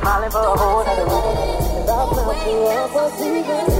smiling for a whole other reason. Love now feels so secret.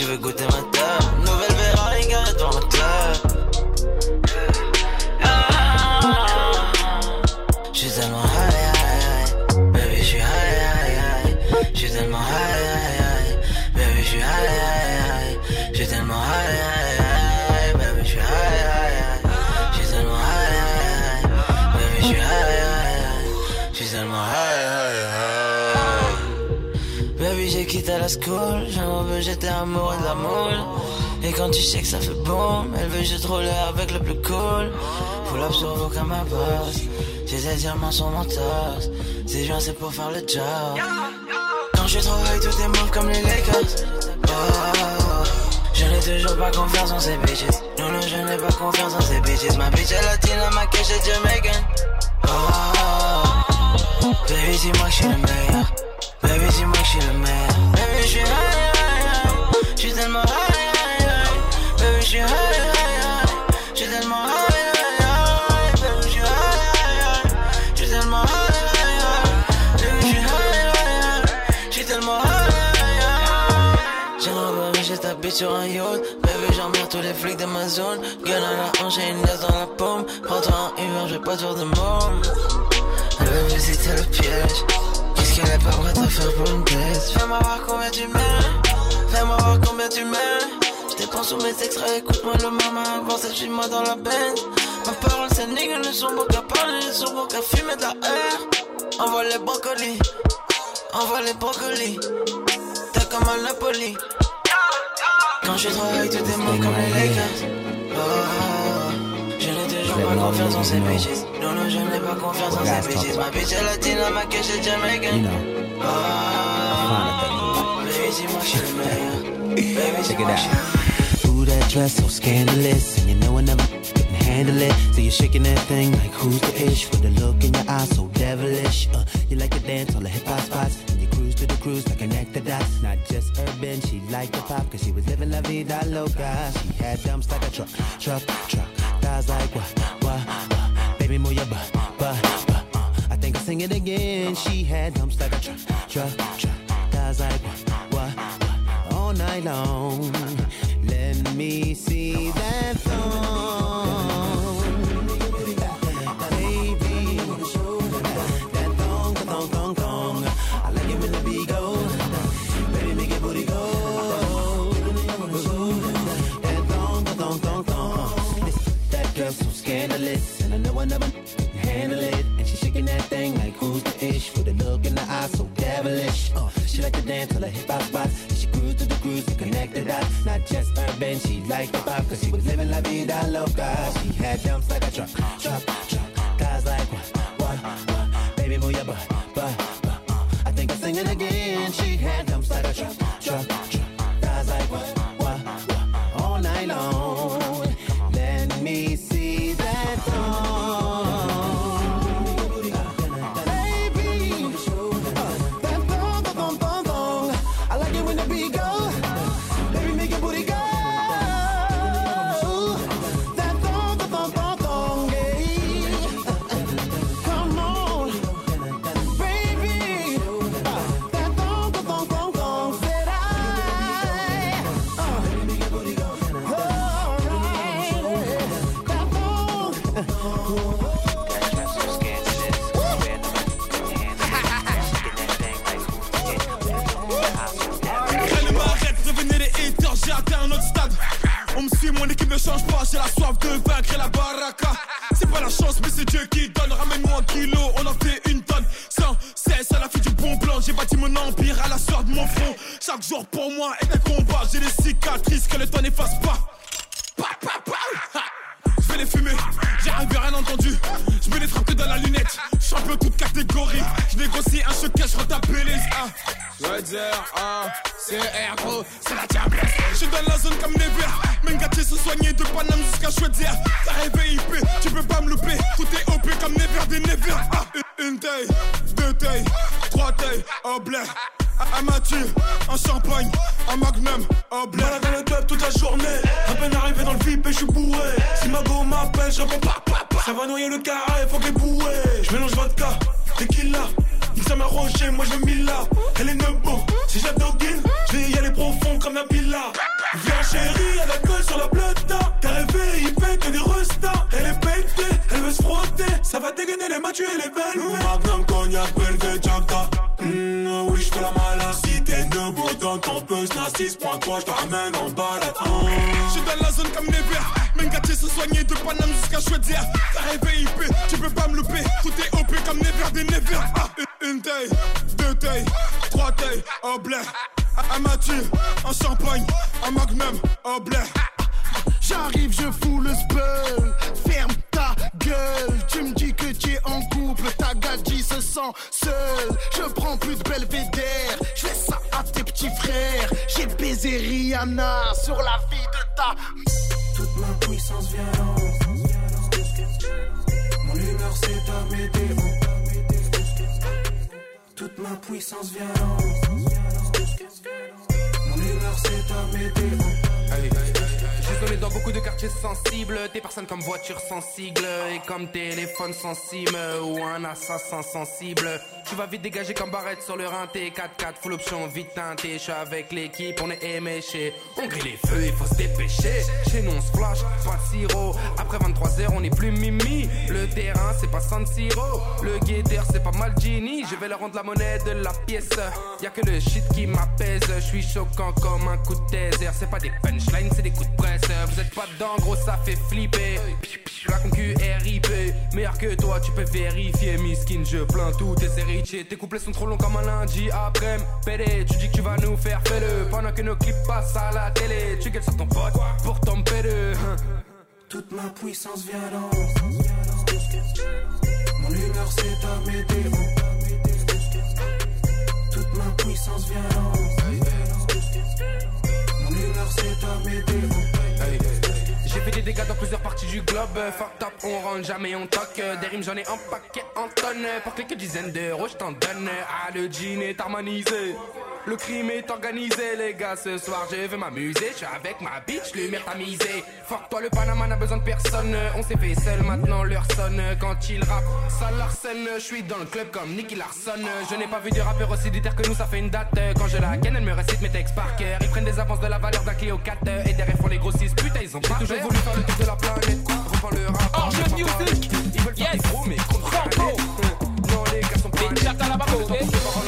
Baby, je sais Des diamants sur mon torse. Ces gens, c'est pour faire le job. Quand je travaille, tout est comme les Lakers. Oh, je n'ai toujours pas confiance en ces bitches. Non, non, je n'ai pas confiance en ces bitches. Ma bitch est latine, ma cache est jamaican. Oh, baby, dis-moi que je suis le meilleur. Baby, dis-moi que je suis le meilleur. Baby, je suis high, high, high. Je suis tellement sur un yacht. Baby, j'emmerde tous les flics de ma zone. Gun à la hanche et une gaz dans la paume. Prends-toi un Uber, je vais pas te faire de môme. Elle veut visiter le piège. Qu'est-ce qu'elle est pas prête à faire pour une baisse? Fais-moi voir combien tu m'aimes. Fais-moi voir combien tu m'aimes. Je dépense tous mes extraits, écoute-moi le maman. Avant ça, suis moi dans la benne. Ma parole, c'est nigga, ne sont beaux qu'à parler, ne sont beaux qu'à fumer de la. Envoie les brocolis, envoie les brocolis. T'es comme un Napoli. Quand je travaille, tout est mort comme les Lakers. Oh, je n'ai toujours pas confiance en ces bitches. Non, non, je n'ai pas confiance en ces bitches. Ma bitch est latine, ma cache est jamaican. Oh, baby, dis-moi que je suis le meilleur. Baby, Check it dis-moi que je suis le out. Ooh, that dress so scandalous, and you know I never couldn't handle it. So you're shaking that thing like who's the ish with the look in your eyes so devilish. Uh, you like to dance on the hip hop spots, you cruise to connect the dots. Not just urban, she liked the pop, cause she was living la vida loca. She had dumps like a truck, truck, truck. Thighs like what, what, what. Baby, move your butt, butt, butt. Uh, I think I'll sing it again. She had dumps like a truck, truck, truck. Thighs like what, what, what. All night long. Let me see that thong. One of them handle it. And she shaking that thing like who's the ish with a look in the eye so devilish. Uh, she like to dance till her hip hop spots. And she cruise to the cruise and connect the dots. Not just urban, she liked the pop cause she was living la vida loca. She had jumps like a truck. Chaque jour pour moi est un combat, j'ai des cicatrices que le temps n'efface pas. Je vais les fumer, j'ai arrivé rien entendu. Je mets les frappes que dans la lunette. Champion toute catégorie. Je négocie un chocage, je retape les ah. Ouais, dire, ah, c'est R, c'est la diable. Je suis dans la zone comme Never. Gâtés se soigner de Paname jusqu'à Chouette-Dire. T'as rêvé IP, tu peux pas me louper. Tout est OP comme Never des Never. Ah, une, taille, deux tailles, trois tailles, oh blé. Un Mathieu, un champagne, un magnum, oh blé. Malade le club toute la journée. À peine arrivé dans le VIP et je suis bourré. Si ma go m'appelle, je réponds pas, pas, pas. Ça va noyer le carré, faut qu'elle bouée. Je mélange vodka, tequila. Ça m'a roché, moi je mis là. Elle est nebo, si j'adoguine, je vais y aller profond comme la pila. Viens chérie, elle Ça va dégainer les matchs et les belles. Magnum, cognac, Belvé, Jacta. Mmh, oui, j'fais la malade. Si t'es debout dans ton buzz, n'a 6.3, j'te ramène en balade. Je suis dans la zone comme Never. Même gâtés se soigner de Paname jusqu'à Chouette-Dire. T'as rêvé IP, tu peux pas me louper. Tout est OP comme Never des Never. Ah, une, une taille, deux tailles, trois tailles, oh blé. Un Mathieu, un champagne, un magnum, oh blé. J'arrive, je fous le spell. Ferme ta gueule. Tu me dis que tu es en couple. Ta gadji se sent seule. Je prends plus de belvédère. Je fais ça à tes petits frères. J'ai baisé Rihanna sur la vie de ta. Toute ma puissance violente. Mon humeur c'est ta météo. Toute ma puissance violente. Mon humeur c'est ta météo. Je suis dans beaucoup de quartiers sensibles, des personnes comme voitures sensibles et comme téléphone sensible ou un assassin sensible. Tu vas vite dégager comme barrette sur le rinté, 4-4 full option vite teinté. Je suis avec l'équipe, on est éméché. On grille les feux, il faut se dépêcher. Chez nous on se flash, pas de. Après 23h on est plus mimi. Le terrain c'est pas San Siro. Le guetteur c'est pas Maldini. Je vais leur rendre la monnaie de la pièce. Y'a que le shit qui m'apaise. Je suis choquant comme un coup de taser. C'est pas des punchlines, c'est des coups de presse. Vous êtes pas dedans, gros, ça fait flipper. La concu RIP, meilleur que toi, tu peux vérifier. Miskin, je plains tous tes héritiers. Tes couplets sont trop longs comme un lundi après. PD, tu dis que tu vas nous faire fais-le. Pendant que nos clips passent à la télé, tu gueules sur ton pote pour ton PD. Toute ma puissance violente. Mon humeur c'est ta météo. Dégâts dans plusieurs parties du globe. Fuck top, on rentre jamais, on toque. Des rimes, j'en ai un paquet en tonnes. Pour quelques dizaines d'euros, je t'en donne. Ah, le jean est harmonisé. Le crime est organisé, les gars. Ce soir, je vais m'amuser. Je suis avec ma bitch, lumière tamisée. Fuck toi, le Panama n'a besoin de personne. On s'est fait seul, maintenant leur sonne. Quand il rappe, ça l'arsène. Je suis dans le club comme Nicky Larson. Je n'ai pas vu de rappeur aussi déter que nous, ça fait une date. Quand je la ken, elle me récite mes textes par cœur. Ils prennent des avances de la valeur d'un Clio 4. Et derrière font les grossistes. Putain, ils ont pas toujours voulu faire le tour de la planète. Reprends le rap. Est pas Music. Ils veulent faire des gros, mais contre Franco. Non, les gars sont pas Big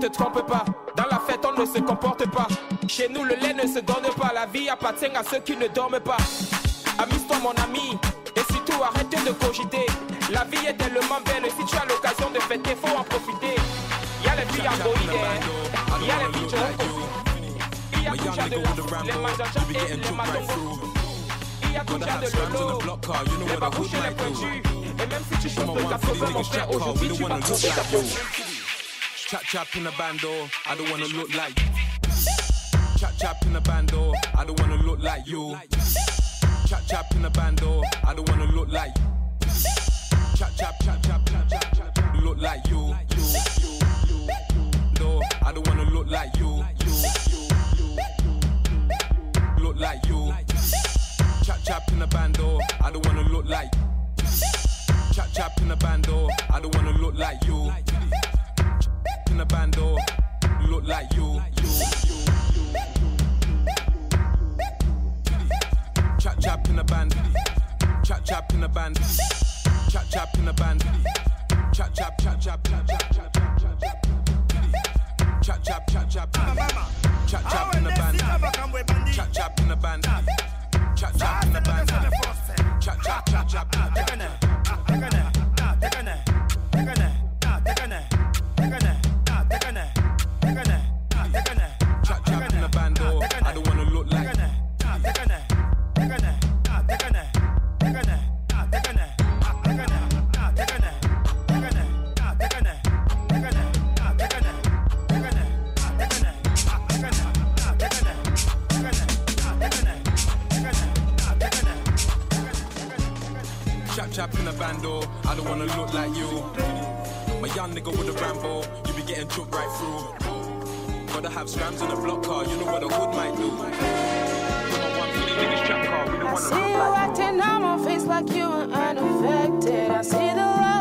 te trompe pas, dans la fête on ne se comporte pas. Chez nous le lait ne se donne pas, la vie appartient à ceux qui ne dorment pas. Amuse-toi mon ami, et surtout arrête de cogiter. La vie est tellement belle, si tu as l'occasion de fêter, faut en profiter. Y a les filles androïdes, hein. y a les filles choco. Il y a déjà de l'ouf, les manjajas et les matongos. Il y a déjà de lolo, les babouches et les pointus. Et même si tu chauffes ta sauve, mon frère, aujourd'hui tu vas trouver ta peau. Chap chap in the bando, I don't wanna look like. Chap chap in the bando, I don't wanna look like you. Chap chap in the bando, I don't wanna look like. Chap chap chap chap chap chap look like you. You you you No, I don't wanna look like you. You look like you. Chap chap in the bando, I don't wanna look like. Chap chap in the bando, I don't wanna look like you. The bando, look like you. Chap chap in the band, chap chap in the band, chap chap in the band, chap chap chap chap chap chap chap chap chap chap chap chap chap chap chap in the band, chap chap in the band, chap chap in the band, chap chap chap chap chap. I don't wanna look like you. My young nigga with a you be getting took right through. Gotta have scrams in the block car, you know what a hood might do. I see you acting on my face like you were unaffected. I see the lost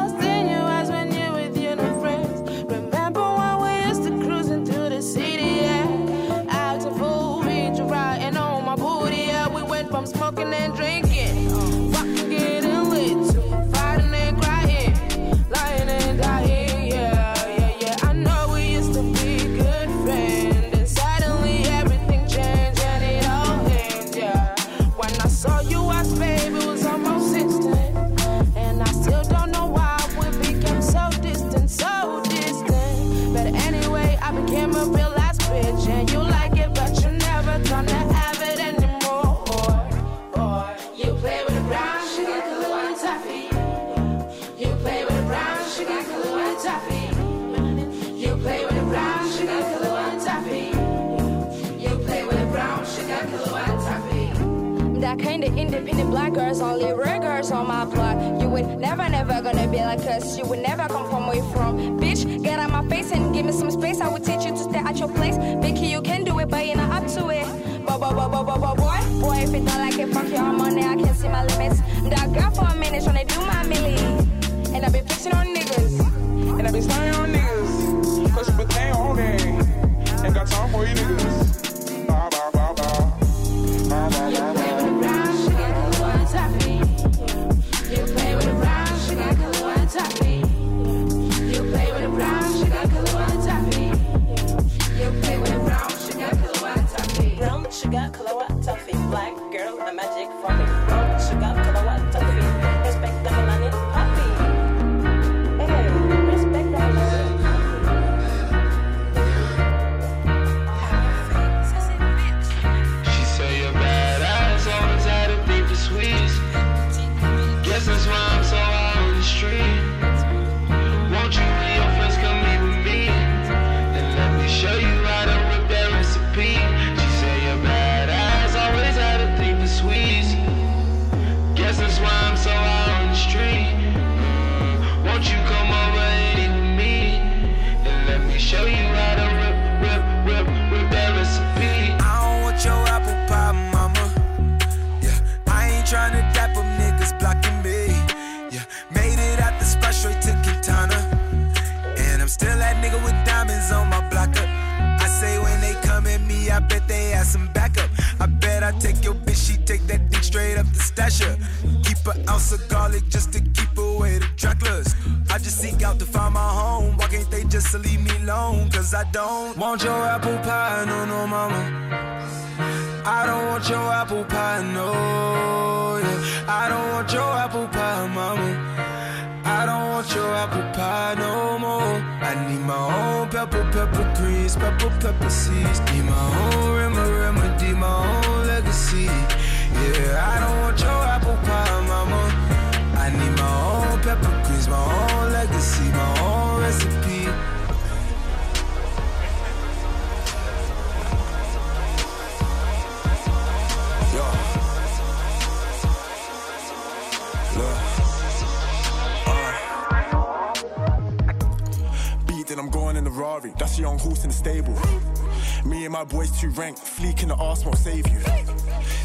too ranked. Fleek in the arse won't save you.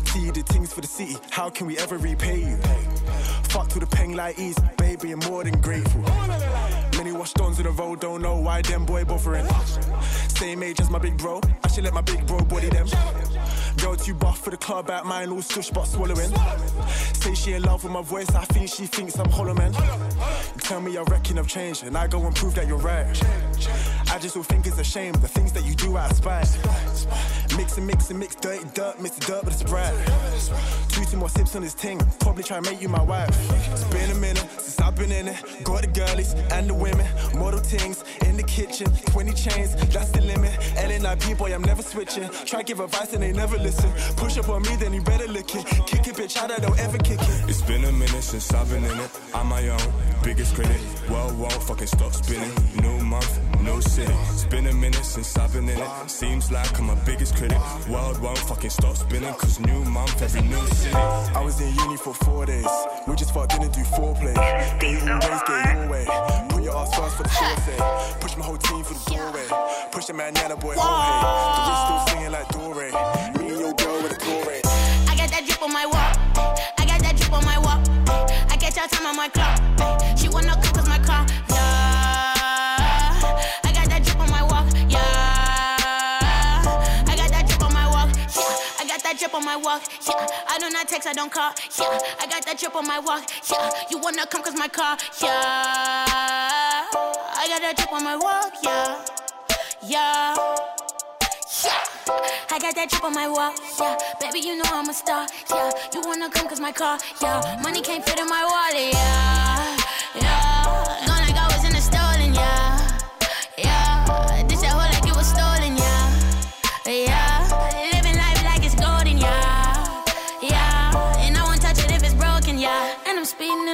See the things for the city. How can we ever repay you? Fuck to the peng like ease, baby. I'm more than grateful. Many washed dons in the road, don't know why them boy bothering. Same age as my big bro. I should let my big bro body them. Girl too buff for the club at mine, all stush but swallowing. Say she in love with my voice, I think she thinks I'm hollow man. You tell me I reckon I've and I go and prove that you're right. I just will think it's a shame, the things that you do out of spite. Mix and mix and mix dirty dirt, mix the dirt with the Sprite. Two, two more sips on this ting, probably try and make you my wife. It's been a minute since I've been in it. Got the girlies and the women, model things in the kitchen, 20 chains, that's the limit. LNIP boy, I'm never switching. Try give advice and they never listen. Push up on me, then you better lick it. Kick it, bitch, out, I don't ever kick it. It's been a minute since I've been in it. I'm my own biggest critic. Won't fucking stop spinning. New no city. It's been a minute since I've been in it. Seems like I'm my biggest critic. World won't fucking stop spinning. Cause new month, every new city. I was in uni for four days. We just fucked, didn't do foreplay. Get your ways, get your way. Put your ass first for the short say. Push my whole team for the doorway. Push the man, Nana boy, Jorge. The still singing like Dore. Me and your girl with a Dore. I got that drip on my walk. I got that drip on my walk. I catch her time on my clock. She wanna cook that drip on my walk. Yeah. I do not text, I don't call. Yeah. I got that drip on my walk. Yeah. You wanna come cause my car. Yeah. I got that drip on my walk. Yeah. Yeah. Yeah. I got that drip on my walk, yeah. Baby, you know I'm a star, yeah. You wanna come cause my car, yeah. Money can't fit in my wallet, yeah. Yeah.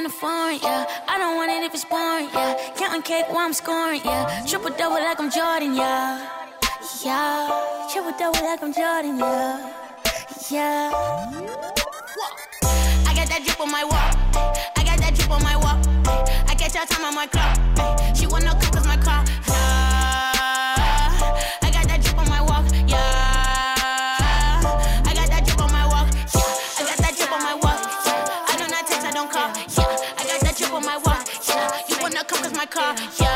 In the foreign, yeah. I don't want it if it's boring, yeah. Counting cake while I'm scoring, yeah. Triple double like I'm Jordan, yeah. Yeah, triple double like I'm Jordan, yeah. Yeah. I got that drip on my walk. I got that drip on my walk. I catch her time on my clock. She wanna cook cause my car. Yeah.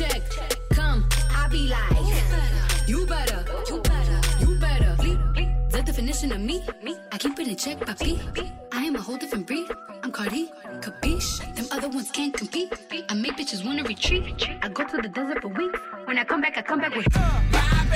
check. Come, I be like, you better, you better, you better. The definition of me, I keep it in check, papi. I am a whole different breed. I'm Cardi, capiche. Them other ones can't compete. I make bitches wanna retreat. I go to the desert for weeks. When I come back, I come back with. Uh,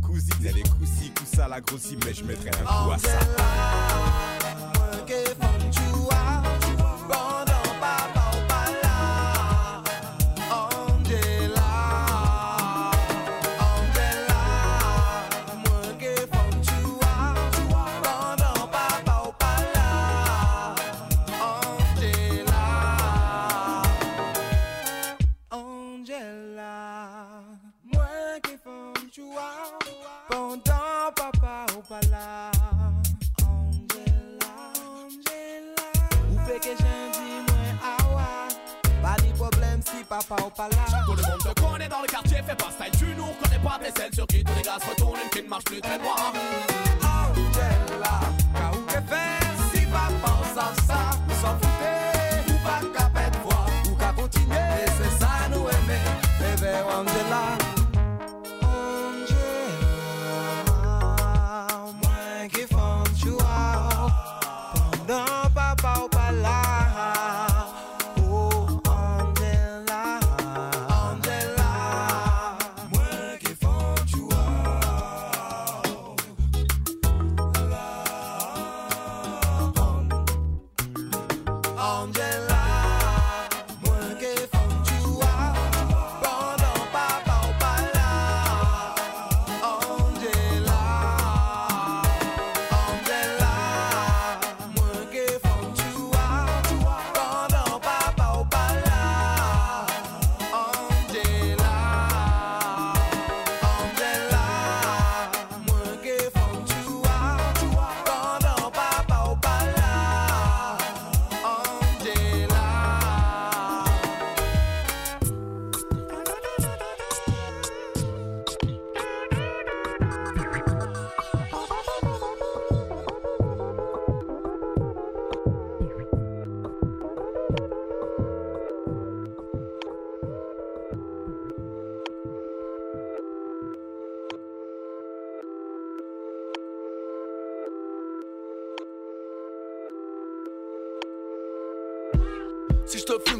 elle, j'ai sa cousine. Elle est coussi, coussa la grossie, mais je mettrai un coup à ça.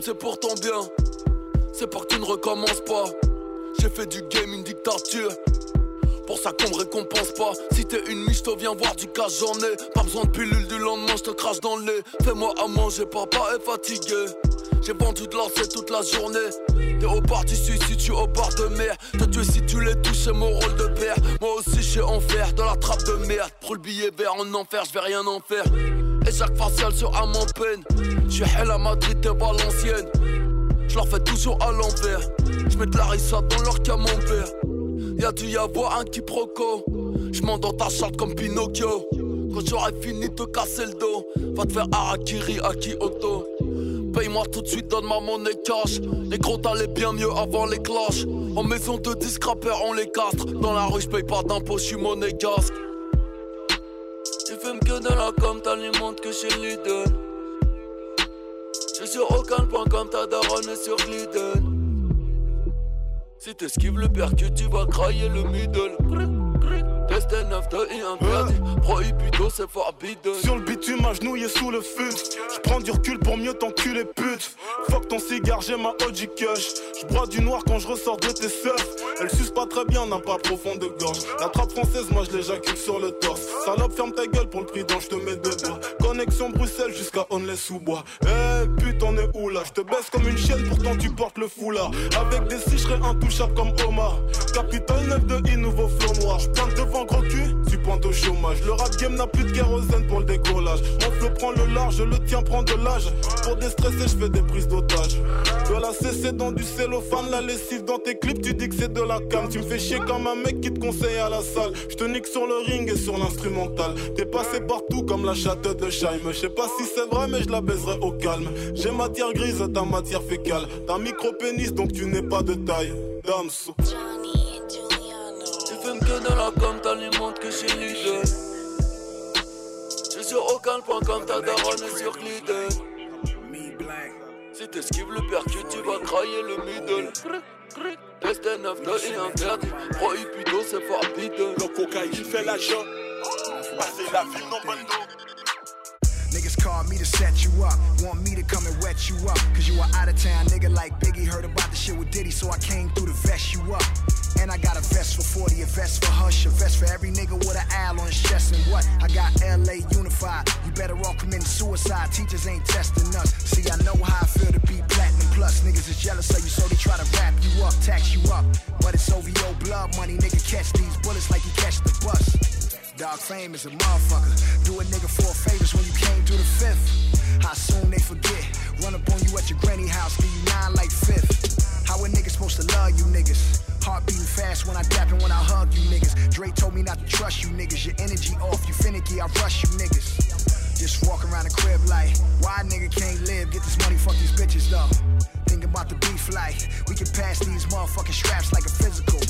C'est pour ton bien. C'est pour que tu ne recommences pas. J'ai fait du game une dictature. Pour ça qu'on me récompense pas. Si t'es une miche, te viens voir du cash, j'en ai. Pas besoin de pilule du lendemain, je te crache dans le nez. Fais-moi à manger, papa est fatigué. J'ai vendu de lancer toute la journée. T'es au bar du suicide, tu au bar de mer. Te tuer si tu les touches, mon rôle de père. Moi aussi, je suis en fer, dans la trappe de merde. Prends le billet vert en enfer, je vais rien en faire. Et chaque facial sur un mon peine. J'suis hell à Madrid et Valenciennes. J'leur fais toujours à l'envers. J'mets de la rissa dans leur camembert. Y'a dû y avoir un quiproquo. J'monte dans ta charte comme Pinocchio. Quand j'aurai fini de casser le dos, va te faire Harakiri à Kyoto. Paye-moi tout de suite, donne ma monnaie cash. Les gros t'allais bien mieux avant les clashs. En maison de disques rappeurs, on les castre. Dans la rue, j'paye pas d'impôts, j'suis monégasque. Tu fumes que de la com, t'alimentes que chez Lidl. Sur aucun point comme ta daronne sur Gliden. Si t'esquives le percu, tu vas crailler le middle. T'es Test 9 de I. Prohibido, c'est forbidden. Sur le bitume, agenouillé sous le fut. J'prends du recul pour mieux t'enculer, pute. Fuck ton cigare, j'ai ma OG Kush. J'bois du noir quand je ressors de tes seufs. Elle suce pas très bien, n'a pas profond de gorge. La trappe française, moi je l'éjacule sur le torse. Salope, ferme ta gueule pour le prix dont je te mets debout. Connexion Bruxelles jusqu'à Onley sous bois. Eh pute, on est où là? Je te baisse comme une chienne, pourtant tu portes le foulard. Avec des six, j'serais intouchable comme Omar. Capitole 9 de I, nouveau flow noir. Devant gros cul, tu pointes au chômage. Le rap game n'a plus de kérosène pour le décollage. Mon flow prend le large, le tien prend de l'âge. Pour déstresser, je fais des prises d'otage. De la CC dans du cellophane, la lessive dans tes clips, tu dis que c'est de la cam. Tu me fais chier comme un mec qui te conseille à la salle. Je te nique sur le ring et sur l'instrumental. T'es passé partout comme la chatte de Scheim. Je sais pas si c'est vrai, mais je la baiserai au calme. J'ai matière grise, ta matière fécale. T'as micro-pénis, donc tu n'es pas de taille. Damso. Tu fumes que de la t'alimentes que chez Lidl. J'suis sur aucun point comme ta daronne est sur Glidden. Si t'esquives le percu, tu vas crailler le middle. Test 9 de I interdit. Prohibido, c'est forbidden. Le cocaïne qui fait l'argent. Passer la ville non bonne Niggas call me to set you up, want me to come and wet you up. Cause you are out of town, nigga like Biggie heard about the shit with Diddy, so I came through to vest you up. And I got a vest for 40, a vest for Hush, a vest for every nigga with an owl on his chest. And what? I got LA unified. You better off committing suicide. Teachers ain't testing us. See, I know how I feel to be platinum plus. Niggas is jealous of you, so they try to wrap you up, tax you up. But it's OVO blood money, nigga. Catch these bullets like you catch the bus. Dog fame is a motherfucker. Do a nigga four favors when you came through the fifth. How soon they forget? Run up on you at your granny house, give you nine like fifth. How a nigga supposed to love you niggas? Heart beating fast when I dap and when I hug you niggas. Dre told me not to trust you niggas. Your energy off, you finicky, I rush you niggas. Just walk around the crib like, why nigga can't live? Get this money, fuck these bitches though. Thinking about the beef like, we can pass these motherfucking straps like a physical.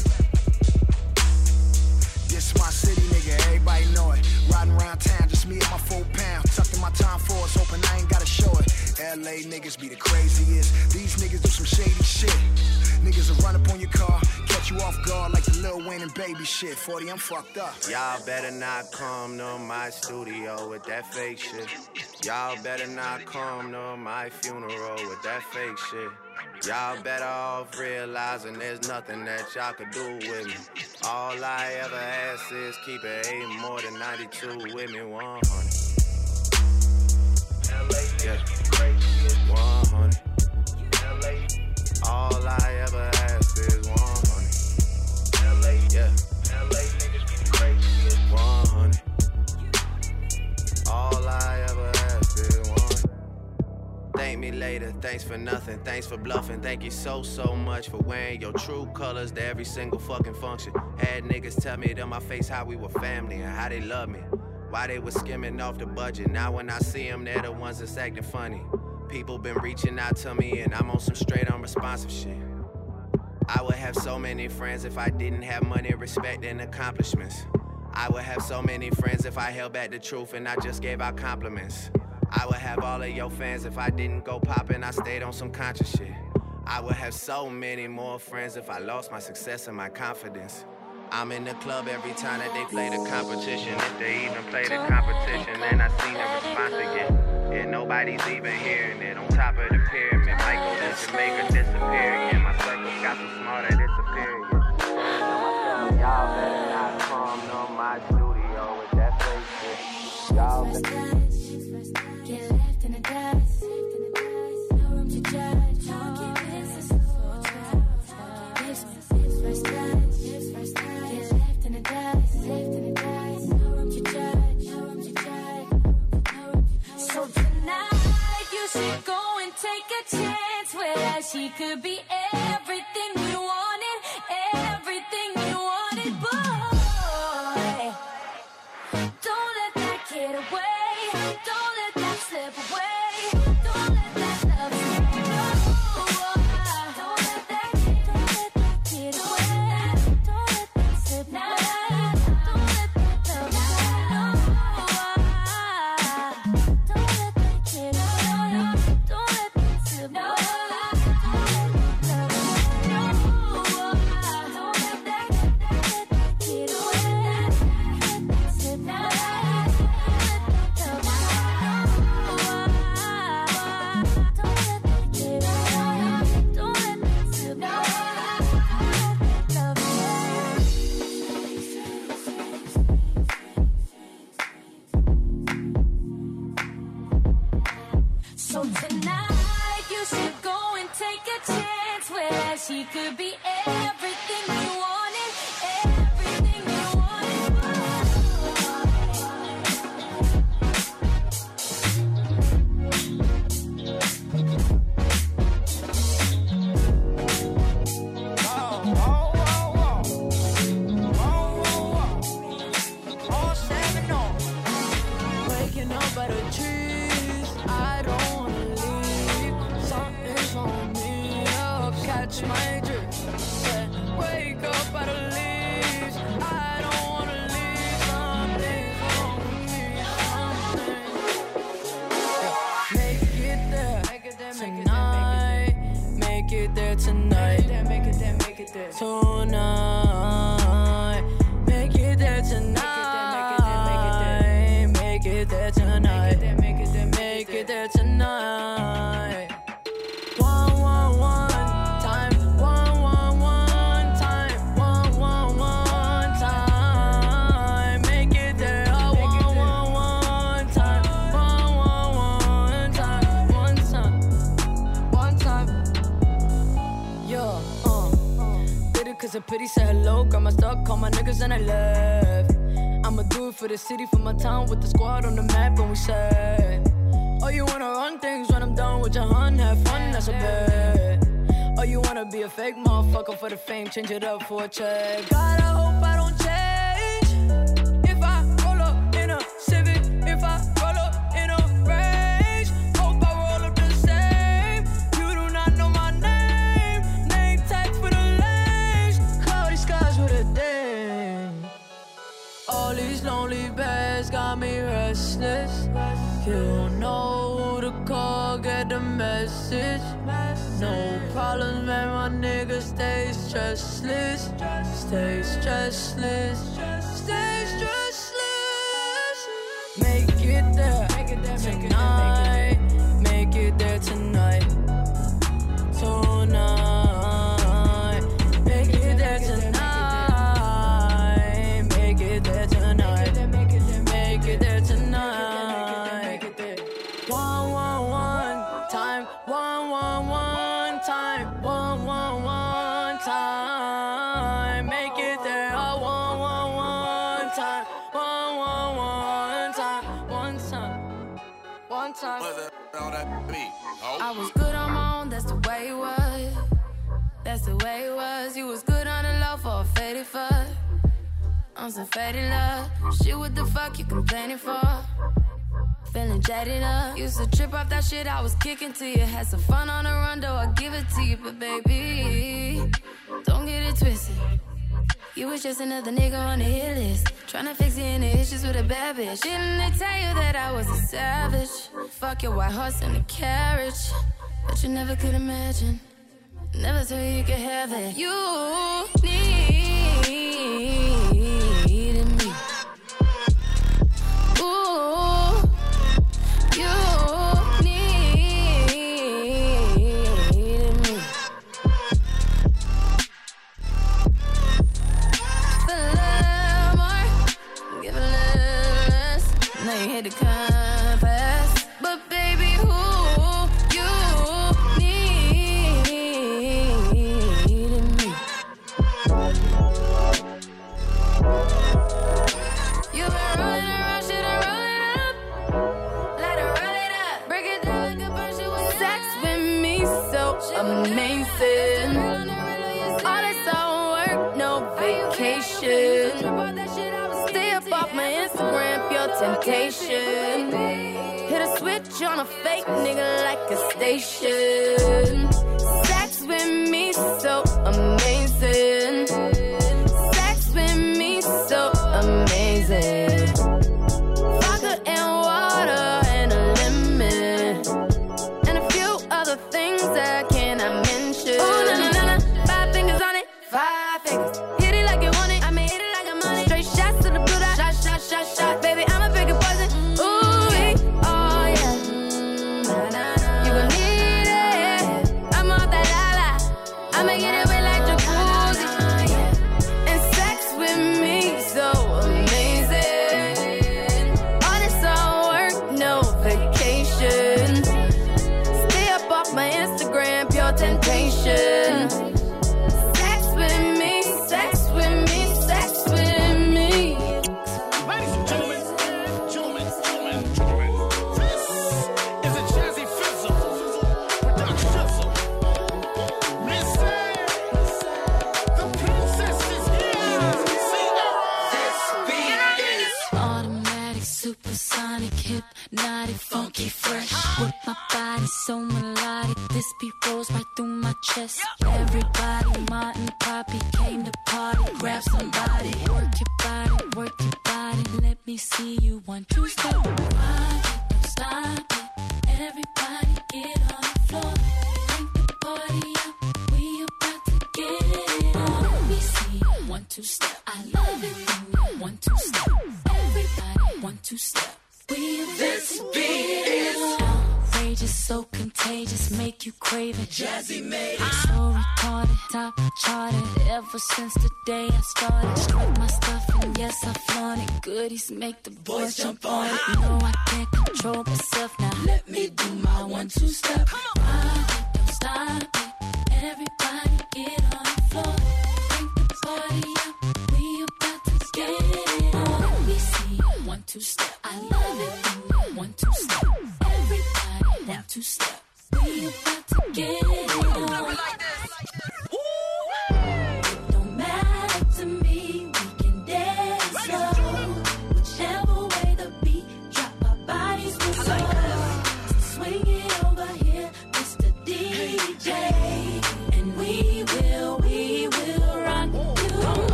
This my city, nigga, everybody know it. Riding around town, just me and my four pound. Tucked in my time for us, hoping I ain't gotta show it. LA niggas be the craziest. These niggas do some shady shit. Niggas will run up on your car, catch you off guard like the Lil Wayne and baby shit. 40, I'm fucked up. Y'all better not come to my studio with that fake shit. Y'all better not come to my funeral with that fake shit. Y'all better off realizing there's nothing that y'all could do with me. All I ever ask is keep it eight more than 92 with me 100. Yeah. 100. All I ever ask is 100. Yeah. 100. All I ever ask is 100. Thank me later, thanks for nothing, thanks for bluffing. Thank you so, so much for wearing your true colors to every single fucking function. Had niggas tell me to my face how we were family and how they love me. Why they was skimming off the budget. Now when I see them, they're the ones that's acting funny. People been reaching out to me and I'm on some straight unresponsive shit. I would have so many friends if I didn't have money, respect, and accomplishments. I would have so many friends if I held back the truth and I just gave out compliments. I would have all of your fans if I didn't go poppin', I stayed on some conscious shit. I would have so many more friends if I lost my success and my confidence. I'm in the club every time that they play the competition. If they even play the competition, then I see the response again. And nobody's even hearing it. On top of the pyramid, Michael in Jamaica disappear again. My circle got so small that it's superior. Y'all better not come to my studio with that fake shit. Y'all better. Should go and take a chance her. She could be everything call my niggas and I left. I'ma do it for the city, for my town, with the squad on the map. And we said, Oh, you wanna run things when I'm done with your hun? Have fun, that's a bet. Oh, you wanna be a fake motherfucker for the fame? Change it up for a check. God, I hope You know who to call, get the message. No problems, man, my nigga stay stressless. Stay stressless. Oh. I was good on my own, that's the way it was. That's the way it was. You was good on the low for a faded fuck. On some faded love. Shit, what the fuck you complaining for? Feeling jaded up. Used to trip off that shit I was kicking to you. Had some fun on the run, though I give it to you. But baby, don't get it twisted. You was just another nigga on the hit list. Tryna fix any issues with a bad bitch. Didn't they tell you that I was a savage? Fuck your white horse and a carriage. But you never could imagine. Never thought you could have it. You needed me. Ooh, Hit the compass, but baby, who you needed me? You been rolling around, shit and roll it up. Let her roll it up. Break it down like a bunch of Sex with me so amazing. Temptation. Hit a switch on a fake nigga like a station.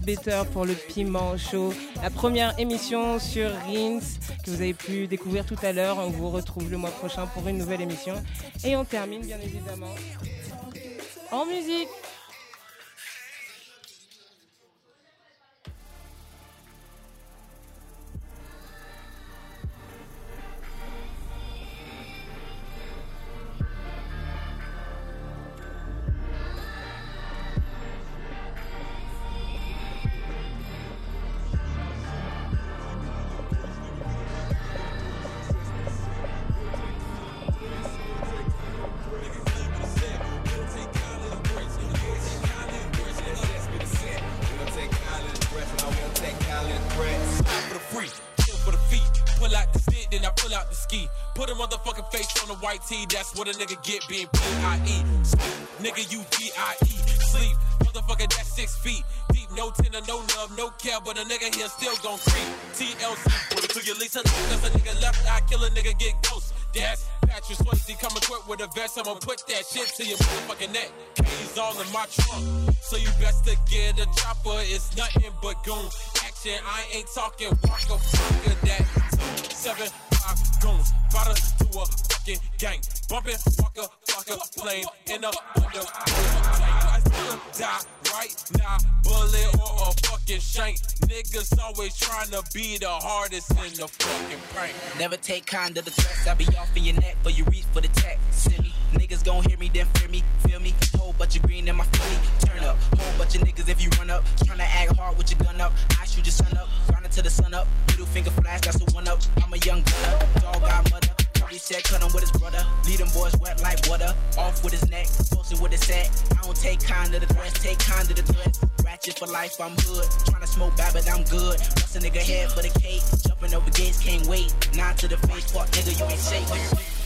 Better pour le Piment Show, la première émission sur Rins que vous avez pu découvrir tout à l'heure. On vous retrouve le mois prochain pour une nouvelle émission. Et on termine bien évidemment en musique. That's what a nigga get being P-I-E. Nigga, you D-I-E. Sleep, motherfucker, that's six feet. Deep, no tender, no love, no care, but a nigga here still gon' creep. TLC, put it to your Lisa, cause a nigga left eye, kill a nigga, get ghost. That's Patrick Swayze, come equipped with a vest, I'ma put that shit to your motherfucking neck. K's all in my trunk, so you best to get a chopper, it's nothing but goon. Action, I ain't talking walk up, fuck that. Two, seven, five goons, us to a fucking gang. Bumping, walker, fucker, plane in a window. Die right now, bullet or a fucking shank. Niggas always trying to be the hardest in the fucking prank. Never take kind of the threats. I be off in your neck, but you reach for the tech. Send. Niggas gon' hear me, then fear me. Feel me? Whole bunch of green in my feet. Turn up. Whole bunch of niggas if you run up. Tryna act hard with your gun up. I shoot your son up. Grind until the sun up. Middle finger flash, that's the one up. I'm a young gunner. Dog got mother. He said cut him with his brother. Lead them boys wet like water. Off with his neck. Posted with his set. I don't take kind of the threats. Take kind of the threats. Ratchet for life, I'm hood. Tryna smoke bad, but I'm good. Bust a nigga head for the cake. Jumping over gates, can't wait. Nine to the face, fuck nigga, you ain't safe.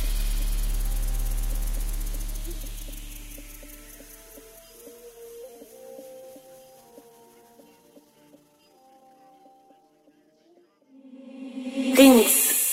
Rins.